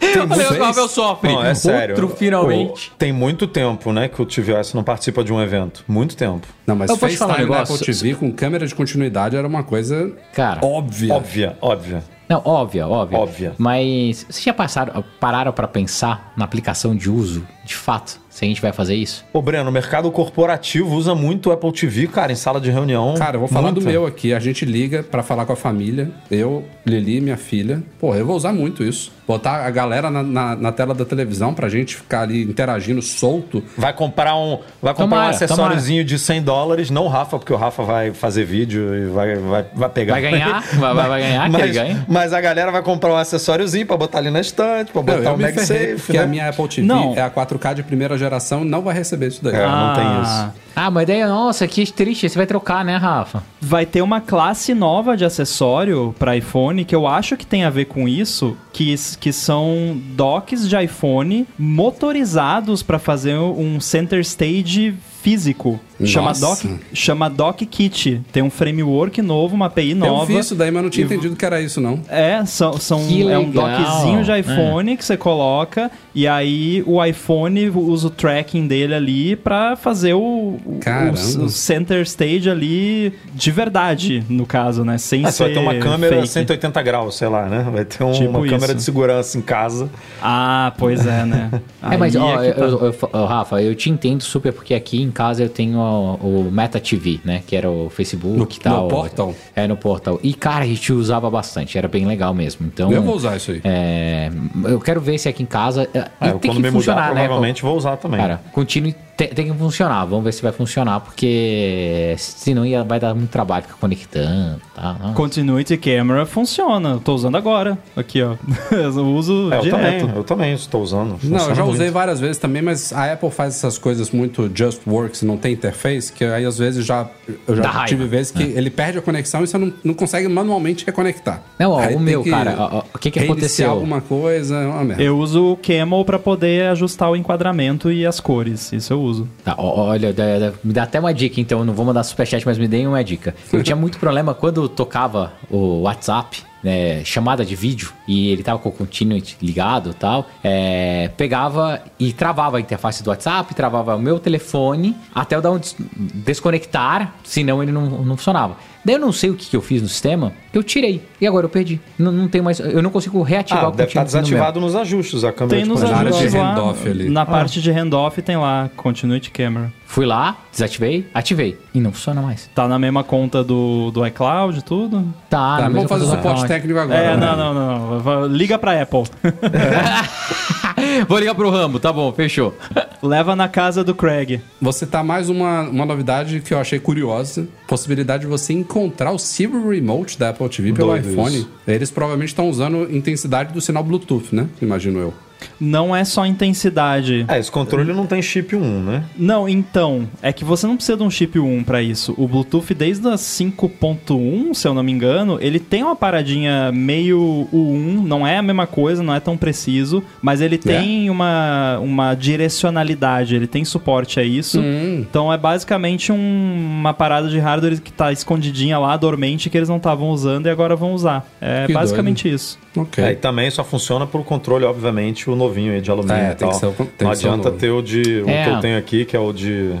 Tem Olha o? Pavel sofre. Não, é sério. Outro finalmente. Pô, tem muito tempo, né, que o tvOS não participa de um evento. Muito tempo. Não, mas Eu falar um FaceTime na negócio? Apple TV com câmera de continuidade era uma coisa Cara, óbvia. Óbvia, óbvia. Não, óbvia, óbvia. Óbvia. Mas vocês já passaram, pararam pra pensar na aplicação de uso de fato, se a gente vai fazer isso. Ô, Breno, o mercado corporativo usa muito o Apple TV, cara, em sala de reunião. Cara, eu vou falar Muito. do meu aqui. A gente liga pra falar com a família. Eu, Lili, minha filha. Pô, eu vou usar muito isso. Botar a galera na, na, na tela da televisão pra gente ficar ali interagindo solto. Vai comprar um, vai comprar um Tomara, acessóriozinho de 100 dólares, não o Rafa, porque o Rafa vai fazer vídeo e vai, vai, vai pegar. Vai ganhar, [LAUGHS] vai, vai- vai ganhar, que ele mas, ganha. mas a galera vai comprar um acessóriozinho pra botar ali na estante, pra botar eu um MagSafe. porque né? a minha Apple TV Não. é a 4K de primeira geração não vai receber isso daí. É, não tem Ah, isso. Ah, mas daí, nossa, que triste. Você vai trocar, né, Rafa? Vai ter uma classe nova de acessório para iPhone que eu acho que tem a ver com isso, que, que são docks de iPhone motorizados para fazer um center stage físico. Chama dock, chama Dock Kit. Tem um framework novo, uma API Eu nova. vi isso daí, mas não tinha E- entendido que era isso, não. É, são, são, é um legal. dockzinho de É. iPhone que você coloca e aí o iPhone usa o tracking dele ali pra fazer o, o, o- center stage ali de verdade, no caso, né? Sem Ah, ser você vai ter uma câmera fake. 180 graus, sei lá, né? Vai ter um- Tipo uma câmera isso. de segurança em casa. Ah, pois é, né? [LAUGHS] é, mas, ó, é tá. eu- eu- eu- Rafa, eu te entendo super, porque aqui em casa eu tenho o, o Meta TV, né? Que era o Facebook No- e tal. no Portal? É, no Portal. E, cara, a gente usava bastante, era bem legal mesmo. Então, Eu vou usar isso aí. é, eu quero ver se aqui em casa. é, É, e tem quando que me funcionar, mudar, né? provavelmente vou usar também. Cara, continue. Tem, tem que funcionar. Vamos ver se vai funcionar, porque senão ia, vai dar muito trabalho ficar conectando. Tá? Continuity Camera funciona. Eu tô usando agora. Aqui, ó. [LAUGHS] Eu uso É, eu direto. também, eu também estou usando. Não, Funciona eu já muito. usei várias vezes também, mas a Apple faz essas coisas muito just works, não tem interface, que aí às vezes já eu Dá já raiva. tive vezes que ele perde a conexão e você não, não consegue manualmente reconectar. Não, ó, Aí o meu, que cara, ó, o que que aconteceu? alguma coisa, é uma merda. Eu uso o Camel pra poder ajustar o enquadramento e as cores. Isso eu uso. Tá, ó, olha, me dá até uma dica, então. Não vou mandar superchat, mas me deem uma dica. Eu tinha muito problema quando tocava o WhatsApp, né, chamada de vídeo, e ele tava com o Continuity ligado e tal. é, pegava e travava a interface do WhatsApp, travava o meu telefone, até eu dar um des- desconectar, senão ele não, não funcionava. Daí eu não sei o que, que eu fiz no sistema, eu tirei. E agora eu perdi. Não, não tem mais. Eu não consigo reativar Ah, o deve estar meu. desativado nos ajustes a câmera Tem de nos Na área de handoff ali. Na Ah. parte de handoff tem lá Continuity Camera. Fui lá, desativei, ativei. E não funciona mais. Tá na mesma conta do, do iCloud, tudo? Tá, Tá, vamos fazer do suporte técnico agora. é, né? não, não, não, Liga pra Apple. [LAUGHS] [LAUGHS] Vou ligar pro Rambo, tá bom, fechou. [LAUGHS] Leva na casa do Craig. Você tá mais uma, uma novidade que eu achei curiosa. Possibilidade de você encontrar o Siri Remote da Apple TV pelo Doido iPhone. isso. Eles provavelmente estão usando intensidade do sinal Bluetooth, né? Imagino eu. Não é só intensidade. É, esse controle não tem chip 1, né? Não, então, é que você não precisa de um chip 1 pra isso. O Bluetooth desde a 5.1, se eu não me engano, ele tem uma paradinha meio U1, não é a mesma coisa, não é tão preciso, mas ele tem uma, uma direcionalidade, ele tem suporte a isso. Então é basicamente um- uma parada de hardware que tá escondidinha lá, dormente, que eles não estavam usando e agora vão usar. É Que basicamente isso. Ok. É, e também só funciona por controle, obviamente, o novinho aí de alumínio É, e tem tal. que ser o- tem não o adianta novo. ter o de. O É. que eu tenho aqui, que é o de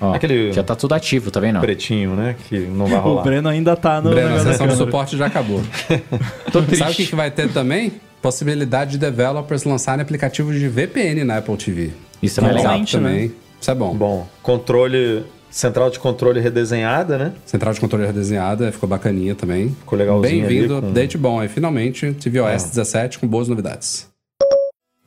Ó, Aquele- Já tá tudo ativo, tá vendo? pretinho, né? Que não vai O rolar. Breno ainda tá no. Breno, a sessão de suporte já acabou. [LAUGHS] Tô triste. Sabe o que, que vai ter também? Possibilidade de developers lançarem aplicativos de VPN na Apple TV. Isso é legal. Normalmente, também. Isso é bom. Bom, controle. Central de controle redesenhada, né? Central de controle redesenhada, ficou bacaninha também. Ficou legalzinho Bem-vindo, com- update bom aí. Finalmente, tvOS 17 com boas novidades.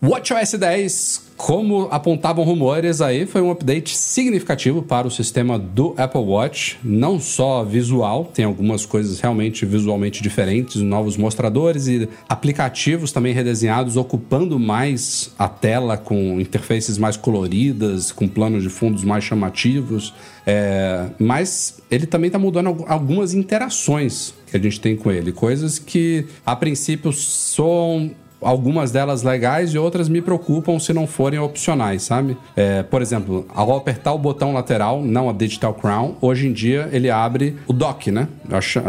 WatchOS 10, como apontavam rumores aí, foi um update significativo para o sistema do Apple Watch, não só visual, tem algumas coisas realmente visualmente diferentes, novos mostradores e aplicativos também redesenhados, ocupando mais a tela com interfaces mais coloridas, com planos de fundos mais chamativos. É, mas ele também está mudando algu- algumas interações que a gente tem com ele, coisas que a princípio são algumas delas legais e outras me preocupam se não forem opcionais, sabe? É, por exemplo, ao apertar o botão lateral, não a Digital Crown, hoje em dia ele abre o dock, né?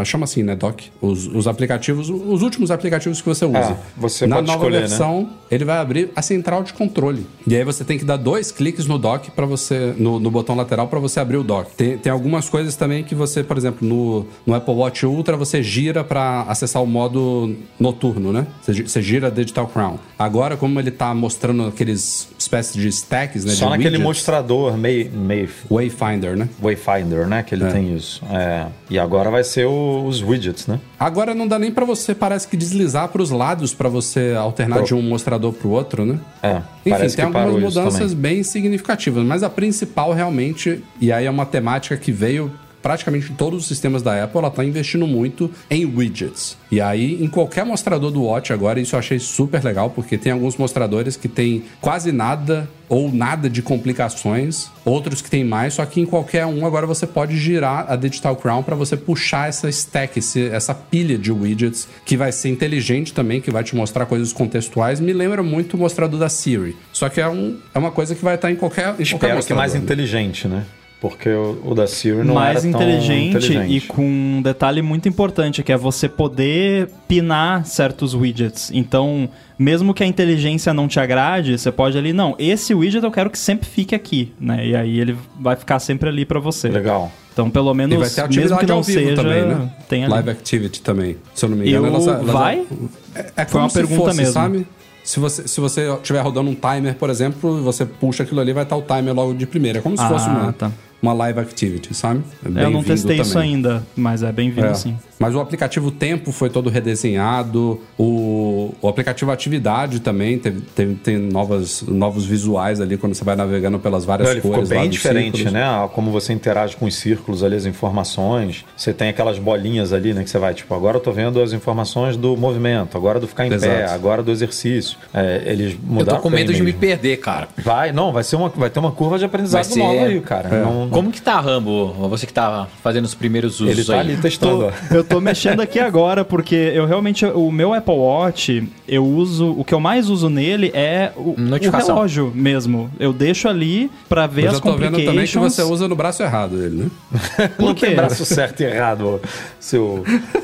Chama assim, né? Dock. Os, os aplicativos, os últimos aplicativos que você usa. É, você Na nova escolher, né? versão, ele vai abrir a central de controle. E aí você tem que dar dois cliques no dock para você no, no botão lateral para você abrir o dock. Tem, tem algumas coisas também que você, por exemplo, no, no Apple Watch Ultra você gira para acessar o modo noturno, né? Você, você gira Digital Crown. Agora, como ele tá mostrando aqueles espécies de stacks, né? Só naquele widgets, mostrador meio, meio Wayfinder, né? Wayfinder, né? Que ele tem isso. É. E agora vai ser o- os widgets, né? Agora não dá nem pra você, parece que deslizar pros lados pra você alternar Pro- de um mostrador pro outro, né? É, Enfim, tem algumas mudanças bem significativas, mas a principal realmente, e aí é uma temática que veio praticamente todos os sistemas da Apple, ela tá investindo muito em widgets. E aí, em qualquer mostrador do Watch agora, isso eu achei super legal, porque tem alguns mostradores que tem quase nada ou nada de complicações, outros que tem mais, só que em qualquer um agora você pode girar a Digital Crown para você puxar essa stack, essa pilha de widgets que vai ser inteligente também, que vai te mostrar coisas contextuais. Me lembra muito o mostrador da Siri. Só que é, um, é uma coisa que vai estar em qualquer, em qualquer Espero que mais né? inteligente, né? Porque o, o da Siri não mais era tão inteligente, inteligente. e com um detalhe muito importante, que é você poder pinar certos widgets. Então, mesmo que a inteligência não te agrade, você pode ali, não, esse widget eu quero que sempre fique aqui, né? E aí ele vai ficar sempre ali pra você. Legal. Então, pelo menos, E vai ter mesmo atividade que não seja, também, né? tem ali. Live Activity também. Se eu não me engano, Eu- elas- elas- vai? É, é Foi uma pergunta fosse, mesmo. sabe? Se você, se você estiver rodando um timer, por exemplo, você puxa aquilo ali, vai estar o timer logo de primeira. É como se Ah, fosse uma, tá. Uma live activity, sabe? É Eu não testei isso também. ainda, mas é bem-vindo É. sim. Mas o aplicativo Tempo foi todo redesenhado, o, o aplicativo Atividade também teve, teve- tem novas, novos visuais ali quando você vai navegando pelas várias Não, ele ficou cores. lá bem diferente, círculos. né? Como você interage com os círculos ali, as informações. Você tem aquelas bolinhas ali, né? Que você vai, tipo, agora eu tô vendo as informações do movimento, agora do ficar em pé, Exato. agora do exercício. É, eles Eu mudaram tô com medo de me mesmo. perder, cara. Vai, não, vai, ser uma, vai ter uma curva de aprendizado ser- nova aí, cara. Não- Como que tá, Rambo? Você que tá fazendo os primeiros usos ele tá aí. ali testando. ó. Eu tô mexendo aqui agora porque eu realmente o meu Apple Watch, eu uso, o que eu mais uso nele é o, o relógio mesmo. Eu deixo ali pra ver Mas as eu tô vendo também que você usa no braço errado ele, né? [LAUGHS] Não quê? tem braço certo e errado, seu.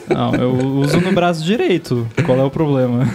Não, eu uso no braço direito. Qual é o problema?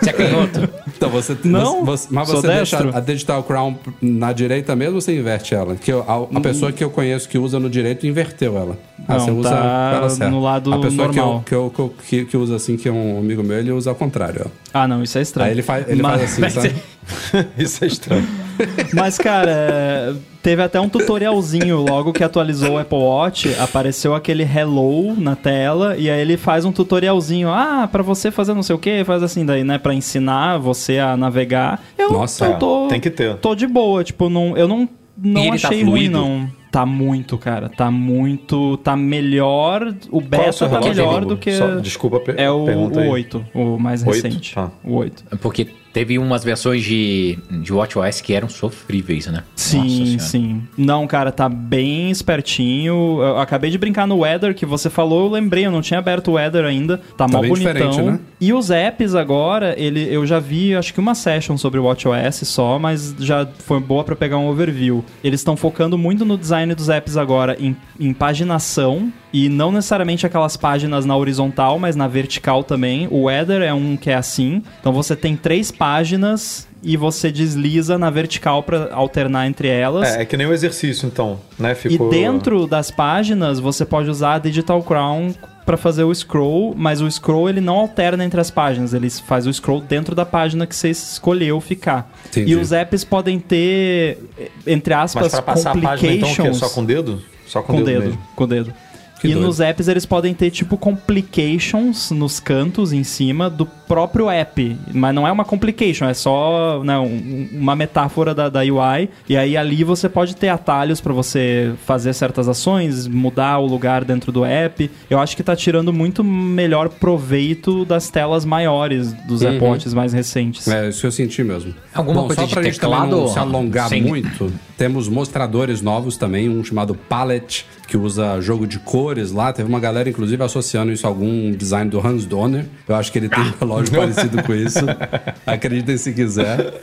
Você é canhoto? Então você. Não, você- mas você deixa destro. a Digital Crown na direita mesmo ou você inverte ela? Que eu- a, a pessoa que eu conheço que usa no direito inverteu ela. Ah, Não, você usa tá ela certa. no lado A pessoa que eu- normal. Que, eu, que, eu- que, que usa assim, que é um amigo meu, ele usa ao contrário. Ó. Ah, não, isso é estranho. Aí ele faz, ele mas, faz assim, sabe? [LAUGHS] Isso é estranho. [LAUGHS] mas, cara, teve até um tutorialzinho logo que atualizou o Apple Watch, apareceu aquele hello na tela e aí ele faz um tutorialzinho. Ah, pra você fazer não sei o que, faz assim daí, né, Pra ensinar você a navegar. Eu, Nossa, eu tô tem que ter. Tô de boa, tipo, não, eu não não tá achei ruim fluido? não. Tá muito, cara. Tá muito. Tá melhor. O é o beta seu tá melhor do que. Só- desculpa, per- É o, o 8, o mais recente. Tá. O 8. Porque teve umas versões de, de WatchOS que eram sofríveis, né? Sim, sim. Não, cara, tá bem espertinho. Eu acabei de brincar no Weather que você falou, eu lembrei, eu não tinha aberto o Weather ainda. Tá, mó bem bonitão. diferente, né? E os apps agora, ele, eu já vi, acho que uma session sobre o WatchOS só, mas já foi boa pra pegar um overview. Eles estão focando muito no design dos apps agora em, em paginação e não necessariamente aquelas páginas na horizontal, mas na vertical também. O Weather é um que é assim. Então você tem três páginas e você desliza na vertical pra alternar entre elas. É, é que nem o exercício, então, né? Ficou... E dentro das páginas você pode usar a Digital Crown para fazer o scroll, mas o scroll ele não alterna entre as páginas, ele faz o scroll dentro da página que você escolheu ficar. Entendi. E os apps podem ter, entre aspas, Mas pra passar a página, então, o quê? complications Só com o dedo? Só com, com o dedo, dedo, com o dedo. Que e doido. nos apps eles podem ter tipo complications nos cantos em cima do próprio app, mas não é uma complication, é só né, um- uma metáfora da, da UI. E aí ali você pode ter atalhos para você fazer certas ações, mudar o lugar dentro do app. Eu acho que tá tirando muito melhor proveito das telas maiores dos Uhum. Watches mais recentes. É isso que eu senti mesmo. Alguma Bom, coisa só de pra gente também teclado, não se alongar sem- muito, temos mostradores novos também, um chamado Palette, que usa jogo de cores lá. Teve uma galera, inclusive, associando isso a algum design do Hans Donner. Eu acho que ele tem um relógio parecido com isso. [LAUGHS] Acreditem se quiser.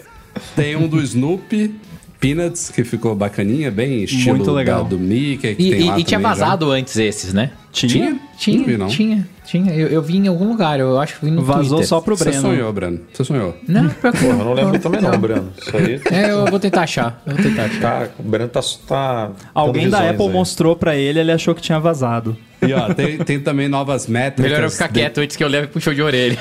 Tem um do Snoopy. Peanuts, que ficou bacaninha, bem estilo Muito legal. do Mickey. Que E, tem e- lá e tinha também já. vazado antes esses, né? Tinha? Tinha, Não vi, não. tinha, tinha. Eu, eu vi em algum lugar, eu acho que vi no Vazou Twitter. só pro Você Breno. sonhou, Breno. Você sonhou. Não, Porra, eu não lembro também não, Breno. Isso aí... [LAUGHS] É, eu vou tentar achar. Eu vou tentar achar. Tá, o Breno tá... tá Alguém da Apple aí. mostrou pra ele, ele achou que tinha vazado. E ó, tem, tem também novas métricas. Melhor eu ficar de- quieto antes que eu leve puxão de orelha.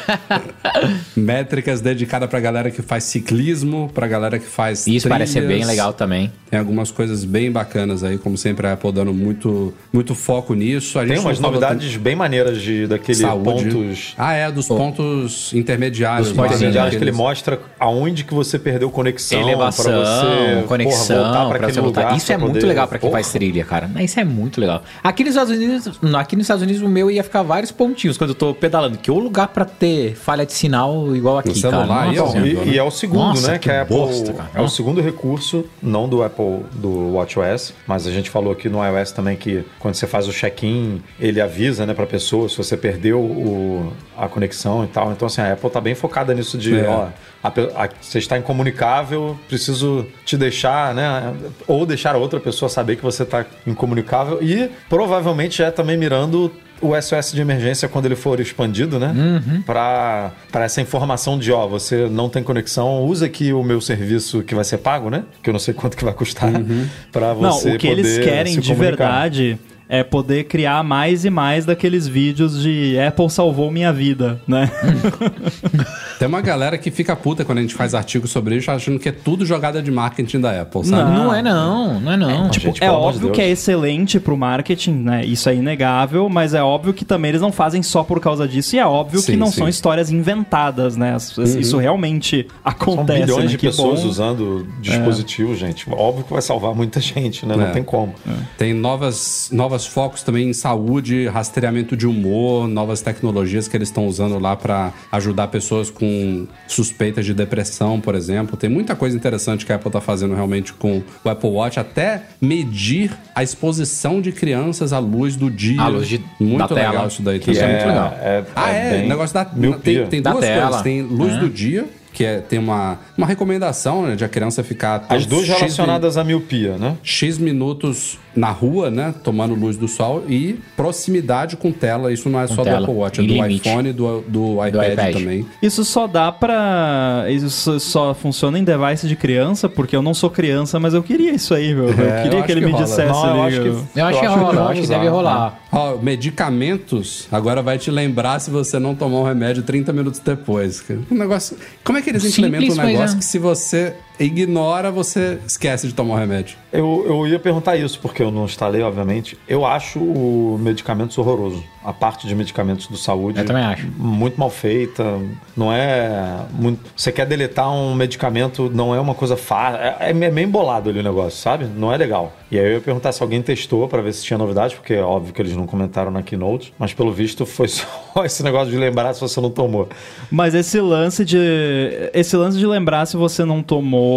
[LAUGHS] métricas dedicadas pra galera que faz ciclismo, pra galera que faz. Isso parece ser bem trilhas. legal também. Tem algumas coisas bem bacanas aí, como sempre a Apple dando muito, muito foco nisso. A Tem gente umas novidades bem maneiras de, daquele Saúde. pontos Ah, é, dos pontos intermediários. Dos pontos né, intermediários que ele mostra aonde que você perdeu conexão. Elevação, pra você, conexão, porra, voltar pra pra você voltar. lugar Isso pra é muito poder- legal pra quem Porra. faz trilha, cara. Isso é muito legal. Aqui nos Estados Unidos, aqui nos Estados Unidos o meu ia ficar vários pontinhos quando eu tô pedalando. Que o lugar pra ter falha de sinal igual aqui, celular cara. Nossa e, e é o segundo, Nossa, né? que Que, a Apple bosta, cara. é o segundo recurso, não do Apple do WatchOS, mas a gente falou aqui no iOS também que quando você faz o check-in, ele avisa, né, para pessoa se você perdeu o- a conexão e tal. Então assim, a Apple tá bem focada nisso de, É. ó, a a- você está incomunicável, preciso te deixar, né, ou deixar a outra pessoa saber que você está incomunicável e provavelmente é também mirando o SOS de emergência quando ele for expandido, né? Uhum. Para essa informação de, ó, você não tem conexão, usa aqui o meu serviço que vai ser pago, né? Que eu não sei [LAUGHS] quanto que vai custar Uhum. para Não, você o que eles poder querem de verdade é poder criar mais e mais daqueles vídeos de Apple salvou minha vida, né? [LAUGHS] Tem uma galera que fica puta quando a gente faz artigo sobre isso, achando que é tudo jogada de marketing da Apple, sabe? Não. Não é não, não é não. Tipo, Gente, é óbvio Deus. que é excelente pro marketing, né? Isso é inegável, mas é óbvio que também eles não fazem só por causa disso. E é óbvio Sim, que não sim. são histórias inventadas, né? Isso realmente São acontece. bilhões né? de Que pessoas bom. usando dispositivos, gente. Óbvio que vai salvar muita gente, né? Não É. tem como. Tem novas, novas focos também em saúde, rastreamento de humor, novas tecnologias que eles estão usando lá para ajudar pessoas com suspeitas de depressão, por exemplo. Tem muita coisa interessante que a Apple está fazendo realmente com o Apple Watch, até medir a exposição de crianças à luz do dia. À luz de- muito da legal tela. isso daí Que também. é muito legal. Ah, é, bem o negócio da. miopia. Tem, tem Da duas tela. coisas. Tem luz É. do dia, que é, tem uma, uma recomendação né, de a criança ficar. As duas X relacionadas à miopia, né? X minutos na rua, né? Tomando luz do sol e proximidade com tela. Isso não é só tela, do Apple Watch, é do limite. iPhone, do, do, iPad, iPad. também. Isso só dá pra. Isso só funciona em device de criança, porque eu não sou criança, mas eu queria isso aí, meu. É, eu eu queria acho que ele que me rola. dissesse Não, eu ali. acho que- eu- Eu acho que Eu acho que rola, eu acho que deve rolar. Ó, medicamentos, agora vai te lembrar se você não tomar um remédio 30 minutos depois. Um negócio. Como é que eles Simples, implementam um negócio é. que se você ignora, você esquece de tomar o remédio? Eu, eu ia perguntar isso, porque eu não instalei, obviamente. Eu acho o medicamentos horroroso. A parte de medicamentos do saúde. Eu também acho. Muito mal feita. Não é. Muito... Você quer deletar um medicamento, não é uma coisa fácil. É, é meio embolado ali o negócio, sabe? Não é legal. E aí eu ia perguntar se alguém testou pra ver se tinha novidade, porque é óbvio que eles não comentaram na keynote. Mas pelo visto foi só [LAUGHS] esse negócio de lembrar se você não tomou. Mas esse lance de. Esse lance de lembrar se você não tomou,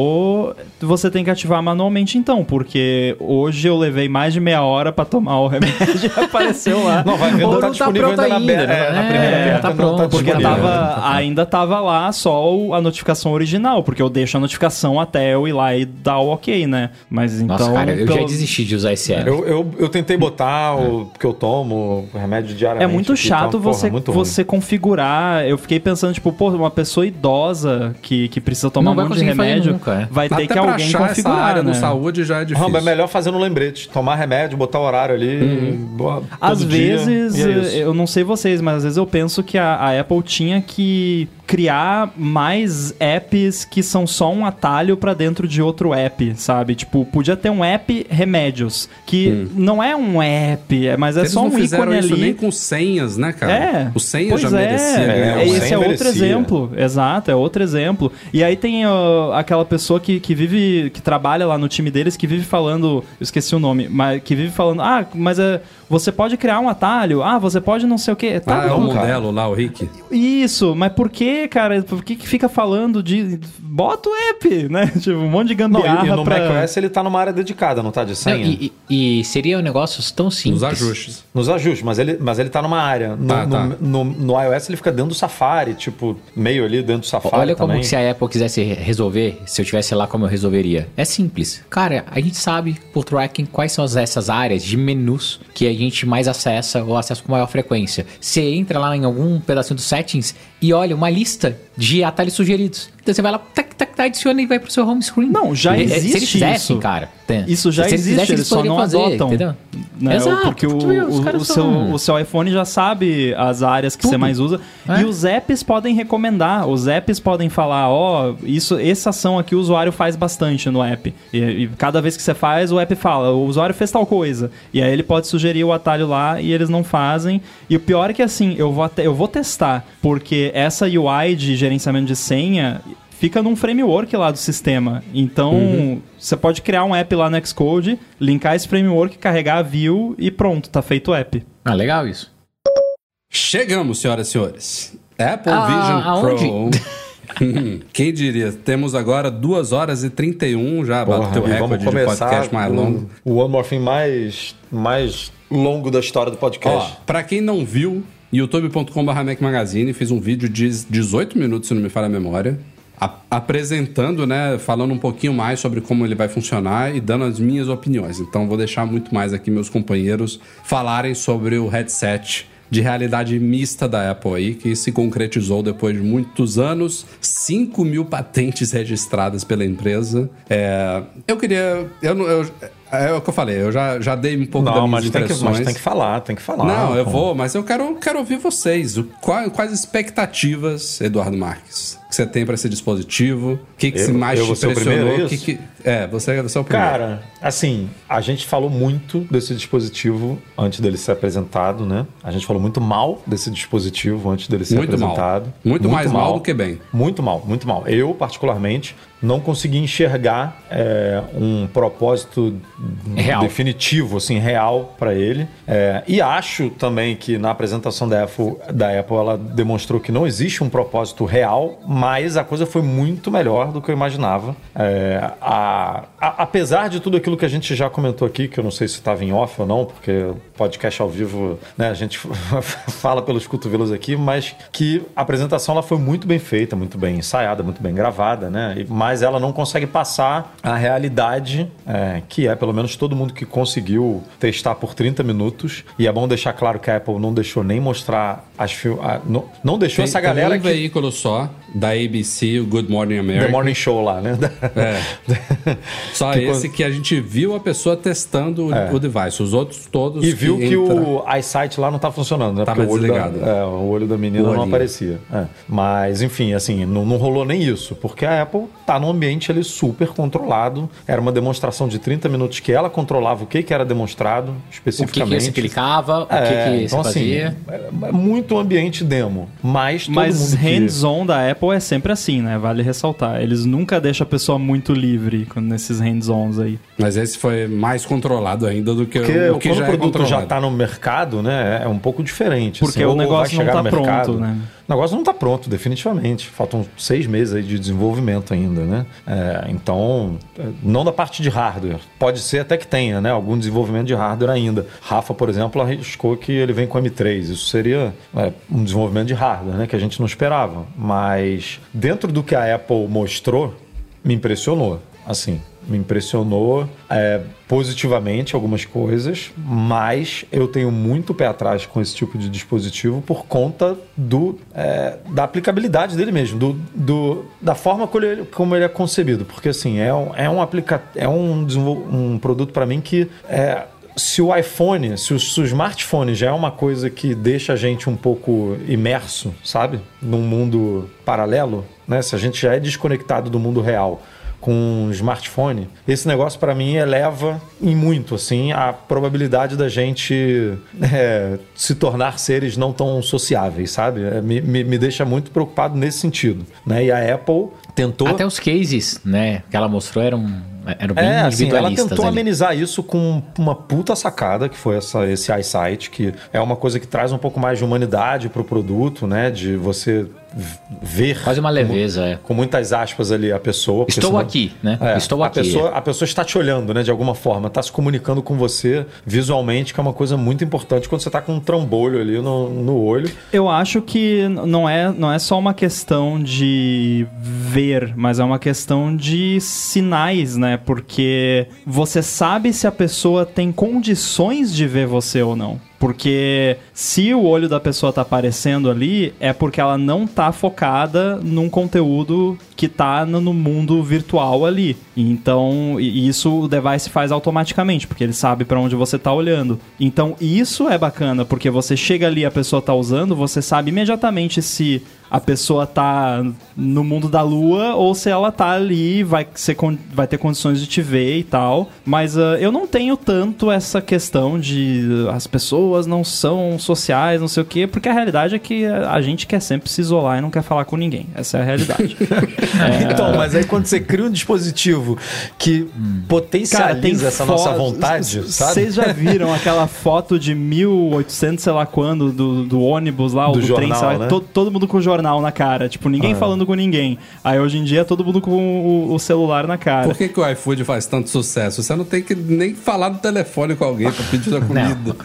você tem que ativar manualmente então, porque hoje eu levei mais de meia hora pra tomar o remédio e [LAUGHS] apareceu lá. Não, vai ver, não tá não tá disponível pronto ainda na ainda, beta. né? É, na É, primeira beta tá pronto, tá Porque tava, ainda tava lá só a notificação original, porque eu deixo a notificação até eu ir lá e dar o ok, né? Mas então. Nossa, cara, eu já desisti de usar esse app. Eu, eu, eu tentei botar o que eu tomo, o remédio É diariamente. muito aqui, chato então, porra, você, muito ruim. você configurar. Eu fiquei pensando, tipo, pô, uma pessoa idosa que, que precisa tomar Não um monte de remédio nunca, é. vai ter Até que alguém achar essa configurar. área né? no saúde já é difícil. É melhor fazer no lembrete. Tomar remédio, botar o horário ali. boa- todo Às vezes, é eu não sei vocês, mas às vezes eu penso que a, a Apple tinha que criar mais apps que são só um atalho pra dentro de outro app, sabe? Tipo, podia ter um app remédios, que não é um app, é- mas é Eles só um ícone isso ali. nem com senhas, né, cara? É. O senhas pois já é, merecia é, ganhar. o Esse senha é outro merecia. exemplo. Exato, é outro exemplo. E aí tem ó, aquela pessoa que, que vive, que trabalha lá no time deles, que vive falando, eu esqueci o nome, mas que vive falando, ah, mas é, você pode criar um atalho, ah, você pode não sei o quê. Tá Ah, é o modelo lá, o Rick. Isso, mas por que, cara? Por que, que fica falando de. Bota o app, né? [LAUGHS] Tipo, um monte de Não, gambiarra e, e no pra... macOS ele tá numa área dedicada, não tá de Não, senha? e, e- e seria um negócio tão simples. Nos ajustes. Nos ajustes, mas ele, mas ele tá numa área. No, Tá, tá. no, no- no iOS ele fica dentro do Safari, tipo, meio ali dentro do Safari Olha como também. que se a Apple quisesse resolver, se eu tivesse lá como eu resolveria. É simples. Cara, a gente sabe por tracking quais são as- essas áreas de menus que a gente mais acessa ou acessa com maior frequência. Você entra lá em algum pedacinho dos settings e olha uma lista de atalhos sugeridos. Então você vai lá, tac, tac, tac, adiciona e vai pro seu home screen. Não, já E- e- Se existe eles fizessem, isso. cara. Isso já se eles existe, fizessem, eles só não fazer, adotam. Entendeu? né? Exato, Porque o, o- são- seu, o seu iPhone já sabe as áreas que você Tudo. mais usa. É. E os apps podem recomendar. Os apps podem falar, ó, isso, essa ação aqui o usuário faz bastante no app. E, e cada vez que você faz, o app fala, o usuário fez tal coisa. E aí ele pode sugerir o atalho lá e eles não fazem. E o pior é que assim, eu vou, até, eu vou testar, porque essa UI de gerenciamento de senha fica num framework lá do sistema. Então, você pode criar um app lá no Xcode, linkar esse framework, carregar a view e pronto, tá feito o app. Ah, legal isso. Chegamos, senhoras e senhores. Apple Ah, Vision aonde? Pro. [LAUGHS] Quem diria? Temos agora 2 horas e 31, já bateu o e recorde de podcast mais longo. O, o One More Thing mais, mais longo da história do Ó, podcast. pra quem não viu, youtube.com.br Magazine fiz um vídeo de 18 minutos, se não me falha a memória, apresentando, né, falando um pouquinho mais sobre como ele vai funcionar e dando as minhas opiniões. Então vou deixar muito mais aqui meus companheiros falarem sobre o headset de realidade mista da Apple aí, que se concretizou depois de muitos anos, 5 mil patentes registradas pela empresa. É, eu queria. Eu, eu- é o que eu falei, eu já, já dei um pouco das Não, minhas mas tem, que, impressões. mas tem que falar, tem que falar. Não, eu pô. vou, mas eu quero, quero ouvir vocês. Qual- quais expectativas, Eduardo Marques, que você tem para esse dispositivo? O que, que Eu- se mais eu te impressionou? O que que- é, você, você é o primeiro. Cara, assim, a gente falou muito desse dispositivo antes dele ser apresentado, né? A gente falou muito mal desse dispositivo antes dele ser Muito mal. apresentado. Muito mais mal do que bem. Muito mal, muito mal. Eu, particularmente, não consegui enxergar é, um propósito Real. definitivo, assim, real para ele. É, e acho também que na apresentação da Apple, da Apple ela demonstrou que não existe um propósito real, mas a coisa foi muito melhor do que eu imaginava. É, a- a- apesar de tudo aquilo que a gente já comentou aqui, que eu não sei se estava em off ou não, porque podcast ao vivo, né, a gente [LAUGHS] fala pelos cotovelos aqui, mas que a apresentação ela foi muito bem feita, muito bem ensaiada, muito bem gravada, né? E- Mas ela não consegue passar a realidade é, que é, pelo menos todo mundo que conseguiu testar por 30 minutos. E é bom deixar claro que a Apple não deixou nem mostrar as fil- a- não, não deixou Tem, essa tem galera um que veículo só, da ABC, o Good Morning America. The Morning Show lá, né? É. [LAUGHS] Só Que esse que a gente viu a pessoa testando o- É. o device. Os outros todos. E viu que entra- o eyesight lá não tá funcionando, né? Tava Porque o olho, da, é, o olho da menina não aparecia. É. Mas, enfim, assim, não, não rolou nem isso, porque a Apple tá num ambiente ali super controlado. Era uma demonstração de 30 minutos que ela controlava o que, que era demonstrado O que, que especificamente. você clicava, o que, É, que então, você fazia. assim, é, é muito ambiente demo. Mas todo Mas mundo que... hands-on da Apple é sempre assim, né? Vale ressaltar. Eles nunca deixam a pessoa muito livre nesses hands-ons aí. Mas esse foi mais controlado ainda do que Porque o que quando já o é produto já controlado. está no mercado, né, é um pouco diferente. Porque assim, o negócio não tá mercado. pronto, né? O negócio não está pronto, definitivamente. Faltam seis meses aí de desenvolvimento ainda, né? É, então, não da parte de hardware. Pode ser até que tenha, né? Algum desenvolvimento de hardware ainda. Rafa, por exemplo, arriscou que ele vem com M3. Isso seria é, um desenvolvimento de hardware, né? Que a gente não esperava. Mas dentro do que a Apple mostrou, me impressionou. Assim, me impressionou é, positivamente algumas coisas, mas eu tenho muito pé atrás com esse tipo de dispositivo por conta do, é, da aplicabilidade dele mesmo, do, do- da forma como ele, como ele é concebido. Porque assim, é um, é um, aplica é um, um produto para mim que é, se o iPhone, se o, se o smartphone já é uma coisa que deixa a gente um pouco imerso, sabe? Num mundo paralelo, né? Se a gente já é desconectado do mundo real com smartphone, esse negócio para mim eleva em muito assim a probabilidade da gente é, se tornar seres não tão sociáveis, sabe? É, me, me, me deixa muito preocupado nesse sentido, né? E a Apple tentou Até os cases, né, que ela mostrou eram, eram bem é, assim, ela tentou ali. amenizar isso com uma puta sacada, que foi essa, esse eyesight, que é uma coisa que traz um pouco mais de humanidade pro produto, né? De você ver. Quase uma leveza, é. Com muitas aspas ali a pessoa. Estou aqui, né? É, Estou a aqui. Pessoa, a pessoa está te olhando, né? De alguma forma, está se comunicando com você visualmente, que é uma coisa muito importante quando você está com um trambolho ali no, no olho. Eu acho que não é, não é só uma questão de ver, mas é uma questão de sinais, né? Porque você sabe se a pessoa tem condições de ver você ou não. Porque se o olho da pessoa tá aparecendo ali, é porque ela não tá focada num conteúdo que tá no mundo virtual ali. Então, isso o device faz automaticamente, porque ele sabe pra onde você tá olhando. Então, isso é bacana, porque você chega ali, a pessoa tá usando, você sabe imediatamente se a pessoa tá no mundo da lua ou se ela tá ali, vai, ser, vai ter condições de te ver e tal. Mas ah, eu não tenho tanto essa questão de ah, as pessoas não são sociais, não sei o quê, porque a realidade é que a gente quer sempre se isolar e não quer falar com ninguém. Essa é a realidade. [LAUGHS] Então, mas aí quando você cria um dispositivo que potencializa essa nossa vontade, sabe? Vocês já viram aquela foto de 1800, sei lá quando, do, do ônibus lá, ou Do do, trem, jornal, sei lá, né? to- todo mundo com o jornal na cara. Tipo, ninguém Ah. falando com ninguém. Aí hoje em dia todo mundo com o, o celular na cara. Por que, que o iFood faz tanto sucesso? Você não tem que nem falar no telefone com alguém pra pedir a [LAUGHS] comida.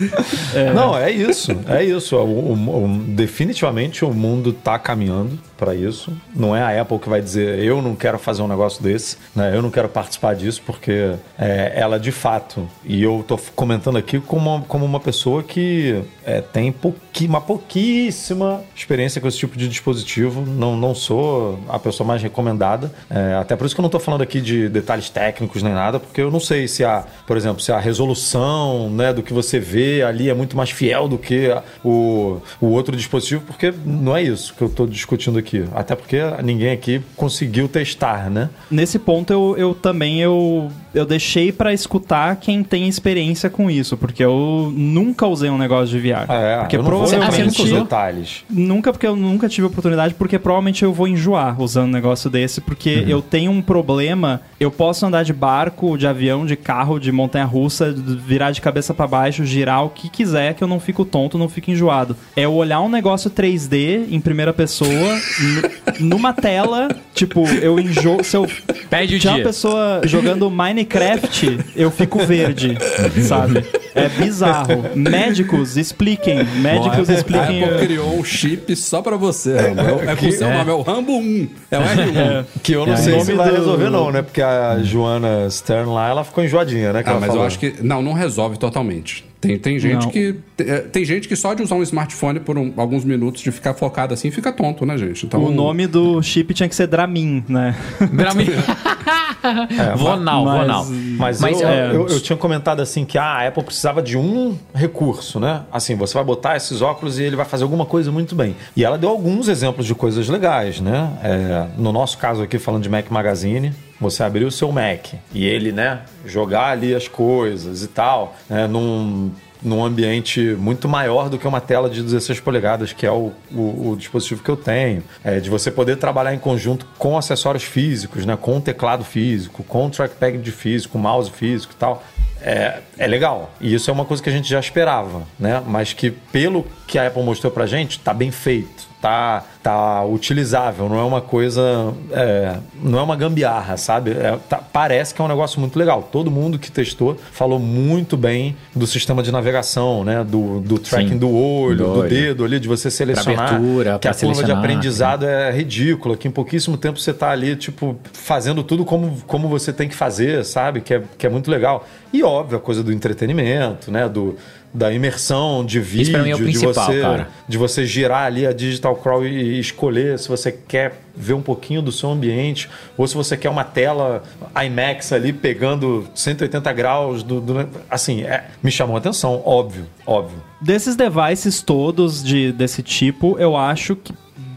Não, é isso. É isso. O- o- o- definitivamente o mundo está caminhando para isso. Não é a Apple que vai dizer eu não quero fazer um negócio desse, né? eu não quero participar disso, porque é, ela de fato, e eu tô comentando aqui como uma, como uma pessoa que é, tem pouqui, uma pouquíssima experiência com esse tipo de dispositivo. Não, não sou a pessoa mais recomendada. É, até por isso que eu não estou falando aqui de detalhes técnicos nem nada, porque eu não sei se a, por exemplo, se a resolução né, do que você vê ali é muito mais fiel do que o, o outro dispositivo, porque não é isso que eu estou discutindo aqui. Até porque ninguém aqui conseguiu testar, né? Nesse ponto eu, eu também eu, eu deixei pra escutar quem tem experiência com isso, porque eu nunca usei um negócio de VR. É, porque eu não vou provavelmente nunca usou? detalhes. Nunca, porque eu nunca tive oportunidade, porque provavelmente eu vou enjoar usando um negócio desse, porque Uhum. eu tenho um problema. Eu posso andar de barco, de avião, de carro, de montanha-russa, d- virar de cabeça pra baixo, girar o que quiser, que eu não fico tonto, não fico enjoado. É eu olhar um negócio 3D em primeira pessoa, nu- [LAUGHS] numa tela, tipo, eu enjoo. Se eu Perde o tinha uma dia. pessoa jogando [LAUGHS] Minecraft, eu fico verde, [LAUGHS] sabe? É bizarro. Médicos, expliquem. Médicos, Bom, a- expliquem. A Apple criou um chip só pra você, Rambo. É, é com o seu nome, é o Rambo 1. É o R1. Que eu não É, sei se vai do- resolver, não, né? Porque a Joana Stern lá, ela ficou enjoadinha, né? que Ah, mas eu falou. acho que. Não, não resolve totalmente. Tem, tem gente Não. que. é, Tem gente que só de usar um smartphone por um- alguns minutos, de ficar focado assim, fica tonto, né, gente? Então, O nome do chip tinha que ser Dramin, né? [LAUGHS] Drami- [LAUGHS] Vonal, mas- Vonal. Mas, Mas, eu, é, eu, eu tinha comentado assim que ah, a Apple precisava de um recurso, né? Assim, você vai botar esses óculos e ele vai fazer alguma coisa muito bem. E ela deu alguns exemplos de coisas legais, né? É, no nosso caso aqui, falando de Mac Magazine, você abrir o seu Mac e ele, né, jogar ali as coisas e tal, né, num, num ambiente muito maior do que uma tela de 16 polegadas, que é o, o- o dispositivo que eu tenho. É, de você poder trabalhar em conjunto com acessórios físicos, né, com teclado físico, com trackpad físico, mouse físico e tal. É, é legal. E isso é uma coisa que a gente já esperava, né? Mas que pelo que a Apple mostrou pra gente, tá bem feito. Tá, tá utilizável, não é uma coisa. é, não é uma gambiarra, sabe? É, tá- parece que é um negócio muito legal. Todo mundo que testou falou muito bem do sistema de navegação, né? Do, do tracking Sim. do olho, Do do, olho. dedo ali, de você selecionar. abertura, que a pra curva de aprendizado é ridícula, que em pouquíssimo tempo você tá ali, tipo, fazendo tudo como, como você tem que fazer, sabe? Que é, que é muito legal. E óbvio, a coisa do entretenimento, né? Do, da imersão de vídeo, pra mim é o de, principal, você, cara. de você girar ali a Digital Crawl e escolher se você quer ver um pouquinho do seu ambiente, ou se você quer uma tela IMAX ali pegando 180 graus do. do- assim, é, me chamou a atenção, óbvio, óbvio. Desses devices todos de, desse tipo, eu acho que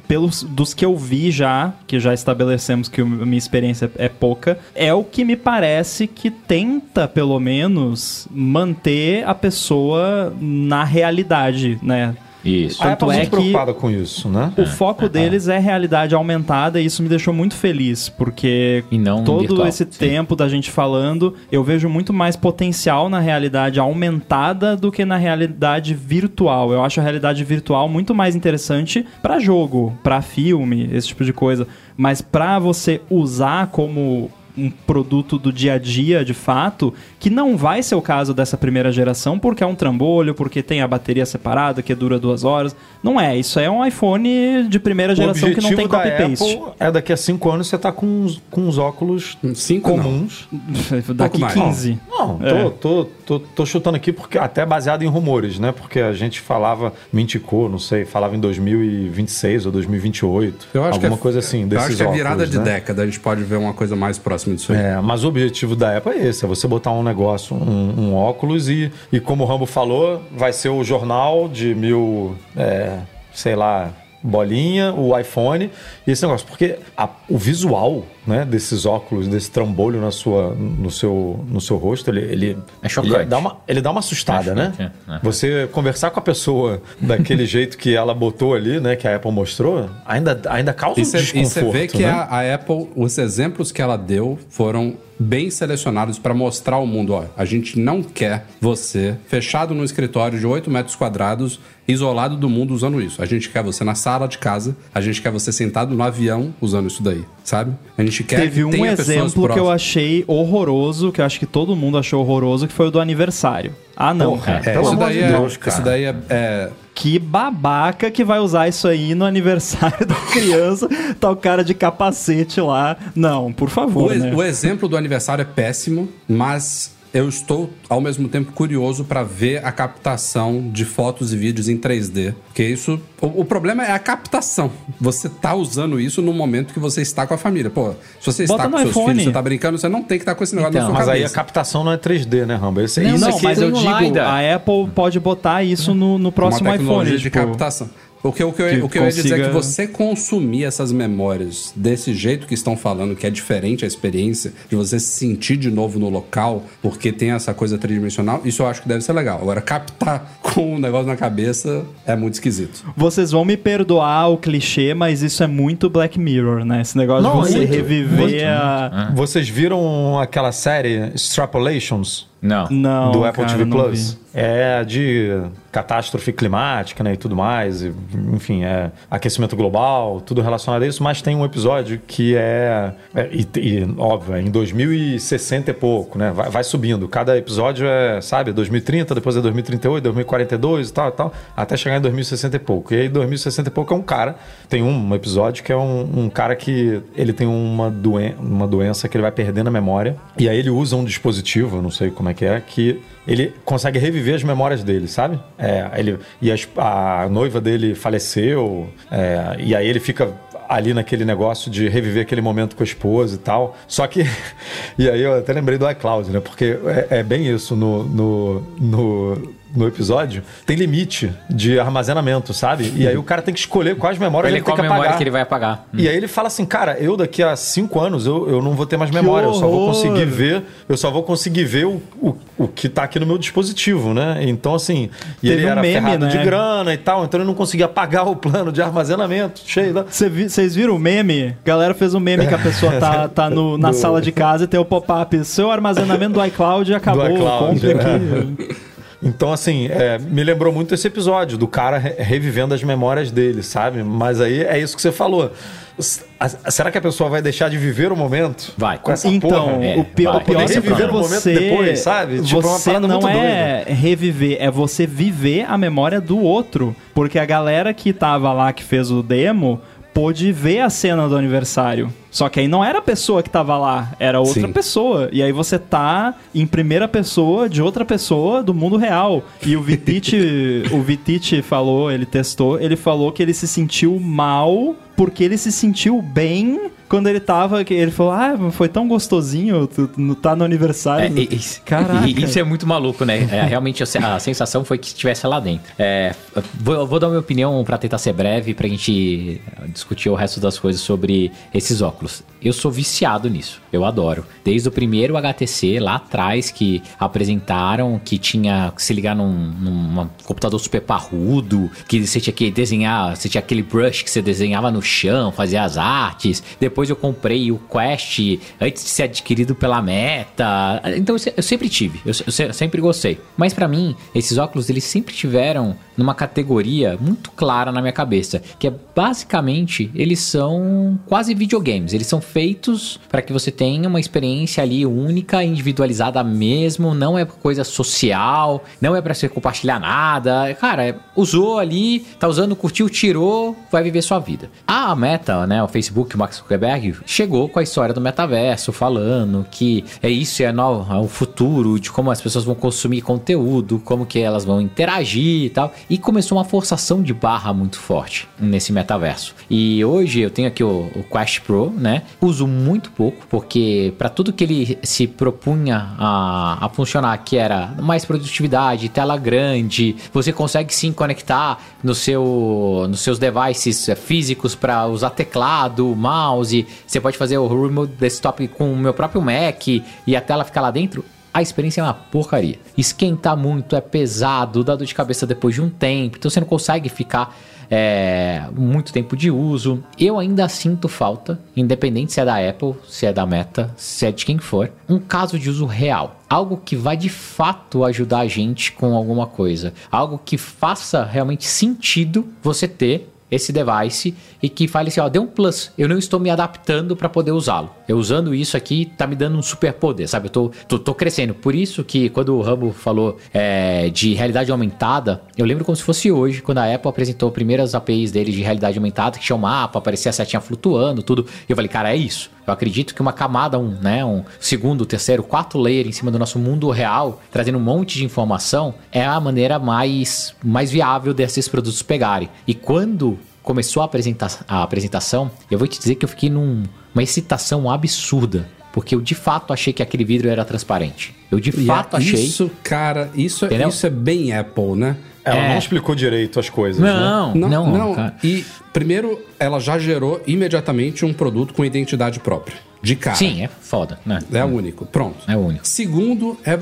pelos dos que eu vi já, que já estabelecemos que a minha experiência é pouca, é o que me parece que tenta, pelo menos, manter a pessoa na realidade, né? Isso. A Tanto Apple é muito que- preocupada com isso, né? O foco deles é realidade aumentada e isso me deixou muito feliz, porque E não todo virtual, esse sim. tempo da gente falando, eu vejo muito mais potencial na realidade aumentada do que na realidade virtual. Eu acho a realidade virtual muito mais interessante pra jogo, pra filme, esse tipo de coisa, mas pra você usar como um produto do dia a dia, de fato, que não vai ser o caso dessa primeira geração, porque é um trambolho, porque tem a bateria separada, que dura duas horas. Não é, isso é um iPhone de primeira geração que não tem copy-paste. Apple é daqui a cinco anos você tá com uns, com uns óculos Cinco não. comuns. [LAUGHS] Daqui mais. 15. Não, tô, É. tô, tô, tô chutando aqui porque até baseado em rumores, né? Porque a gente falava, me indicou, não sei, falava em 2026 ou 2028. Eu acho alguma que é, coisa assim, Eu desses acho que é virada óculos, de né? década, a gente pode ver uma coisa mais próxima disso aí. É, mas o objetivo da Apple é esse: é você botar um negócio, um, um óculos e, e, como o Rambo falou, vai ser o jornal de mil, é, sei lá, bolinha, o iPhone e esse negócio. Porque a- o visual né, desses óculos, desse trambolho na sua, no, seu, no seu rosto, ele, ele, É chocante. ele dá uma, ele dá uma assustada, É né? é. Você conversar com a pessoa daquele [LAUGHS] jeito que ela botou ali, né, que a Apple mostrou, ainda, ainda causa E um você desconforto. vê que né? a, a Apple, os exemplos que ela deu foram bem selecionados para mostrar ao mundo, ó, a gente não quer você fechado num escritório de 8 metros quadrados, isolado do mundo usando isso. A gente quer você na sala de casa, a gente quer você sentado no avião usando isso daí, sabe? A gente quer Teve que um exemplo que eu achei horroroso, que eu acho que todo mundo achou horroroso, que foi o do aniversário. Ah, não. Porra, É, Pelo isso daí, de é, Deus, cara. isso daí é, é- Que babaca que vai usar isso aí no aniversário [LAUGHS] da criança. tá o cara de capacete lá. Não, por O, favor, ex- né? o exemplo do aniversário é péssimo, mas eu estou ao mesmo tempo curioso para ver a captação de fotos e vídeos em 3D. Porque isso. O, o problema é a captação. Você tá usando isso no momento que você está com a família. Pô, se você Bota está com seus iPhone. filhos, você tá brincando, você não tem que estar com esse negócio Então, na sua Mas aí a cabeça. captação não é 3D, né, Rambo? Esse, Não, isso Não, aqui mas eu digo, LiDAR. a Apple pode botar isso no, no próximo uma tecnologia iPhone. de tipo, captação. O que, o, que eu, que o que eu ia dizer é que você consumir essas memórias desse jeito que estão falando, que é diferente a experiência, de você se sentir de novo no local, porque tem essa coisa tridimensional, isso eu acho que deve ser legal. Agora, captar [LAUGHS] com um negócio na cabeça é muito esquisito. Vocês vão me perdoar o clichê, mas isso é muito Black Mirror, né? Esse negócio Não, de você muito, reviver muito. a. Vocês viram aquela série Extrapolations? Não. Não, do Apple cara, TV Plus. vi. É de catástrofe climática, né, e tudo mais, e, enfim, é aquecimento global, tudo relacionado a isso, mas tem um episódio que é, é e, e, óbvio, é em 2060 e pouco, né, vai, vai subindo, cada episódio é, sabe, 2030, depois é 2038, 2042 e tal, e tal, até chegar em 2060 e pouco, e aí 2060 e pouco é um cara, tem um episódio que é um, um cara que ele tem uma, doen uma doença que ele vai perdendo a memória, e aí ele usa um dispositivo, eu não sei como é que é, que ele consegue reviver as memórias dele, sabe? É, ele, e a noiva dele faleceu, é, e aí ele fica ali naquele negócio de reviver aquele momento com a esposa e tal. Só que. [LAUGHS] E aí eu até lembrei do iCloud, né? Porque é, é bem isso no, no, no, no episódio. Tem limite de armazenamento, sabe? E aí o cara tem que escolher quais memórias Ele ele, tem qual que memória apagar. que ele vai apagar. E aí ele fala assim, cara, eu daqui a cinco anos eu, eu não vou ter mais memória, eu só vou conseguir ver, eu só vou conseguir ver o, o, o que tá aqui no meu dispositivo, né? Então, assim, e Teve ele um era meme, ferrado de né? grana e tal, então ele não conseguia pagar o plano de armazenamento cheio da. Cê vi- Vocês viram o meme? A galera fez um meme que a pessoa tá, tá no- na [LAUGHS] Do- sala de casa e tem o pop-up. Seu armazenamento do iCloud acabou. iCloud, compre né? aqui. [LAUGHS] Então, assim, é, me lembrou muito esse episódio do cara re- revivendo as memórias dele, sabe? Mas aí é isso que você falou. Será que a pessoa vai deixar de viver o momento? Vai. Com essa Então, porra? É, o pior, vai. o pior Poder é reviver porque o momento você, depois, sabe? Tipo, é uma você parada não muito é reviver, é você viver a memória do outro. Porque a galera que tava lá, que fez o demo, pôde ver a cena do aniversário. Só que aí não era a pessoa que tava lá, era outra Sim. pessoa. E aí você tá em primeira pessoa de outra pessoa do mundo real. E o Vitite, [LAUGHS] o Vitite falou, ele testou, ele falou que ele se sentiu mal porque ele se sentiu bem quando ele tava. que Ele falou: Ah, foi tão gostosinho, tu, tu tá no aniversário. É, e- Caraca. e- Isso é muito maluco, né? É, realmente a se- a sensação foi que estivesse lá dentro. É, vou, eu vou dar minha opinião pra tentar ser breve, pra gente discutir o resto das coisas sobre esses óculos. Eu sou viciado nisso. Eu adoro. Desde o primeiro HTC lá atrás que apresentaram que tinha que se ligar num, num computador super parrudo, que você tinha que desenhar, você tinha aquele brush que você desenhava no chão, fazia as artes. Depois eu comprei o Quest antes de ser adquirido pela Meta. Então eu se- eu sempre tive, eu, eu se- eu sempre gostei. Mas pra mim, esses óculos eles sempre tiveram numa categoria muito clara na minha cabeça, que é basicamente eles são quase videogames. Eles são feitos para que você tenha uma experiência ali única, individualizada mesmo, não é coisa social, não é para você compartilhar nada. Cara, usou ali, tá usando, curtiu, tirou, vai viver sua vida. A Meta, né, o Facebook, o Max Zuckerberg, chegou com a história do metaverso, falando que é isso, é, no, é o futuro, de como as pessoas vão consumir conteúdo, como que elas vão interagir e tal. E começou uma forçação de barra muito forte nesse metaverso. E hoje eu tenho aqui o, o Quest Pro, né? Uso muito pouco, porque para tudo que ele se propunha a, a funcionar, que era mais produtividade, tela grande, você consegue sim conectar no seu, nos seus devices físicos para usar teclado, mouse, você pode fazer o remote desktop com o meu próprio Mac e a tela ficar lá dentro a experiência é uma porcaria. Esquentar muito, é pesado, dá dor de cabeça depois de um tempo, então você não consegue ficar é, muito tempo de uso. Eu ainda sinto falta, independente se é da Apple, se é da Meta, se é de quem for, um caso de uso real. Algo que vai de fato ajudar a gente com alguma coisa. Algo que faça realmente sentido você ter esse device e que fale assim, ó, dê um plus, eu não estou me adaptando para poder usá-lo. Eu usando isso aqui tá me dando um super poder, sabe? Eu tô, tô, tô crescendo. Por isso que quando o Rambo falou é, de realidade aumentada, eu lembro como se fosse hoje, quando a Apple apresentou primeiras APIs dele de realidade aumentada, que tinha um mapa, aparecia a setinha flutuando, tudo. Eu falei, cara, é isso. Eu acredito que uma camada, um, né, um segundo, terceiro, quarto layer em cima do nosso mundo real, trazendo um monte de informação, é a maneira mais, mais viável desses produtos pegarem. E quando começou a, apresenta a apresentação, eu vou te dizer que eu fiquei numa excitação absurda. Porque eu de fato achei que aquele vidro era transparente. Eu de E fato é- achei. Isso, cara, isso, é- Entendeu? isso é bem Apple, né? Ela É. não explicou direito as coisas, né? Não, Não, não, não. cara. E primeiro, ela já gerou imediatamente um produto com identidade própria. De cara. Sim, é foda, né? É o único. Pronto. É o único. Segundo, é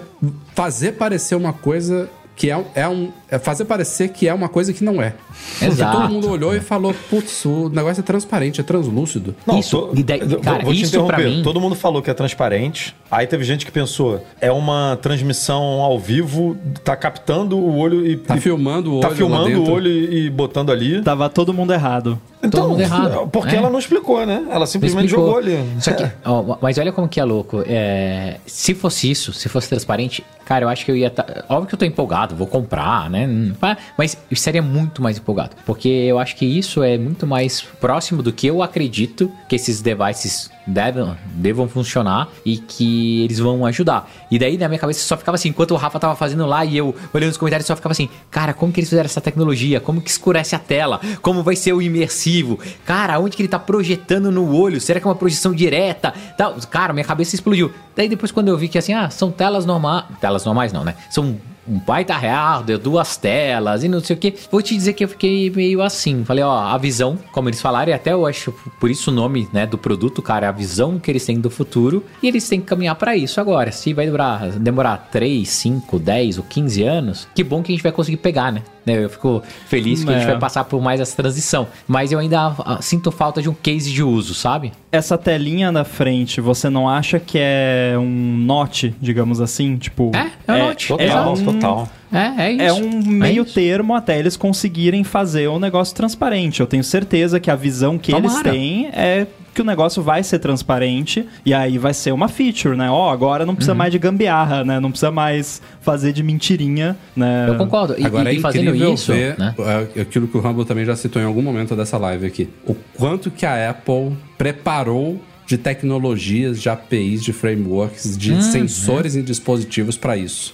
fazer parecer uma coisa que é, é um. É fazer parecer que é uma coisa que não é. Porque Exato. todo mundo olhou e falou: putz, o negócio é transparente, é translúcido. Não, Isso, e daí- vou- cara, vou te isso interromper. mim- Todo mundo falou que é transparente. Aí teve gente que pensou, é uma transmissão ao vivo, tá captando o olho e. Tá e- filmando o olho. Tá lá filmando o olho e, e botando ali. Tava todo mundo errado. Então, mundo errado. Porque É. ela não explicou, né? Ela simplesmente jogou ali. Só que, ó, mas olha como que é louco. É, se fosse isso, se fosse transparente, cara, eu acho que eu ia. Tá, óbvio que eu tô empolgado, vou comprar, né? Hum, Mas estaria muito mais empolgado. Porque eu acho que isso é muito mais próximo do que eu acredito que esses devices devem, devam funcionar e que eles vão ajudar. E daí na minha cabeça só ficava assim, enquanto o Rafa tava fazendo lá e eu olhando os comentários, só ficava assim, cara, como que eles fizeram essa tecnologia? Como que escurece a tela? Como vai ser o imersivo? Cara, onde que ele tá projetando no olho? Será que é uma projeção direta? Tal. Cara, minha cabeça explodiu. Daí depois quando eu vi que assim, ah, são telas normais, telas normais não, né? São um baita hardware, duas telas e não sei o que. Vou te dizer que eu fiquei meio assim. Falei, ó, a visão, como eles falaram, e até eu acho por isso o nome, né, do produto, cara, é a visão que eles têm do futuro e eles têm que caminhar pra isso agora. Se vai demorar, demorar 3, 5, 10 ou 15 anos, que bom que a gente vai conseguir pegar, né? Eu fico feliz que a gente É. vai passar por mais essa transição. Mas eu ainda ah, sinto falta de um case de uso, sabe? Essa telinha na frente, você não acha que é um note, digamos assim? Tipo. É, é um note. Total, um- total. É, é isso. É um meio isso. termo até eles conseguirem fazer o negócio transparente. Eu tenho certeza que a visão que eles Tomara. têm é que o negócio vai ser transparente e aí vai ser uma feature, né? Ó, agora não Uhum. precisa mais de gambiarra, né? Não precisa mais fazer de mentirinha, né? Eu concordo. E, Agora e, é e fazendo incrível isso, ver né? é, aquilo que o Rumble também já citou em algum momento dessa live aqui. O quanto que a Apple preparou de tecnologias, de APIs, de frameworks, de Hum, sensores em dispositivos para isso.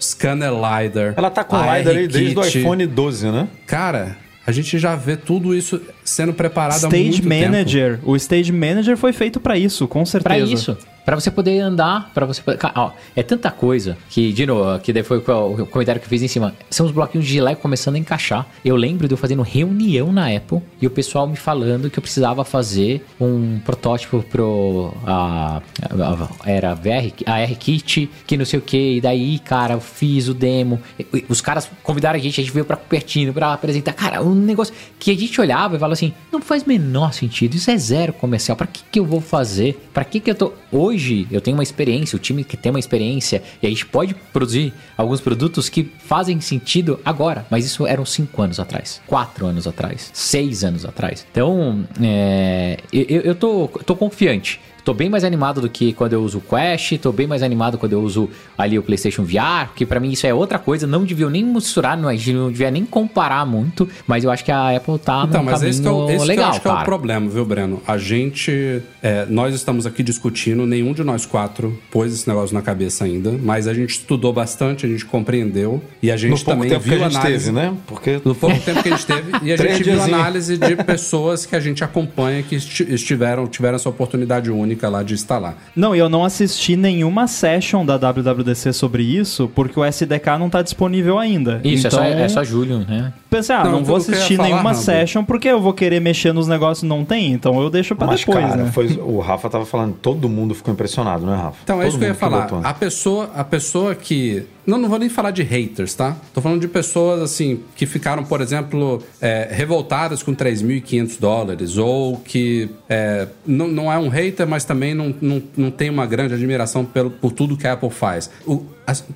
Scanner LiDAR. Ela tá com AR LiDAR aí desde o iPhone 12, né? Cara, a gente já vê tudo isso sendo preparado há Stage muito tempo. Manager. O Stage Manager foi feito pra isso, com certeza. Pra isso. Pra você poder andar, pra você poder... Ó, é tanta coisa que, de novo, que daí foi o comentário que eu fiz em cima. São os bloquinhos de Lego começando a encaixar. Eu lembro de eu fazendo reunião na Apple e o pessoal me falando que eu precisava fazer um protótipo pro. A, a- era VR, a R-Kit, que não sei o que. E daí, cara, eu fiz o demo. Os caras convidaram a gente, a gente veio pra Cupertino pra apresentar. Cara, um negócio que a gente olhava e falava assim: não faz menor sentido. Isso é zero comercial. Pra que, que eu vou fazer? Pra que, que eu tô. Hoje hoje eu tenho uma experiência, o time que tem uma experiência, e a gente pode produzir alguns produtos que fazem sentido agora, mas isso eram cinco anos atrás, quatro anos atrás, seis anos atrás. Então, é, eu, eu tô, tô confiante. Tô bem mais animado do que quando eu uso o Quest, tô bem mais animado quando eu uso ali o PlayStation VR, que para mim isso é outra coisa, não devia nem misturar, não, não devia nem comparar muito, mas eu acho que a Apple tá então, num mas caminho esse que é o, esse legal, que eu acho que é cara. o problema, viu, Breno? A gente. é, nós estamos aqui discutindo, nenhum de nós quatro pôs esse negócio na cabeça ainda, mas a gente estudou bastante, a gente compreendeu e a gente No pouco também tempo que viu a gente análise. teve, né? Porque No pouco tempo que a gente teve, e a [LAUGHS] gente viu análise de pessoas que a gente acompanha que esti- estiveram, tiveram essa oportunidade única lá de instalar. Não, e eu não assisti nenhuma session da WWDC sobre isso, porque o SDK não tá disponível ainda. Isso, então, é, só, é só julho, né? Pensei, ah, Não, não, vou assistir falar, nenhuma session porque eu vou querer mexer nos negócios não tem, então eu deixo pra Mas, depois, cara, né? foi, o Rafa tava falando, todo mundo ficou impressionado, né, Rafa? Então, é Todo isso que eu ia falar. A pessoa, a pessoa que. Não, não vou nem falar de haters, tá? Tô falando de pessoas, assim, que ficaram, por exemplo, é, revoltadas com 3.500 dólares, ou que é, não, não é um hater, mas também não, não, não tem uma grande admiração pelo, por tudo que a Apple faz. O-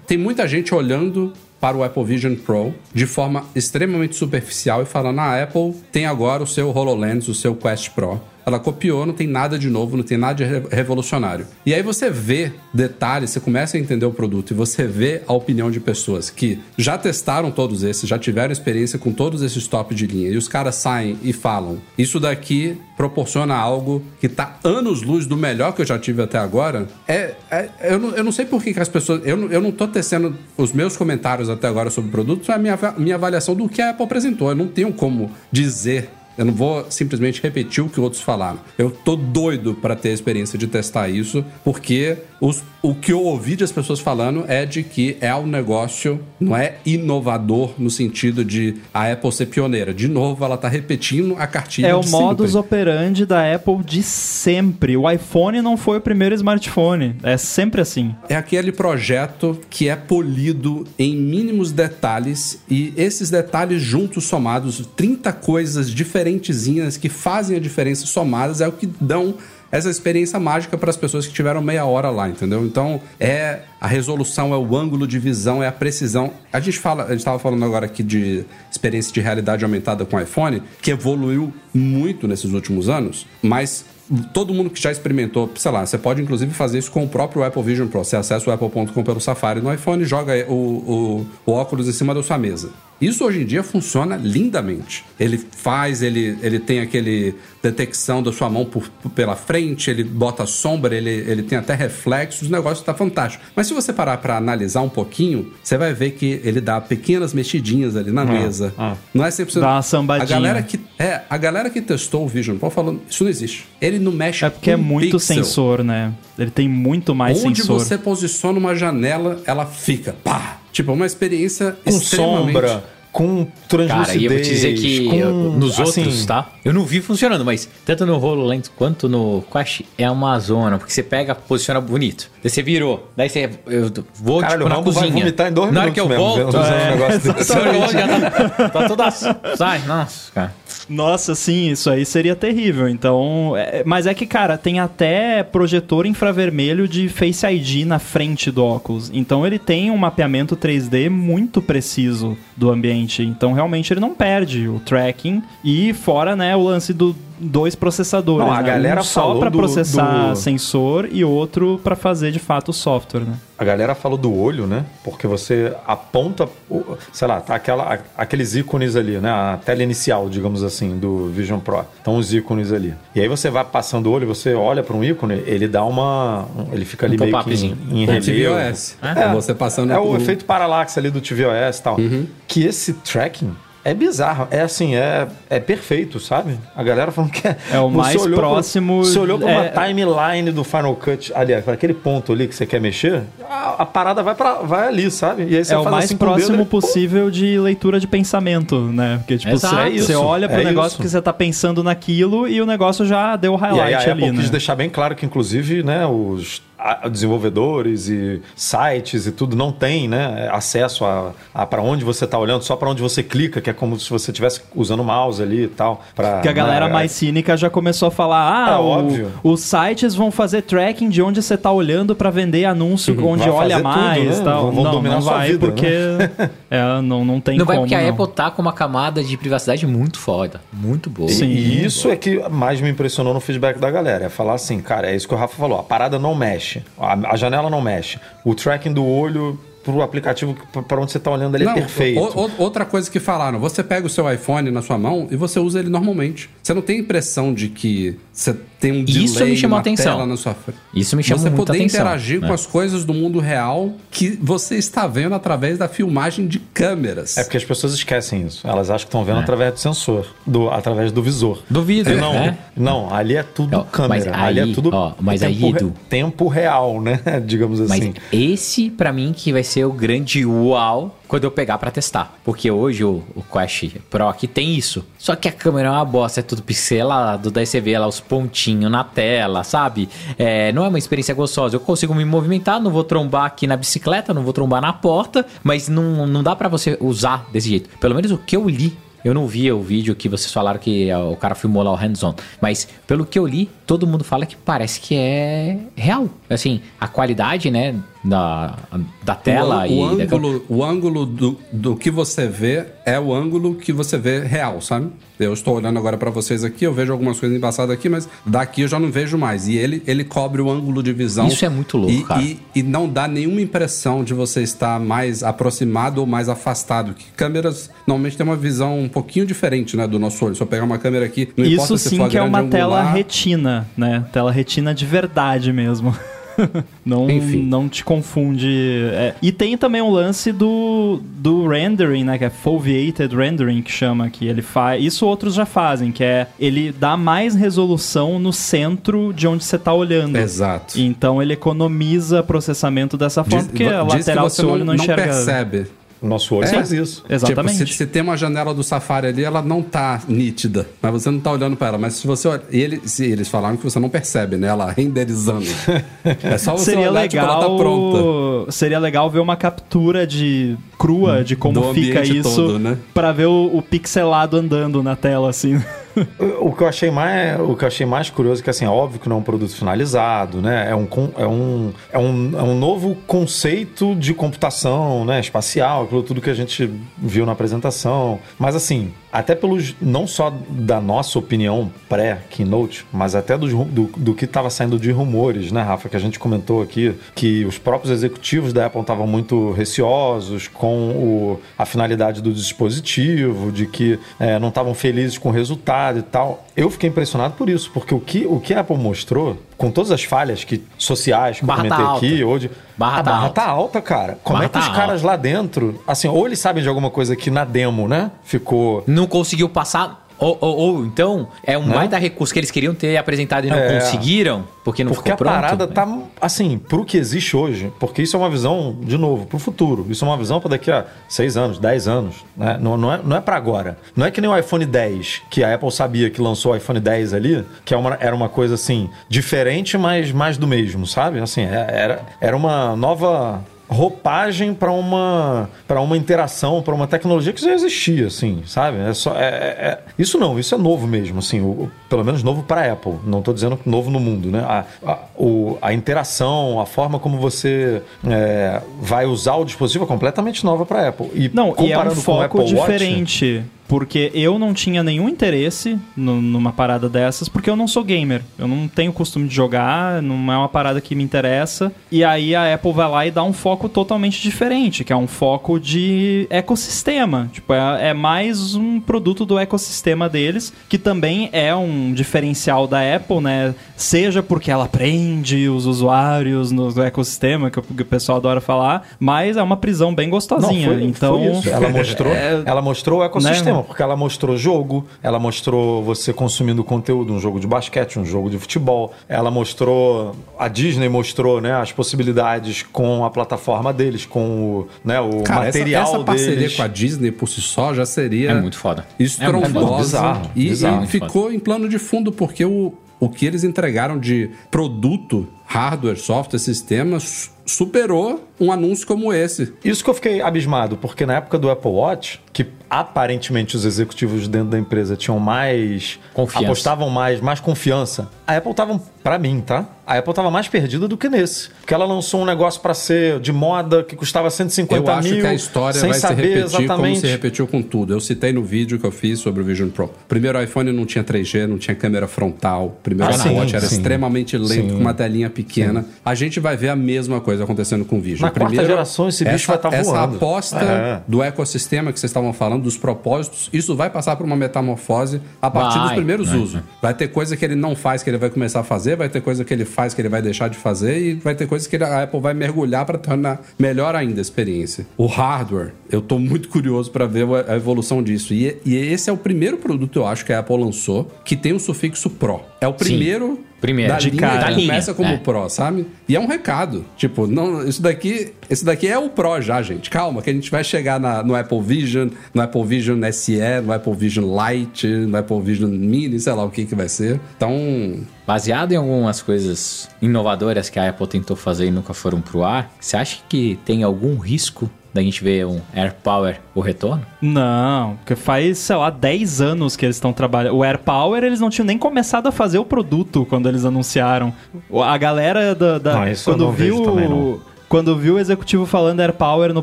tem muita gente olhando para o Apple Vision Pro de forma extremamente superficial e falando: ah, a Apple tem agora o seu HoloLens, o seu Quest Pro. Ela copiou, não tem nada de novo, não tem nada de re- revolucionário. E aí você vê detalhes, você começa a entender o produto e você vê a opinião de pessoas que já testaram todos esses, já tiveram experiência com todos esses top de linha. E os caras saem e falam: Isso daqui proporciona algo que tá anos-luz do melhor que eu já tive até agora. É, é- eu, não, eu não sei por que, que as pessoas. Eu, não- eu não tô tecendo os meus comentários até agora sobre o produto, é a minha, minha avaliação do que a Apple apresentou. Eu não tenho como dizer eu não vou simplesmente repetir o que outros falaram. Eu tô doido para ter a experiência de testar isso, porque os- o que eu ouvi das pessoas falando é de que é um negócio, não é inovador no sentido de a Apple ser pioneira. De novo, ela tá repetindo a cartilha É o modus sempre. operandi da Apple de sempre. O iPhone não foi o primeiro smartphone. É sempre assim. É aquele projeto que é polido em mínimos detalhes e esses detalhes juntos somados, 30 coisas diferentezinhas que fazem a diferença somadas é o que dão essa experiência mágica para as pessoas que tiveram meia hora lá, entendeu? Então, é a resolução, é o ângulo de visão, é a precisão. A gente fala, a gente estava falando agora aqui de experiência de realidade aumentada com iPhone, que evoluiu muito nesses últimos anos, mas todo mundo que já experimentou, sei lá, você pode inclusive fazer isso com o próprio Apple Vision Pro. Você acessa o apple.com pelo Safari no iPhone joga o, o, o óculos em cima da sua mesa. Isso hoje em dia funciona lindamente. Ele faz, ele, ele tem aquele detecção da sua mão por, pela frente, ele bota sombra, ele, ele tem até reflexos, o negócio tá fantástico. Mas se você parar para analisar um pouquinho, você vai ver que ele dá pequenas mexidinhas ali na mesa. ah. Não é sempre Dá uma sambadinha. A galera que é, a galera que testou o Vision Pro falando, isso não existe. Ele não mexe É porque é muito pixel. sensor, né? Ele tem muito mais Onde sensor. você posiciona uma janela, ela fica, pá! Tipo, uma experiência Com extremamente... sombra, com translucidez, Cara, e eu vou te dizer que com, eu- nos assim, outros, tá? Eu não vi funcionando, mas tanto no HoloLens quanto no Quest é uma zona, porque você pega, posiciona bonito. Daí você virou, daí você eu vou Caralho, tipo na Rambo vai cozinha. vomitar em dois Na hora que eu mesmo, volto, vendo um é, negócio [LAUGHS] desse. na hora que eu volto, já tá, tá toda sai, nossa, cara. Nossa, sim, isso aí seria terrível. Então, é- mas é que, cara, tem até projetor infravermelho de Face ID na frente do óculos. Então, ele tem um mapeamento 3D muito preciso do ambiente. Então, realmente, ele não perde o tracking. E fora, né, o lance do dois processadores. Não, a né? galera um só falou para do- processar do- sensor e outro para fazer de fato o software, né? A galera falou do olho, né? Porque você aponta, o- sei lá, tá aquela, aqueles ícones ali, né? A tela inicial, digamos assim, do Vision Pro. Então os ícones ali. E aí você vai passando o olho, você olha para um ícone, ele dá uma, um- ele fica ali Um meio que em, em O relevo. tvOS. É, você passando É o por- efeito paralaxe ali do tvOS e tal. Uhum. Que esse tracking é bizarro. É assim, é, é perfeito, sabe? A galera falando que é... É o mais olhou pro- próximo- Você olhou pra uma é- timeline do Final Cut, ali, aquele ponto ali que você quer mexer, a, a parada vai, pra, vai ali, sabe? E aí você É o mais assim dedo, próximo ele- possível de leitura de pensamento, né? Porque, tipo, Exato. você, É isso, você olha pro é negócio isso. porque você tá pensando naquilo e o negócio já deu o E aí highlight a Apple ali, né? quis deixar bem claro que, inclusive, né, os, desenvolvedores e sites e tudo não tem, né, acesso a, a para onde você está olhando, só para onde você clica, que é como se você estivesse usando o mouse ali e tal. Pra, Que a galera né, mais cínica já começou a falar: ah, É o- óbvio. os sites vão fazer tracking de onde você tá olhando pra vender anúncio onde Vai olha fazer tudo, mais né? tal. Vão- vão não, dominar não sua vai vida, porque [LAUGHS] é, não, não tem Não vai como. porque a. Apple tá com uma camada de privacidade muito foda. Muito boa. Sim. E isso é que mais me impressionou no feedback da galera. É falar assim, cara, é isso que o Rafa falou. A parada não mexe. A, a janela não mexe. O tracking do olho pro aplicativo para onde você tá olhando ele é perfeito. o- o- outra coisa que falaram, você pega o seu iPhone na sua mão e você usa ele normalmente. Você não tem impressão de que você tem um delay Isso me chamou uma atenção. tela na sua frente. Isso me chamou Você muita poder atenção, interagir né? com as coisas do mundo real que você está vendo através da filmagem de câmeras. É porque as pessoas esquecem isso. Elas acham que estão É. vendo através do sensor, do, através do visor. Do vidro, não, né? não, ali é tudo Ó, câmera. mas ali aí, é tudo ó, mas aí, tempo, re- Edu- tempo real, né? [LAUGHS] Digamos Mas assim. esse, pra mim, que vai ser o grande uau quando eu pegar pra testar. Porque hoje o, o Quest Pro aqui tem isso. Só que a câmera é uma bosta, é tudo pixelado, daí você vê lá os pontinhos na tela, sabe? É, não é uma experiência gostosa. Eu consigo me movimentar, não vou trombar aqui na bicicleta, não vou trombar na porta, mas não, não dá pra você usar desse jeito. Pelo menos o que eu li eu não vi o vídeo que vocês falaram que o cara filmou lá o hands-on. Mas pelo que eu li, todo mundo fala que parece que é real. Assim, a qualidade, né, da, da tela o, e... o da- ângulo, o ângulo do, do que você vê é o ângulo que você vê real, sabe? Eu estou olhando agora pra vocês aqui, eu vejo algumas coisas embaçadas aqui, mas daqui eu já não vejo mais. E ele, ele cobre o ângulo de visão. Isso é muito louco, e, cara. E, e não dá nenhuma impressão de você estar mais aproximado ou mais afastado. Que câmeras normalmente têm uma visão um pouquinho diferente, né, do nosso olho. Se eu pegar uma câmera aqui, não importa Isso se sim for que é uma angular, tela retina, né? Tela retina de verdade mesmo. [LAUGHS] não, Enfim. não te confunde. É, E tem também o lance do, do rendering, né? Que é foveated rendering que chama que ele faz. Isso outros já fazem, que é ele dá mais resolução no centro de onde você está olhando. Exato. Então ele economiza processamento dessa forma, porque a diz que lateral do você seu olho não, enxerga. percebe. O nosso olho É. faz isso. Exatamente. Tipo, se, se tem uma janela do Safari ali, ela não tá nítida. Mas você não tá olhando pra ela. Mas se você olha. E ele, se eles falaram que você não percebe, né? Ela renderizando. [LAUGHS] é só você Seria olhar, tipo, ela legal, tá pronta. seria legal ver uma captura de crua de como Do fica isso todo, né? Pra ver o, o pixelado andando na tela assim. [LAUGHS] O que eu achei mais, o que achei mais curioso é que assim, é óbvio que não é um produto finalizado, né? É um, é um, é um, é um novo conceito de computação, né? Espacial, aquilo tudo que a gente viu na apresentação. Mas assim, até pelos não só da nossa opinião pré-keynote, mas até dos do, do que estava saindo de rumores, né, Rafa, que a gente comentou aqui, que os próprios executivos da Apple estavam muito receosos com o, a finalidade do dispositivo, de que eh, não estavam felizes com o resultado e tal. Eu fiquei impressionado por isso, porque o que, o que a Apple mostrou, com todas as falhas que, sociais que Barra eu tá comentei aqui alta. hoje, Barra a tá barra alta. tá alta, cara. Como Barra é que os tá caras lá dentro, assim, ou eles sabem de alguma coisa que na demo, né, ficou Não conseguiu passar... Ou, ou- ou, então, é um Né? baita recurso que eles queriam ter apresentado e não É. conseguiram, porque não Porque ficou a pronto. parada né? tá, assim, pro que existe hoje, porque isso é uma visão, de novo, pro futuro. Isso é uma visão para daqui a 6 anos, 10 anos. Né? Não, não, é, não é para agora. Não é que nem o iPhone 10, que a Apple sabia que lançou o iPhone 10 ali, que é uma, era uma coisa, assim, diferente, mas mais do mesmo, sabe? Assim, é- era, era uma nova roupagem para uma para uma interação, para uma tecnologia que já existia, assim, sabe? É só, é- é- é- isso não, isso é novo mesmo, assim, o- o- pelo menos novo para Apple. Não estou dizendo novo no mundo, né? A, a, o- a interação, a forma como você é, vai usar o dispositivo é completamente nova para Apple. E Não, e é um comparando com o foco Apple Watch, diferente. Porque eu não tinha nenhum interesse no- numa parada dessas, porque eu não sou gamer. Eu não tenho costume de jogar, não é uma parada que me interessa. E aí a Apple vai lá e dá um foco totalmente diferente, que é um foco de ecossistema. Tipo, é, é mais um produto do ecossistema deles, que também é um diferencial da Apple, né? Seja porque ela prende os usuários no ecossistema, que o que o pessoal adora falar, mas é uma prisão bem Não, gostosinha. foi, então, foi. Ela mostrou, [LAUGHS] É, ela mostrou o ecossistema, né? Porque ela mostrou jogo, ela mostrou você consumindo conteúdo, um jogo de basquete, um jogo de futebol. Ela mostrou, a Disney mostrou, né, as possibilidades com a plataforma deles, com o, né, o Cara, essa, material essa parceria deles. com a Disney por si só já seria É muito foda. É muito estrondosa foda. Bizarro, e, bizarro. e ficou em plano de fundo porque o o que eles entregaram de produto, hardware, software, sistemas, superou um anúncio como esse. Isso que eu fiquei abismado, porque na época do Apple Watch, que aparentemente os executivos dentro da empresa tinham mais. Confiança. apostavam mais, mais confiança. A Apple tava, pra mim, tá? A Apple tava mais perdida do que nesse. Porque ela lançou um negócio pra ser de moda que custava 150 Eu acho mil. que a história sem vai se repetir exatamente. como se repetiu com tudo. Eu citei no vídeo que eu fiz sobre o Vision Pro. Primeiro iPhone não tinha 3G, não tinha câmera frontal. Primeiro Ah, sim, Watch era sim. extremamente lento, Sim. com uma telinha pequena. A gente vai ver a mesma coisa acontecendo com o Vision. Na quarta geração, esse bicho essa, vai tá Essa voando. aposta É. do ecossistema que vocês estavam falando, dos propósitos, isso vai passar por uma metamorfose a partir Vai, dos primeiros vai, usos. vai. Ter coisa que ele não faz que ele vai começar a fazer, vai ter coisa que ele faz que ele vai deixar de fazer e vai ter coisa que a Apple vai mergulhar para tornar melhor ainda a experiência. O hardware, eu tô muito curioso para ver a evolução disso. E, e esse é o primeiro produto, eu acho, que a Apple lançou que tem o sufixo Pro. É o primeiro. Primeiro. da De linha cara. Da linha, começa como é. Pro, sabe? E é um recado. Tipo, não, isso daqui, esse daqui é o Pro já, gente. Calma, que a gente vai chegar na- no Apple Vision, no Apple Vision SE, no Apple Vision Lite, no Apple Vision Mini, sei lá o que que vai ser. Então, Baseado em algumas coisas inovadoras que a Apple tentou fazer e nunca foram pro ar, você acha que tem algum risco da gente ver um Air Power o retorno? Não, porque faz, sei lá, 10 anos que eles estão trabalhando. O Air Power, eles não tinham nem começado a fazer o produto quando eles anunciaram. O- A galera da. da- Não, isso eu quando não viu. Não. Quando viu o executivo falando Air Power no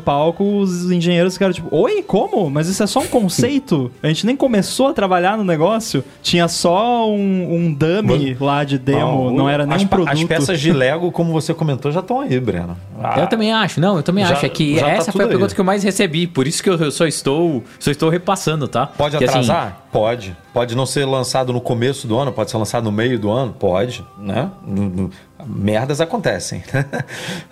palco, os engenheiros ficaram tipo: Oi, como? Mas isso é só um conceito? [LAUGHS] A gente nem começou a trabalhar no negócio. Tinha só um, um dummy lá de demo, não, o- era nem as, um produto. As peças de [LAUGHS] Lego, como você comentou, já estão aí, Breno. Ah, eu também acho, não, eu também já- acho. É que tá essa foi a pergunta aí. que eu mais recebi, por isso que eu, só estou só estou repassando, tá? Pode Porque, assim, atrasar? Pode. Pode não ser lançado no começo do ano, pode ser lançado no meio do ano? Pode, né? Merdas acontecem. [LAUGHS]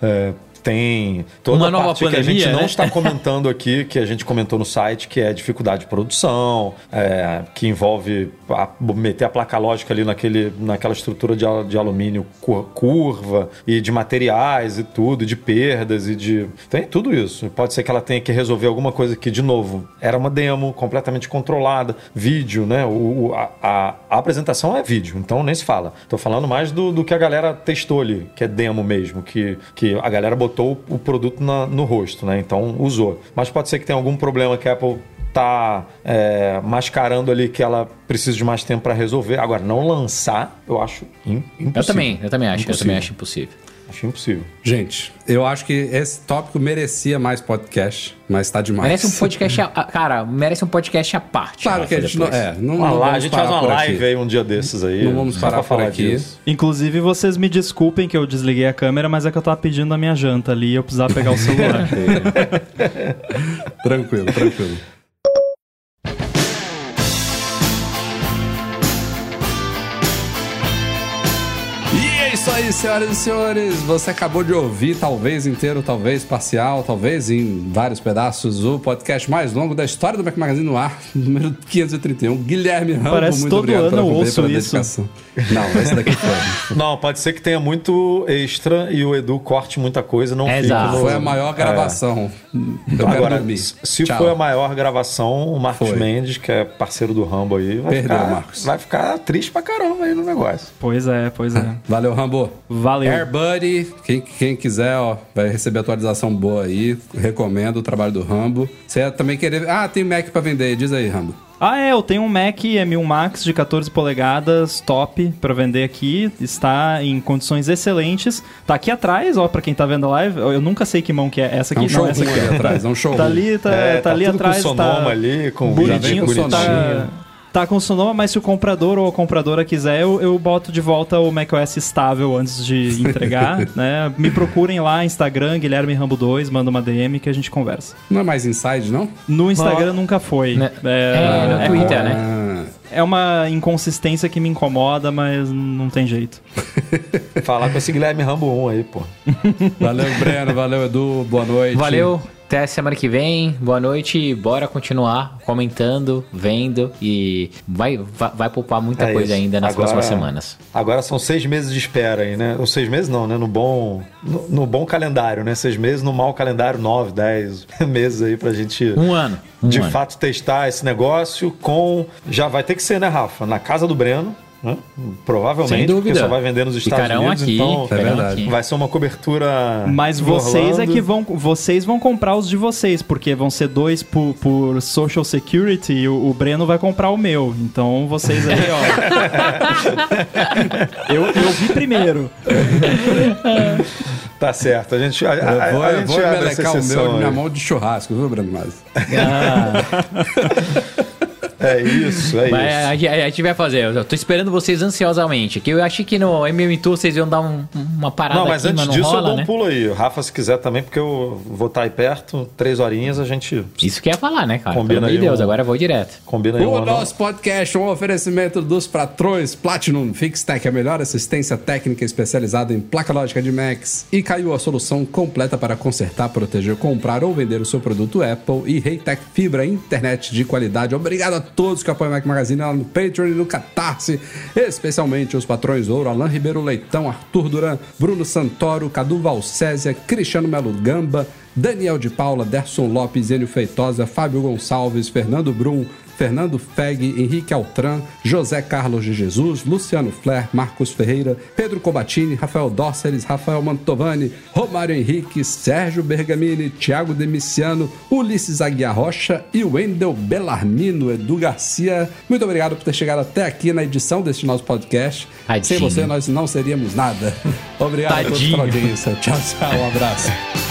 É, tem toda Uma a nova parte que a pandemia, gente não né? está comentando aqui, que a gente comentou no site, que é dificuldade de produção, é, que envolve a- meter a placa lógica ali naquele, naquela estrutura de, de alumínio cur- curva e de materiais e tudo, de perdas e de. Tem tudo isso. Pode ser que ela tenha que resolver alguma coisa que, de novo, era uma demo completamente controlada, vídeo, né? O, o- a, a- a apresentação é vídeo, então nem se fala. Tô falando mais do, do que a galera testou ali, que é demo mesmo, que, que a galera botou o produto na- no rosto, né? Então usou. Mas pode ser que tenha algum problema que a Apple tá é, mascarando ali que ela precisa de mais tempo para resolver. Agora, não lançar, eu acho im- impossível. Eu também, eu também acho, eu Impossível. também acho impossível. Acho impossível. gente, eu acho que esse tópico merecia mais podcast, mas tá demais. Merece um podcast, a, cara, merece um podcast à parte. Claro que a gente não. É, não, não live, a gente faz uma live aqui. aí um dia desses aí. Não vamos parar pra por falar aqui. disso. Inclusive, vocês me desculpem que eu desliguei a câmera, mas é que eu tava pedindo a minha janta ali e eu precisava pegar o celular. [LAUGHS] Tranquilo, tranquilo. Aí, senhoras e senhores. Você acabou de ouvir, talvez inteiro, talvez parcial, talvez em vários pedaços, o podcast mais longo da história do Mac Magazine no ar, [LAUGHS] número 531. Guilherme Rambo, Parece muito todo obrigado ano pela eu ouço pela isso. dedicação. Não, esse daqui foi. [LAUGHS] Não, pode ser que tenha muito extra e o Edu corte muita coisa e não É, exato. no... Foi a maior gravação. Eu quero Agora, se Tchau. foi a maior gravação, o Marcos Foi. Mendes, que é parceiro do Rambo aí, vai, Perdeu, ficar, Marcos. vai ficar triste pra caramba aí no negócio. pois é, pois é. Valeu, Rambo. Valeu. AirBuddy, quem, quem quiser, ó, vai receber atualização boa aí. Recomendo o trabalho do Rambo. Você ia também querer. Ah, tem Mac pra vender. Diz aí, Rambo. Ah, é, eu tenho um Mac M1 Max de 14 polegadas, top, pra vender aqui. Está em condições excelentes. Tá aqui atrás, ó, pra quem tá vendo a live. Eu nunca sei que mão que é essa É um aqui, não, essa aqui. ali atrás. É um [LAUGHS] showroom. Tá ali, tá, É, tá tá ali tudo atrás. com tá sonoma ali, com bonitinho, Já vem com tá. Tá com sonoma, mas se o comprador ou a compradora quiser, eu, eu boto de volta o macOS estável antes de entregar, [LAUGHS] né? Me procurem lá, Instagram, Guilherme Rambo 2, manda uma DM que a gente conversa. Não é mais inside, não? No Instagram nunca foi. Né? É, no é, Twitter, né? É uma inconsistência que me incomoda, mas não tem jeito. [LAUGHS] Falar com esse Guilherme Rambo 1 aí, pô. valeu, Breno. Valeu, Edu. Boa noite. Valeu, até semana que vem. Boa noite. Bora continuar comentando, vendo e vai, vai, vai poupar muita É coisa isso. ainda nas Agora- próximas semanas. Agora são seis meses de espera aí, né? Ou seis meses não, né? No bom, no, no bom calendário, né? Seis meses, no mau calendário, nove, dez [LAUGHS] meses aí pra gente... Um ano. Um de ano. fato testar esse negócio com. Já vai ter que ser, né, Rafa? Na casa do Breno, Provavelmente, Sem dúvida. porque só vai vender nos Estados Ficarão Unidos, aqui, então É verdade. aqui. vai ser uma cobertura. Mas vocês é que vão. Vocês vão comprar os de vocês, porque vão ser dois por, por Social Security e o, o Breno vai comprar o meu. Então vocês aí, ó. [LAUGHS] eu, eu vi primeiro. [LAUGHS] Tá certo. A gente, a, a, Eu vou, a eu gente vou abre essa melecar o meu na mão de churrasco, viu, Bruno Mas? [LAUGHS] É isso, é Mas isso. a, gente- a gente vai fazer. Eu tô esperando vocês ansiosamente. Que eu achei que no MM Tour vocês iam dar um- uma parada Não, mas aqui, antes mas não disso, rola, eu dou um né? pulo aí. O Rafa, se quiser também, porque eu vou estar aí perto, três horinhas, a gente Isso que ia falar, né, cara? Combina Pelo aí Deus, um- agora eu vou direto. combina aí O uma nosso podcast um oferecimento dos patrões Platinum Fixtech, a melhor assistência técnica especializada em placa lógica de Macs. E caiu a solução completa para consertar, proteger, comprar ou vender o seu produto Apple. E Reitec Fibra, internet de qualidade. Obrigado a todos que apoiam o Mac Magazine lá no Patreon e no Catarse, especialmente os patrões Ouro, Alain Ribeiro Leitão, Arthur Duran, Bruno Santoro, Cadu Valcésia, Cristiano Melo Gamba, Daniel de Paula, Derson Lopes, Enio Feitosa, Fábio Gonçalves, Fernando Brum, Fernando Feg, Henrique Altran, José Carlos de Jesus, Luciano Flair, Marcos Ferreira, Pedro Cobatini, Rafael Dóceres, Rafael Mantovani, Romário Henrique, Sérgio Bergamini, Thiago Demiciano, Ulisses Aguiar Rocha e Wendel Bellarmino, Edu Garcia. Muito obrigado por ter chegado até aqui na edição deste nosso podcast. Tadinho. Sem você, nós não seríamos nada. [LAUGHS] Obrigado a todos Tadinho. pela audiência. Tchau, tchau. Um abraço. [LAUGHS]